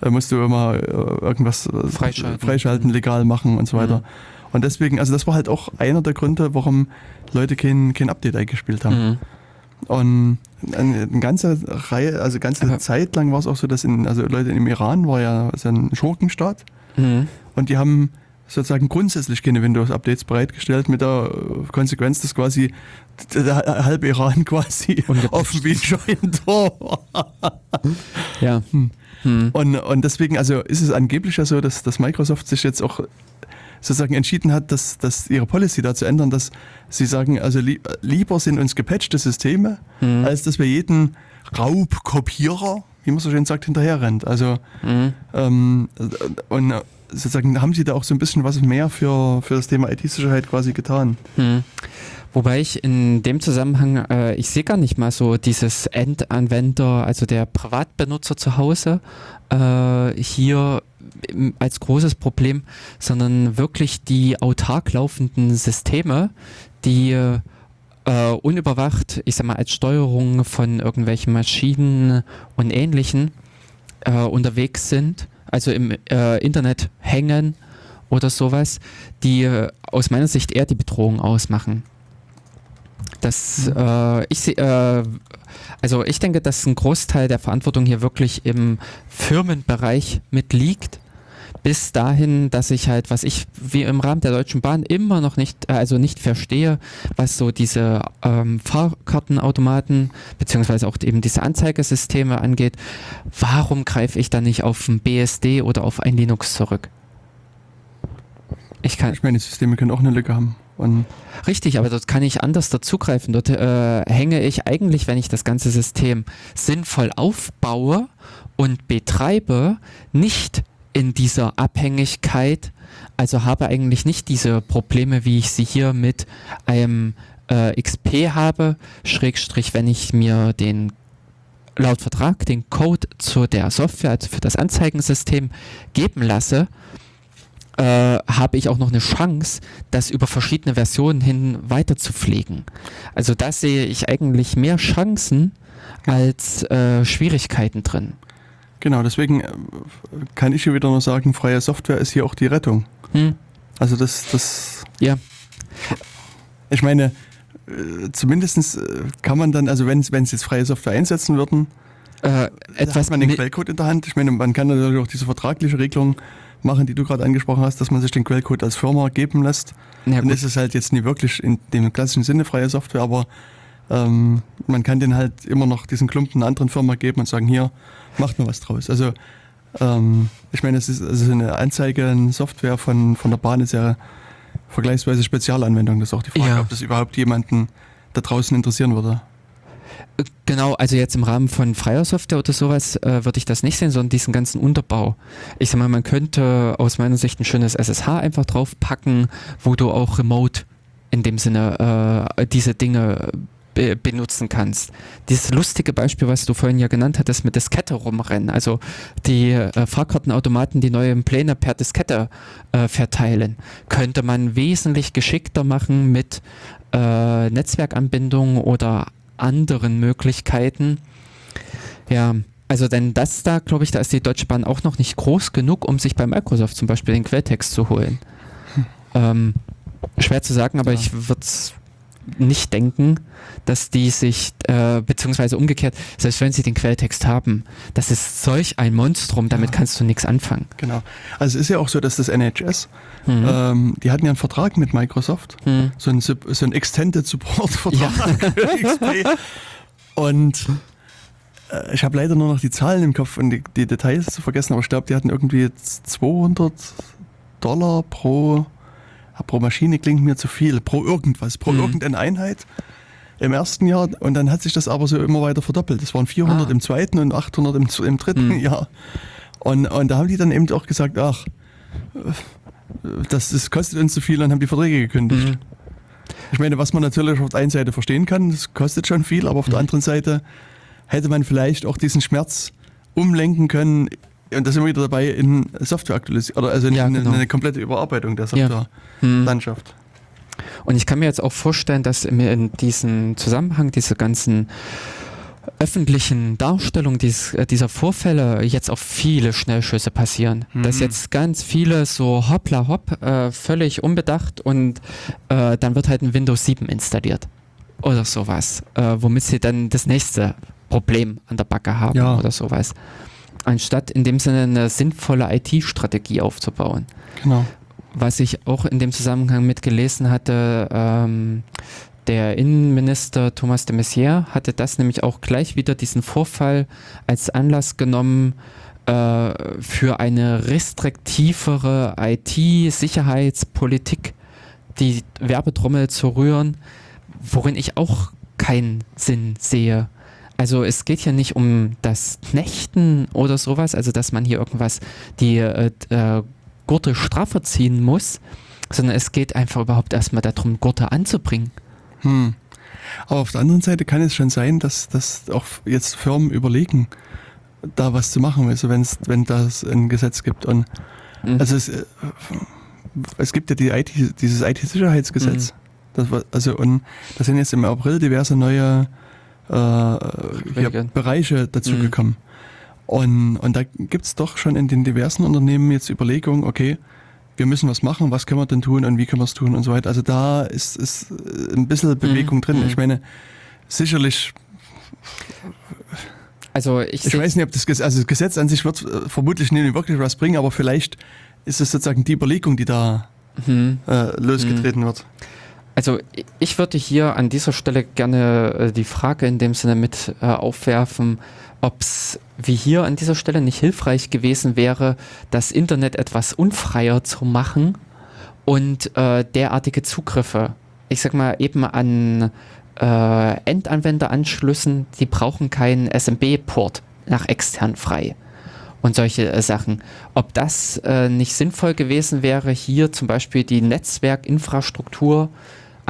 äh, musst du immer äh, irgendwas äh, freischalten, freischalten legal machen und so weiter. Mhm. Und deswegen, also das war halt auch einer der Gründe, warum Leute kein, kein Update eingespielt haben. Mhm. Und eine, ganze Reihe, also ganze Aber Zeit lang war es auch so, dass in, also Leute im Iran war ja so ein Schurkenstaat mhm. und die haben sozusagen grundsätzlich keine Windows-Updates bereitgestellt, mit der Konsequenz, dass quasi der halbe Iran *laughs* quasi offen wie ein Scheunentor Ja. Hm. Hm. Und, und deswegen, also ist es angeblich ja so, dass, dass Microsoft sich jetzt auch sozusagen entschieden hat, dass, dass ihre Policy da zu ändern, dass sie sagen, also li lieber sind uns gepatchte Systeme, Mhm. als dass wir jeden Raubkopierer, wie man so schön sagt, hinterherrennt. Also Mhm. ähm, und äh, sozusagen haben sie da auch so ein bisschen was mehr für, für das Thema IT-Sicherheit quasi getan. Hm. Wobei ich in dem Zusammenhang, äh, ich sehe gar nicht mal so dieses Endanwender, also der Privatbenutzer zu Hause, äh, hier als großes Problem, sondern wirklich die autark laufenden Systeme, die äh, unüberwacht, ich sag mal, als Steuerung von irgendwelchen Maschinen und ähnlichen äh, unterwegs sind, also im äh, Internet hängen oder sowas, die äh, aus meiner Sicht eher die Bedrohung ausmachen. Das, äh, ich seh- äh, also ich denke, dass ein Großteil der Verantwortung hier wirklich im Firmenbereich mitliegt. Bis dahin, dass ich halt, was ich wie im Rahmen der Deutschen Bahn immer noch nicht, also nicht verstehe, was so diese ähm, Fahrkartenautomaten beziehungsweise auch eben diese Anzeigesysteme angeht. Warum greife ich da nicht auf ein BSD oder auf ein Linux zurück? Ich kann, Ich meine, die Systeme können auch eine Lücke haben. Richtig, aber dort kann ich anders dazugreifen. Dort äh, hänge ich eigentlich, wenn ich das ganze System sinnvoll aufbaue und betreibe, nicht in dieser Abhängigkeit, also habe eigentlich nicht diese Probleme, wie ich sie hier mit einem äh, XP habe, Schrägstrich, wenn ich mir den laut Vertrag den Code zu der Software, also für das Anzeigensystem geben lasse, äh, habe ich auch noch eine Chance, das über verschiedene Versionen hin weiter zu pflegen. Also da sehe ich eigentlich mehr Chancen als äh, Schwierigkeiten drin. Genau, deswegen äh, kann ich hier wieder nur sagen, freie Software ist hier auch die Rettung. Hm? Also das, das Ja. ich meine, äh, zumindest kann man dann, also wenn es jetzt freie Software einsetzen würden, Äh, etwas hat man den Quellcode in der Hand. Ich meine, man kann natürlich auch diese vertragliche Regelung machen, die du gerade angesprochen hast, dass man sich den Quellcode als Firma geben lässt. Ja, Dann ist es halt jetzt nie wirklich in dem klassischen Sinne freie Software, aber ähm, man kann den halt immer noch diesen Klumpen einer anderen Firma geben und sagen, hier, macht mal was draus. Also ähm, ich meine, es ist also eine Anzeige, eine Software von, von der Bahn ist ja vergleichsweise Spezialanwendung. Das ist auch die Frage, Ja. ob das überhaupt jemanden da draußen interessieren würde. Genau, also jetzt im Rahmen von freier Software oder sowas äh, würde ich das nicht sehen, sondern diesen ganzen Unterbau. Ich sag mal, man könnte aus meiner Sicht ein schönes SSH einfach draufpacken, wo du auch remote in dem Sinne äh, diese Dinge be benutzen kannst. Dieses lustige Beispiel, was du vorhin ja genannt hattest, mit Diskette rumrennen, also die äh, Fahrkartenautomaten, die neue Pläne per Diskette äh, verteilen, könnte man wesentlich geschickter machen mit äh, Netzwerkanbindung oder anderen Möglichkeiten. Ja, also denn das da, glaube ich, da ist die Deutsche Bahn auch noch nicht groß genug, um sich bei Microsoft zum Beispiel den Quelltext zu holen. Ähm, schwer zu sagen, aber Ja. ich würde nicht denken, dass die sich, äh, beziehungsweise umgekehrt, selbst wenn sie den Quelltext haben, das ist solch ein Monstrum, damit Ja. kannst du nichts anfangen. Genau. Also es ist ja auch so, dass das NHS, Mhm. ähm, die hatten ja einen Vertrag mit Microsoft, Mhm. so ein, so Extended Support Vertrag für *laughs* XP. Und äh, ich habe leider nur noch die Zahlen im Kopf und die, die Details zu vergessen, aber ich glaube, die hatten irgendwie jetzt 200 Dollar pro, ja, pro Maschine klingt mir zu viel, pro irgendwas, pro Mhm. irgendeine Einheit im ersten Jahr und dann hat sich das aber so immer weiter verdoppelt. Das waren 400 Ah. im zweiten und 800 im, im dritten Mhm. Jahr. Und, und da haben die dann eben auch gesagt, ach, das, das kostet uns zu viel und haben die Verträge gekündigt. Mhm. Ich meine, was man natürlich auf der einen Seite verstehen kann, das kostet schon viel, aber auf der Mhm. anderen Seite hätte man vielleicht auch diesen Schmerz umlenken können. Und da sind wir wieder dabei in Software aktualisieren, oder also in Ja, eine, genau. eine komplette Überarbeitung der Ja. Softwarelandschaft. Mhm. Und ich kann mir jetzt auch vorstellen, dass mir in diesem Zusammenhang diese ganzen öffentlichen Darstellungen dies, äh, dieser Vorfälle jetzt auch viele Schnellschüsse passieren. Mhm. Dass jetzt ganz viele so hoppla hopp, äh, völlig unbedacht und äh, dann wird halt ein Windows 7 installiert. Oder sowas. Äh, womit sie dann das nächste Problem an der Backe haben Ja. oder sowas. Anstatt in dem Sinne eine sinnvolle IT-Strategie aufzubauen Genau. was ich auch in dem Zusammenhang mitgelesen hatte, ähm, der Innenminister Thomas de Maizière hatte das nämlich auch gleich wieder diesen Vorfall als Anlass genommen, äh, für eine restriktivere IT-Sicherheitspolitik die Werbetrommel zu rühren, worin ich auch keinen Sinn sehe. Also es geht hier nicht um das Knechten oder sowas, also dass man hier irgendwas die äh, äh, Gurte straffer ziehen muss, sondern es geht einfach überhaupt erstmal darum, Gurte anzubringen. Hm. Aber auf der anderen Seite kann es schon sein, dass, dass auch jetzt Firmen überlegen, da was zu machen, also wenn's, wenn das ein Gesetz gibt. Und Mhm. also es, äh, es gibt ja die IT, dieses IT-Sicherheitsgesetz. Mhm. Das war, also und da sind jetzt im April diverse neue äh. Bereiche dazugekommen. Mhm. Und, und da gibt's doch schon in den diversen Unternehmen jetzt Überlegungen, okay, wir müssen was machen, was können wir denn tun und wie können wir es tun und so weiter. Also da ist, ist äh, ein bisschen Bewegung drin. mhm. Ich meine, sicherlich, Also ich, ich weiß nicht, ob das Gesetz, also das Gesetz an sich wird äh, vermutlich nicht wirklich was bringen, aber vielleicht ist es sozusagen die Überlegung, die da hm. äh, losgetreten wird. Also ich würde hier an dieser Stelle gerne äh, die Frage in dem Sinne mit äh, aufwerfen, ob es wie hier an dieser Stelle nicht hilfreich gewesen wäre, das Internet etwas unfreier zu machen und äh, derartige Zugriffe, ich sag mal eben an äh, Endanwenderanschlüssen, die brauchen keinen SMB-Port nach extern frei und solche äh, Sachen. Ob das äh, nicht sinnvoll gewesen wäre, hier zum Beispiel die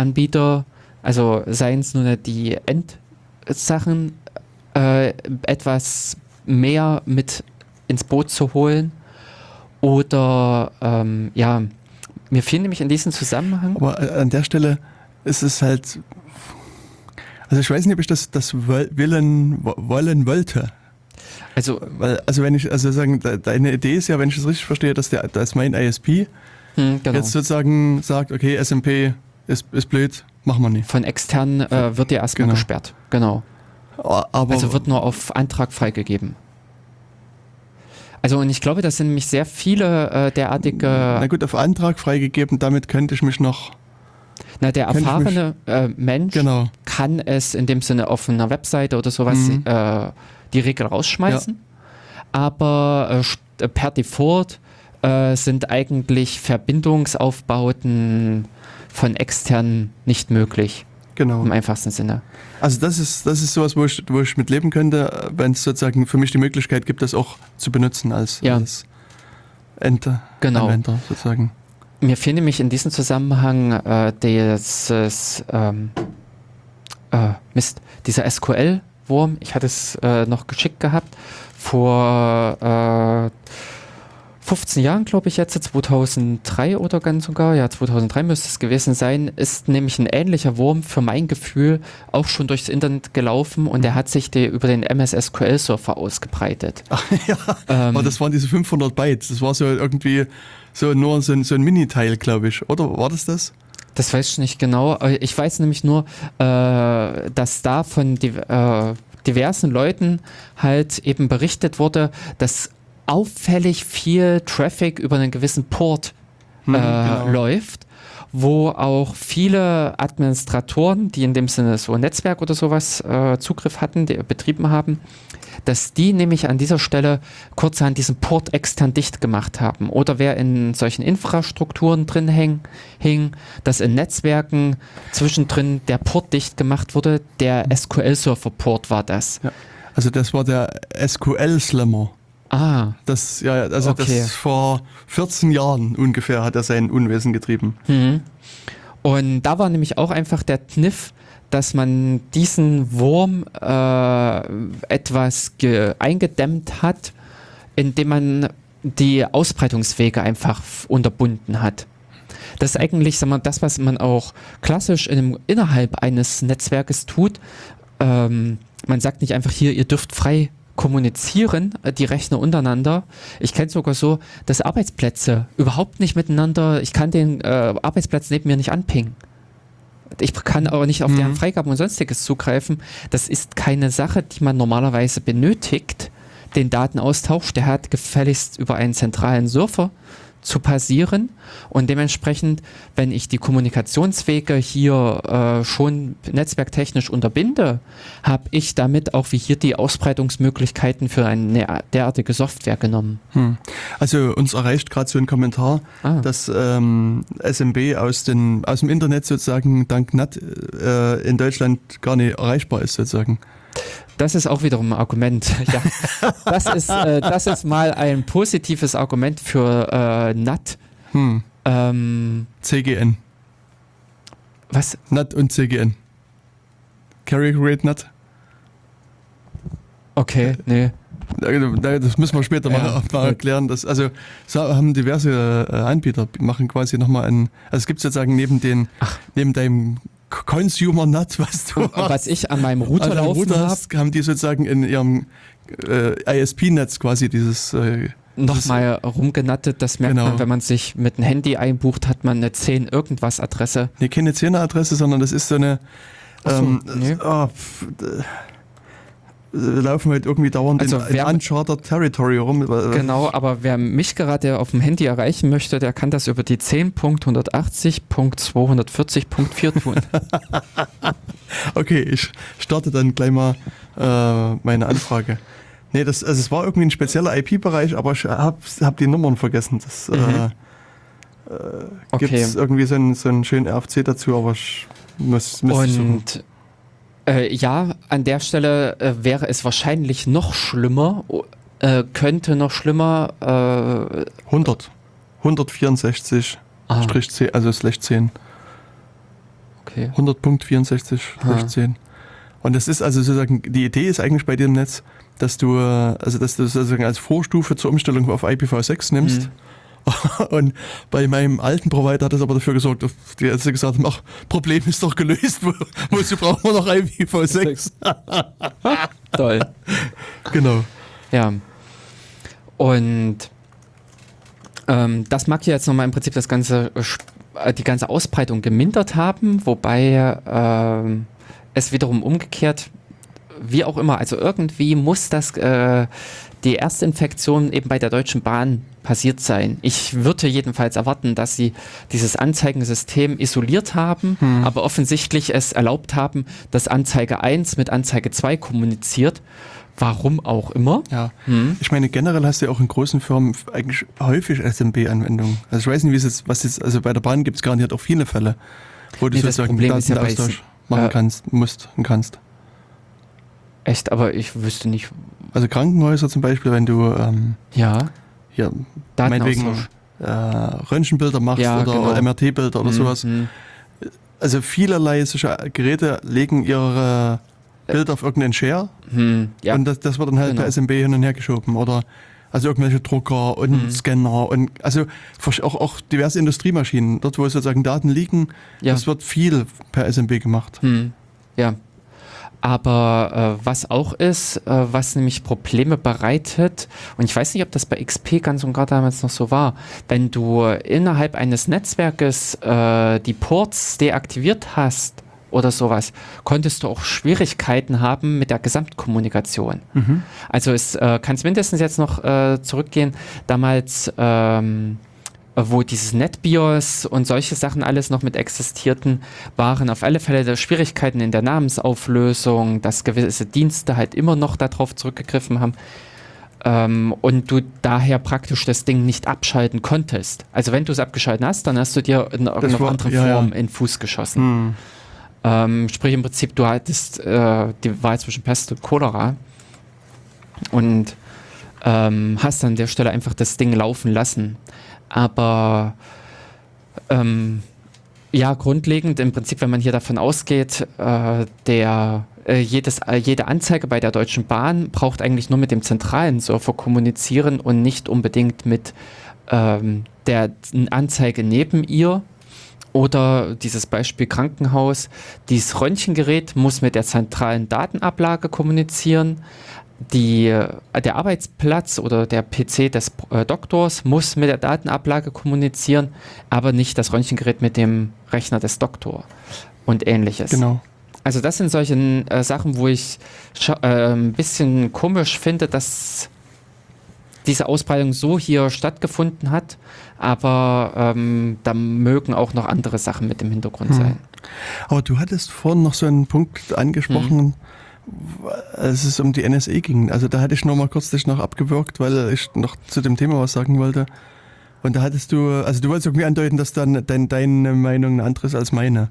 Netzwerkinfrastrukturanbieter, also seien es nur die Endsachen, äh, etwas mehr mit ins Boot zu holen. Oder ähm, ja, mir fiel nämlich in diesem Zusammenhang. Aber äh, an der Stelle ist es halt, also ich weiß nicht, ob ich das, das willen, wo- wollen wollte. Also, Weil, also wenn ich, also sagen, de- deine Idee ist ja, wenn ich das richtig verstehe, dass der, dass mein ISP hm, genau. jetzt sozusagen sagt, okay, SMP ist, ist blöd, machen wir nicht. Von extern äh, wird ja erstmal Genau. gesperrt. Genau. Aber Also wird nur auf Antrag freigegeben. Also und ich glaube, das sind nämlich sehr viele äh, derartige, na gut, auf Antrag freigegeben, damit könnte ich mich noch, na der erfahrene äh, Mensch genau, kann es in dem Sinne auf einer Webseite oder sowas Mhm. äh, die Regel rausschmeißen. Aber äh, äh, per Default äh, sind eigentlich Verbindungsaufbauten von extern nicht möglich, genau. im einfachsten Sinne. Also das ist, das ist sowas, wo ich, wo ich mit leben könnte, wenn es sozusagen für mich die Möglichkeit gibt, das auch zu benutzen als, Ja. als Ente, Genau. Anwender sozusagen. Mir fehlt nämlich in diesem Zusammenhang äh, dieses ähm, äh, Mist, dieser SQL-Wurm. Ich hatte es äh, noch geschickt gehabt vor äh, 15 Jahren, glaube ich jetzt, 2003 oder ganz sogar, ja 2003 müsste es gewesen sein, ist nämlich ein ähnlicher Wurm für mein Gefühl auch schon durchs Internet gelaufen und der hat sich die, über den MS SQL Server ausgebreitet. Ach, *laughs* ja, Ähm, aber das waren diese 500 Bytes. Das war so irgendwie so nur so ein, so ein Miniteil, glaube ich. Oder war das das? Das weiß ich nicht genau. Ich weiß nämlich nur, äh, dass da von div äh, diversen Leuten halt eben berichtet wurde, dass auffällig viel Traffic über einen gewissen Port Hm, äh, genau. läuft, wo auch viele Administratoren, die in dem Sinne so ein Netzwerk oder sowas äh, Zugriff hatten, die betrieben haben, dass die nämlich an dieser Stelle kurzerhand diesen Port extern dicht gemacht haben. Oder wer in solchen Infrastrukturen drin häng, hing, dass in Netzwerken zwischendrin der Port dicht gemacht wurde, der SQL-Server-Port war das. Also das war der SQL-Slammer. Ah, Das, ja, also Okay. das vor 14 Jahren ungefähr hat er sein Unwesen getrieben. Mhm. Und da war nämlich auch einfach der Kniff, dass man diesen Wurm äh, etwas ge- eingedämmt hat, indem man die Ausbreitungswege einfach unterbunden hat. Das ist eigentlich sag mal, das, was man auch klassisch in einem, innerhalb eines Netzwerkes tut. Ähm, man sagt nicht einfach hier, ihr dürft frei kommunizieren, äh, die Rechner untereinander. Ich kenne sogar so, dass Arbeitsplätze überhaupt nicht miteinander, ich kann den äh, Arbeitsplatz neben mir nicht anpingen. Ich kann aber nicht auf Mhm. deren Freigaben und sonstiges zugreifen. Das ist keine Sache, die man normalerweise benötigt, den Datenaustausch. Der hat gefälligst über einen zentralen Server zu passieren und dementsprechend, wenn ich die Kommunikationswege hier äh, schon netzwerktechnisch unterbinde, habe ich damit auch wie hier die Ausbreitungsmöglichkeiten für eine derartige Software genommen. Hm. Also uns erreicht gerade so ein Kommentar, ah. dass ähm, SMB aus, den, aus dem Internet sozusagen dank NAT äh, in Deutschland gar nicht erreichbar ist sozusagen. Das ist auch wiederum ein Argument. *laughs* Ja. Das, ist, äh, das ist mal ein positives Argument für äh, NAT. Hm. Ähm, CGN. Was? NAT und CGN. Carry Rate NAT. Okay, nee. Das müssen wir später ja, *laughs* mal, mal erklären. Das, also haben diverse äh, Anbieter, machen quasi nochmal ein, also es gibt sozusagen neben den, Ach. neben deinem Consumer Nut, was du *laughs* Was ich an meinem Router laufen Router hast, haben die sozusagen in ihrem äh, ISP-Netz quasi dieses äh, nochmal rumgenattet. Das merkt genau. man, wenn man sich mit einem Handy einbucht, hat man eine 10 irgendwas Adresse. Nee, keine 10er Adresse, sondern das ist so eine ähm, so, nee. oh, wir laufen halt irgendwie dauernd also in, in Uncharted Territory rum. Genau, aber wer mich gerade auf dem Handy erreichen möchte, der kann das über die 10.180.240.4 tun. *laughs* okay, ich starte dann gleich mal äh, meine Anfrage. Nee, das, also es war irgendwie ein spezieller IP-Bereich, aber ich habe hab die Nummern vergessen. Das mhm. äh, äh, okay. gibt es irgendwie so einen, so einen schönen RFC dazu, aber ich muss, muss Und äh, ja, an der Stelle äh, wäre es wahrscheinlich noch schlimmer, äh, könnte noch schlimmer. 100. 164 ah. Strich 10, also slash 10. Okay. 100.64 Strich 10. Und das ist also sozusagen, die Idee ist eigentlich bei dem Netz, dass du, also dass du sozusagen als Vorstufe zur Umstellung auf IPv6 nimmst. Mhm *laughs* Und bei meinem alten Provider hat das aber dafür gesorgt, dass die Ärzte gesagt haben, ach, Problem ist doch gelöst, wozu brauchen wir noch IPv6? Toll. *laughs* Genau. Ja. Und ähm, das mag ja jetzt nochmal im Prinzip das ganze, äh, die ganze Ausbreitung gemindert haben, wobei äh, es wiederum umgekehrt, wie auch immer, also irgendwie muss das äh, die erste Infektion eben bei der Deutschen Bahn passiert sein. Ich würde jedenfalls erwarten, dass sie dieses Anzeigensystem isoliert haben, hm. aber offensichtlich es erlaubt haben, dass Anzeige 1 mit Anzeige 2 kommuniziert. Warum auch immer. Ja. Hm. Ich meine, generell hast du ja auch in großen Firmen eigentlich häufig SMB-Anwendungen. Also ich weiß nicht, wie es jetzt, was jetzt, also bei der Bahn gibt es garantiert auch viele Fälle, wo du nee, sozusagen Datenaustausch ja machen äh, kannst, musst und kannst. Echt, aber ich wüsste nicht. Also Krankenhäuser zum Beispiel, wenn du ähm, ja. Hier meinetwegen äh, Röntgenbilder machst ja, oder genau. MRT-Bilder oder mhm. sowas. Also vielerlei solche Geräte legen ihre Bilder auf irgendeinen Share mhm. ja. und das, das wird dann halt genau. per SMB hin und her geschoben oder also irgendwelche Drucker und mhm. Scanner und also auch, auch diverse Industriemaschinen, dort wo sozusagen Daten liegen, ja. das wird viel per SMB gemacht. Mhm. Ja, aber äh, was auch ist, äh, was nämlich Probleme bereitet, und ich weiß nicht, ob das bei XP ganz und gar damals noch so war, wenn du innerhalb eines Netzwerkes äh, die Ports deaktiviert hast oder sowas, konntest du auch Schwierigkeiten haben mit der Gesamtkommunikation. Mhm. Also es äh, kann es mindestens jetzt noch äh, zurückgehen, damals ähm, wo dieses NetBIOS und solche Sachen alles noch mit existierten, waren auf alle Fälle Schwierigkeiten in der Namensauflösung, dass gewisse Dienste halt immer noch darauf zurückgegriffen haben ähm, und du daher praktisch das Ding nicht abschalten konntest. Also wenn du es abgeschalten hast, dann hast du dir in irgendeiner war, anderen ja, Form ja. in Fuß geschossen. Hm. Ähm, sprich im Prinzip, du hattest äh, die Wahl zwischen Pest und Cholera und ähm, hast an der Stelle einfach das Ding laufen lassen. Aber ähm, ja, grundlegend im Prinzip, wenn man hier davon ausgeht, äh, der, äh, jedes, äh, jede Anzeige bei der Deutschen Bahn braucht eigentlich nur mit dem zentralen Surfer kommunizieren und nicht unbedingt mit ähm, der Anzeige neben ihr. Oder dieses Beispiel Krankenhaus, dieses Röntgengerät muss mit der zentralen Datenablage kommunizieren die, äh, der Arbeitsplatz oder der PC des äh, Doktors muss mit der Datenablage kommunizieren, aber nicht das Röntgengerät mit dem Rechner des Doktors und ähnliches. Genau. Also das sind solche äh, Sachen, wo ich äh, ein bisschen komisch finde, dass diese Ausbreitung so hier stattgefunden hat, aber ähm, da mögen auch noch andere Sachen mit im Hintergrund hm. sein. Aber du hattest vorhin noch so einen Punkt angesprochen, hm. Als es um die NSA ging. Also da hatte ich noch mal kurz dich noch abgewürgt, weil ich noch zu dem Thema was sagen wollte. Und da hattest du, also du wolltest irgendwie andeuten, dass dann dein, deine Meinung eine andere ist als meine.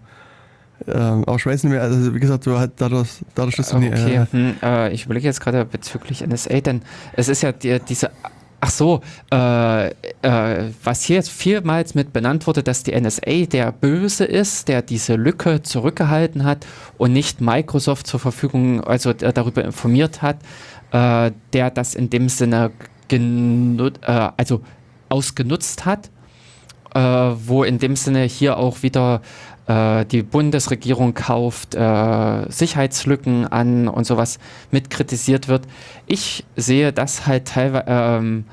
Ähm, aber ich weiß nicht mehr, also wie gesagt, du halt dadurch, dadurch dass du okay. nie, äh, hm, äh, ich überlege jetzt gerade bezüglich NSA, denn es ist ja die, diese Ach so, äh, äh, was hier jetzt vielmals mit benannt wurde, dass die NSA der Böse ist, der diese Lücke zurückgehalten hat und nicht Microsoft zur Verfügung, also äh, darüber informiert hat, äh, der das in dem Sinne äh, also ausgenutzt hat, äh, wo in dem Sinne hier auch wieder äh, die Bundesregierung kauft äh, Sicherheitslücken an und sowas mit kritisiert wird. Ich sehe das halt teilweise ähm,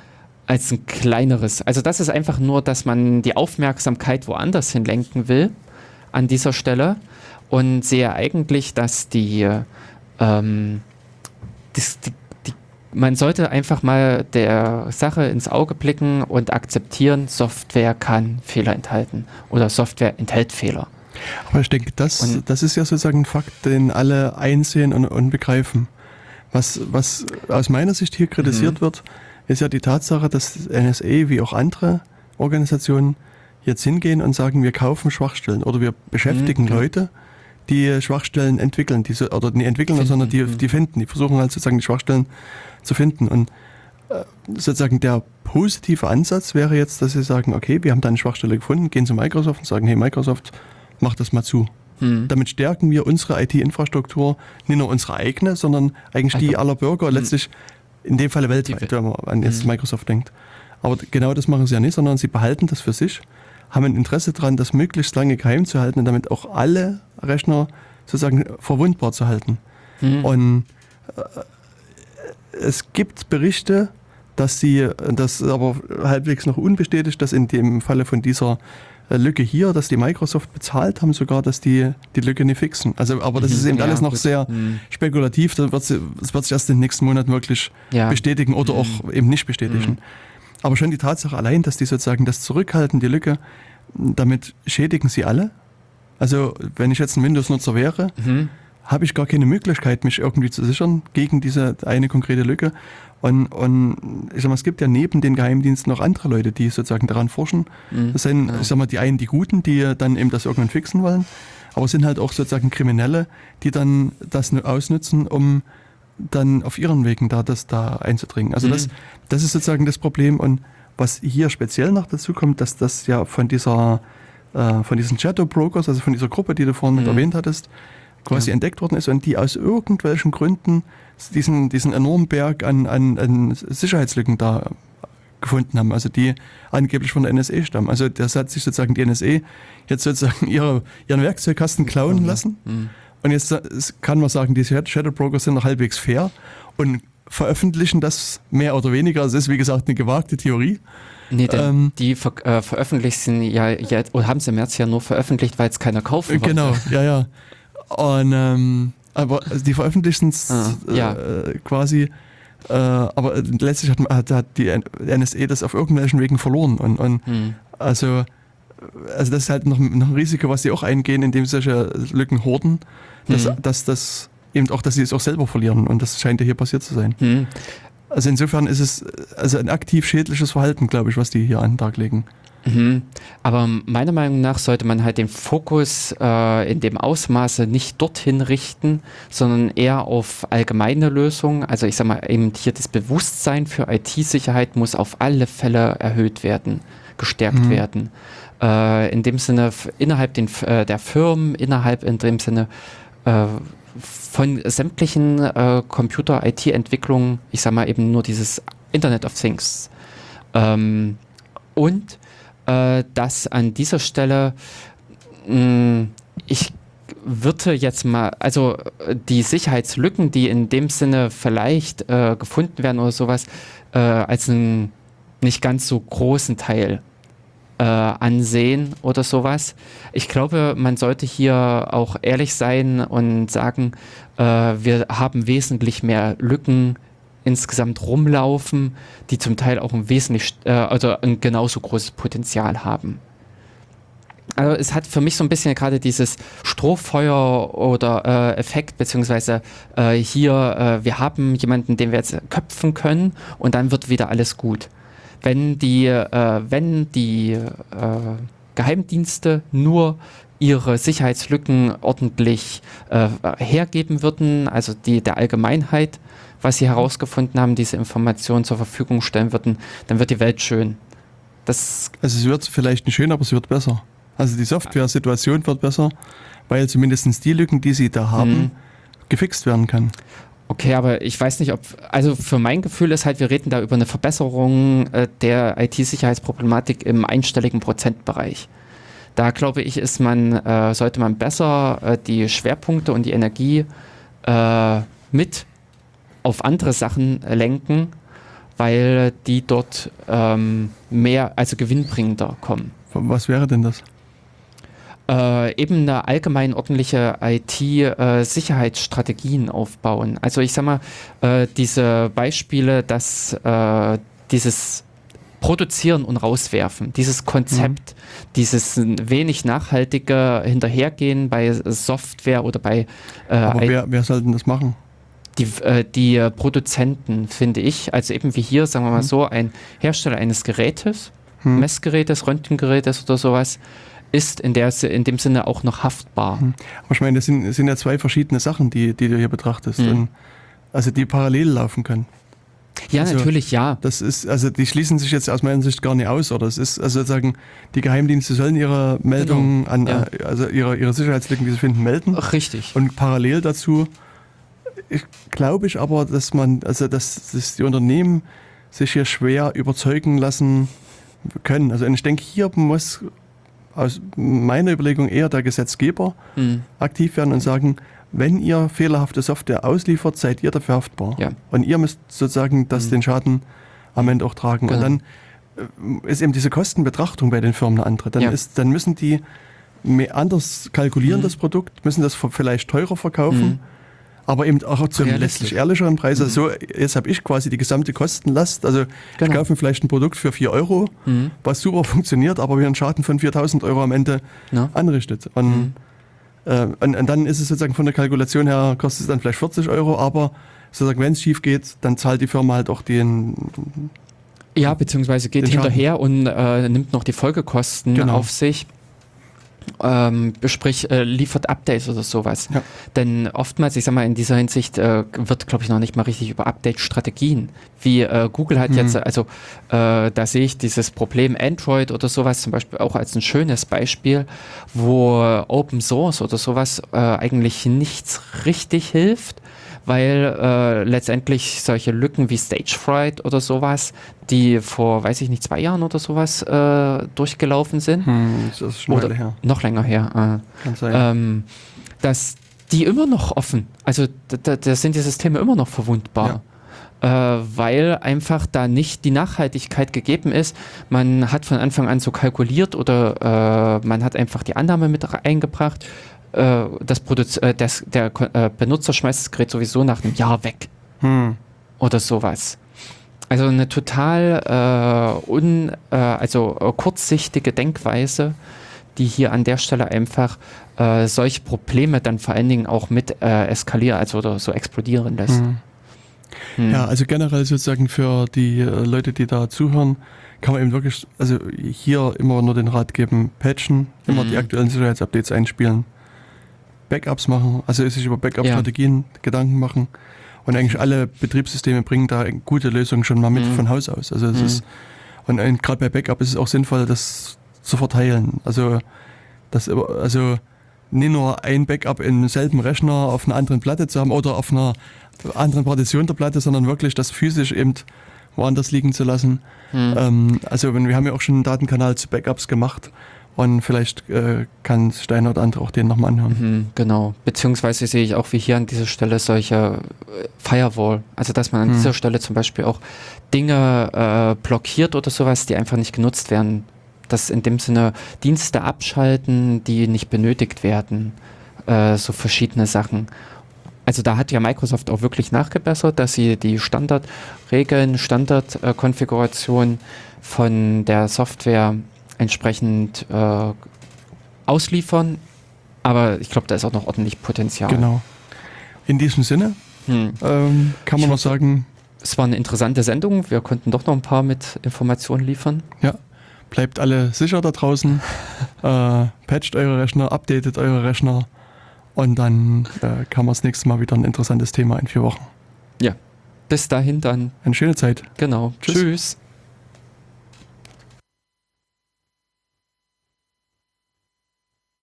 als ein kleineres. Also das ist einfach nur, dass man die Aufmerksamkeit woanders hin lenken will an dieser Stelle und sehe eigentlich, dass die, ähm, das, die man sollte einfach mal der Sache ins Auge blicken und akzeptieren, Software kann Fehler enthalten oder Software enthält Fehler. Aber ich denke, das, das ist ja sozusagen ein Fakt, den alle einsehen und, und begreifen. Was, was aus meiner Sicht hier kritisiert mhm. wird, ist ja die Tatsache, dass NSA wie auch andere Organisationen jetzt hingehen und sagen, wir kaufen Schwachstellen oder wir beschäftigen mhm. Leute, die Schwachstellen entwickeln, die so, oder nicht entwickeln, finden. sondern die, mhm. die finden, die versuchen halt sozusagen die Schwachstellen zu finden. Und äh, sozusagen der positive Ansatz wäre jetzt, dass sie sagen, okay, wir haben da eine Schwachstelle gefunden, gehen zu Microsoft und sagen, hey Microsoft, mach das mal zu. Hm. Damit stärken wir unsere IT-Infrastruktur, nicht nur unsere eigene, sondern eigentlich also, die aller Bürger, hm. letztlich in dem Falle weltweit, wenn man an jetzt hm. Microsoft denkt. Aber genau das machen sie ja nicht, sondern sie behalten das für sich, haben ein Interesse daran, das möglichst lange geheim zu halten und damit auch alle Rechner sozusagen verwundbar zu halten. Hm. Und äh, es gibt Berichte, dass sie, das aber halbwegs noch unbestätigt, dass in dem Falle von dieser äh, Lücke hier, dass die Microsoft bezahlt haben sogar, dass die die Lücke nicht fixen. Also, aber das mhm, ist eben ja, alles noch gut. sehr mhm. spekulativ. Das wird, das wird sich erst in den nächsten Monaten wirklich ja. bestätigen oder mhm. auch eben nicht bestätigen. Mhm. Aber schon die Tatsache allein, dass die sozusagen das zurückhalten, die Lücke, damit schädigen sie alle. Also, wenn ich jetzt ein Windows-Nutzer wäre, habe ich gar keine Möglichkeit, mich irgendwie zu sichern gegen diese eine konkrete Lücke. Und, und ich sag mal, es gibt ja neben den Geheimdiensten noch andere Leute, die sozusagen daran forschen. Mhm. Das sind, ja. ich sag mal, die einen, die Guten, die dann eben das irgendwann fixen wollen. Aber es sind halt auch sozusagen Kriminelle, die dann das ausnutzen, um dann auf ihren Wegen da das da einzudringen. Also mhm. das, das ist sozusagen das Problem. Und was hier speziell noch dazu kommt, dass das ja von dieser, äh, von diesen Shadow Brokers, also von dieser Gruppe, die du vorhin mhm. mit erwähnt hattest, quasi ja. entdeckt worden ist und die aus irgendwelchen Gründen diesen, diesen enormen Berg an, an, an Sicherheitslücken da gefunden haben, also die angeblich von der NSA stammen. Also das hat sich sozusagen die NSA jetzt sozusagen ihre, ihren Werkzeugkasten klauen ja. lassen. Mhm. Und jetzt kann man sagen, die Shadow Brokers sind noch halbwegs fair und veröffentlichen das mehr oder weniger. Es ist wie gesagt eine gewagte Theorie. Nee, denn ähm, die ver äh, veröffentlichen ja jetzt, oder haben sie im März ja nur veröffentlicht, weil es keiner kaufen wollte. Genau, ja, ja. Und ähm, aber die veröffentlichen es ah, ja. äh, quasi, äh, aber letztlich hat, hat, hat, die NSA das auf irgendwelchen Wegen verloren. Und, und hm. also, also das ist halt noch, noch, ein Risiko, was sie auch eingehen, indem sie solche Lücken horten, dass, hm. dass das eben auch, dass sie es auch selber verlieren. Und das scheint ja hier passiert zu sein. Hm. Also insofern ist es also ein aktiv schädliches Verhalten, glaube ich, was die hier an den Tag legen. Mhm. Aber meiner Meinung nach sollte man halt den Fokus äh, in dem Ausmaße nicht dorthin richten, sondern eher auf allgemeine Lösungen. Also ich sage mal, eben hier das Bewusstsein für IT-Sicherheit muss auf alle Fälle erhöht werden, gestärkt mhm. werden. Äh, in dem Sinne innerhalb den, äh, der Firmen, innerhalb in dem Sinne äh, von sämtlichen äh, Computer-IT-Entwicklungen, ich sage mal eben nur dieses Internet of Things. Ähm, und äh, dass an dieser Stelle mh, mm, ich würde jetzt mal, also die Sicherheitslücken, die in dem Sinne vielleicht äh, gefunden werden oder sowas, äh, als einen nicht ganz so großen Teil äh, ansehen oder sowas. Ich glaube, man sollte hier auch ehrlich sein und sagen, äh, wir haben wesentlich mehr Lücken insgesamt rumlaufen, die zum Teil auch ein wesentlich, äh, also ein genauso großes Potenzial haben. Also es hat für mich so ein bisschen gerade dieses Strohfeuer oder äh, Effekt, beziehungsweise äh, hier, äh, wir haben jemanden, den wir jetzt köpfen können und dann wird wieder alles gut. Wenn die, äh, wenn die äh, Geheimdienste nur ihre Sicherheitslücken ordentlich äh, hergeben würden, also die der Allgemeinheit, was sie herausgefunden haben, diese Informationen zur Verfügung stellen würden, dann wird die Welt schön. Das also es wird vielleicht nicht schön, aber es wird besser. Also die Software-Situation wird besser, weil zumindest die Lücken, die sie da haben, mhm. gefixt werden kann. Okay, aber ich weiß nicht, ob, also für mein Gefühl ist halt, wir reden da über eine Verbesserung äh, der IT-Sicherheitsproblematik im einstelligen Prozentbereich. Da glaube ich, ist man, äh, sollte man besser äh, die Schwerpunkte und die Energie mit auf andere Sachen lenken, weil die dort ähm, mehr, also gewinnbringender kommen. Was wäre denn das? Äh, eben eine allgemein ordentliche IT-Sicherheitsstrategien äh, aufbauen. Also ich sag mal, äh, diese Beispiele, dass äh, dieses Produzieren und Rauswerfen, dieses Konzept, mhm. dieses wenig nachhaltige Hinterhergehen bei Software oder bei... Äh, Aber wer, wer soll denn das machen? Die, äh, die Produzenten, finde ich, also eben wie hier, sagen wir mal mhm. so, ein Hersteller eines Gerätes, mhm. Messgerätes, Röntgengerätes oder sowas, ist in, der, in dem Sinne auch noch haftbar. Hm. Aber ich meine, das sind, das sind ja zwei verschiedene Sachen, die, die du hier betrachtest. Mhm. Und, also die parallel laufen können. Ja, also, natürlich, ja. Das ist, also die schließen sich jetzt aus meiner Sicht gar nicht aus, oder? Es ist also sozusagen, die Geheimdienste sollen ihre Meldungen genau. an, ja. Äh, also ihre, ihre Sicherheitslücken, die sie finden, melden. Ach, richtig. Und parallel dazu glaube ich aber, dass man, also dass, dass die Unternehmen sich hier schwer überzeugen lassen können. Also ich denke, hier muss aus meiner Überlegung eher der Gesetzgeber mhm. aktiv werden und sagen, wenn ihr fehlerhafte Software ausliefert, seid ihr dafür haftbar. Ja. Und ihr müsst sozusagen das, mhm. den Schaden am Ende auch tragen. Genau. Und dann äh, ist eben diese Kostenbetrachtung bei den Firmen eine andere. Dann, ja. ist, dann müssen die anders kalkulieren, mhm. das Produkt, müssen das vielleicht teurer verkaufen. Aber eben auch zum letztlich ehrlicheren Preis. Also mhm. so, jetzt habe ich quasi die gesamte Kostenlast. Also genau. ich kaufe vielleicht ein Produkt für 4 Euro, mhm. was super funktioniert, aber mir einen Schaden von 4000 Euro am Ende ja. anrichtet. Und, mhm. äh, und, und, dann ist es sozusagen von der Kalkulation her, kostet es dann vielleicht 40 Euro, aber sozusagen, wenn es schief geht, dann zahlt die Firma halt auch den. Ja, beziehungsweise geht hinterher und äh, nimmt noch die Folgekosten genau. auf sich ähm, sprich äh, liefert Updates oder sowas. Ja. Denn oftmals, ich sag mal, in dieser Hinsicht äh, wird, glaube ich, noch nicht mal richtig über Update-Strategien. Wie äh, Google hat mhm. jetzt, also äh, da sehe ich dieses Problem Android oder sowas zum Beispiel auch als ein schönes Beispiel, wo Open Source oder sowas äh, eigentlich nichts richtig hilft weil äh, letztendlich solche Lücken wie Stage Fright oder sowas, die vor, weiß ich nicht, zwei Jahren oder sowas äh, durchgelaufen sind. Hm, das ist schon oder her. Noch länger her. Äh, Kann sein. Ähm, dass die immer noch offen, also da, da sind die Systeme immer noch verwundbar. Ja äh, weil einfach da nicht die Nachhaltigkeit gegeben ist. Man hat von Anfang an so kalkuliert oder äh, man hat einfach die Annahme mit eingebracht, äh, das Produz äh, das, der äh, Benutzer schmeißt das Gerät sowieso nach einem Jahr weg. Hm. Oder sowas. Also eine total äh, un, äh, also kurzsichtige Denkweise, die hier an der Stelle einfach solche Probleme dann vor allen Dingen auch mit eskalieren, also oder so explodieren lässt. Hm. Hm. Ja, also generell sozusagen für die Leute, die da zuhören, kann man eben wirklich, also hier immer nur den Rat geben, patchen, immer mhm. die aktuellen Sicherheitsupdates einspielen. Backups machen, also sich über Backup-Strategien ja. Gedanken machen. Und eigentlich alle Betriebssysteme bringen da gute Lösungen schon mal mit mhm. von Haus aus. Also es mhm. ist, und gerade bei Backup ist es auch sinnvoll, das zu verteilen. Also, das, also nicht nur ein Backup im selben Rechner auf einer anderen Platte zu haben oder auf einer anderen Partition der Platte, sondern wirklich das physisch eben woanders liegen zu lassen. Mhm. Ähm, also wir haben ja auch schon einen Datenkanal zu Backups gemacht und vielleicht äh, kann Steiner oder andere auch den nochmal anhören. Mhm, genau. Beziehungsweise sehe ich auch wie hier an dieser Stelle solche äh, Firewall. Also dass man an mhm. dieser Stelle zum Beispiel auch Dinge äh, blockiert oder sowas, die einfach nicht genutzt werden. Dass in dem Sinne Dienste abschalten, die nicht benötigt werden. Äh, so verschiedene Sachen. also da hat ja Microsoft auch wirklich nachgebessert, dass sie die Standardregeln, Standardkonfiguration von der Software entsprechend äh, ausliefern. Aber ich glaube, da ist auch noch ordentlich Potenzial. Genau. In diesem Sinne Hm. ähm, kann man Ich noch sagen, Es war eine interessante Sendung. Wir konnten doch noch ein paar mit Informationen liefern. ja, bleibt alle sicher da draußen, *laughs* äh, patcht eure Rechner, updatet eure Rechner und dann äh, kann man das nächste Mal wieder ein interessantes Thema in vier Wochen. Bis dahin dann, Eine schöne Zeit. genau. Tschüss. Tschüss.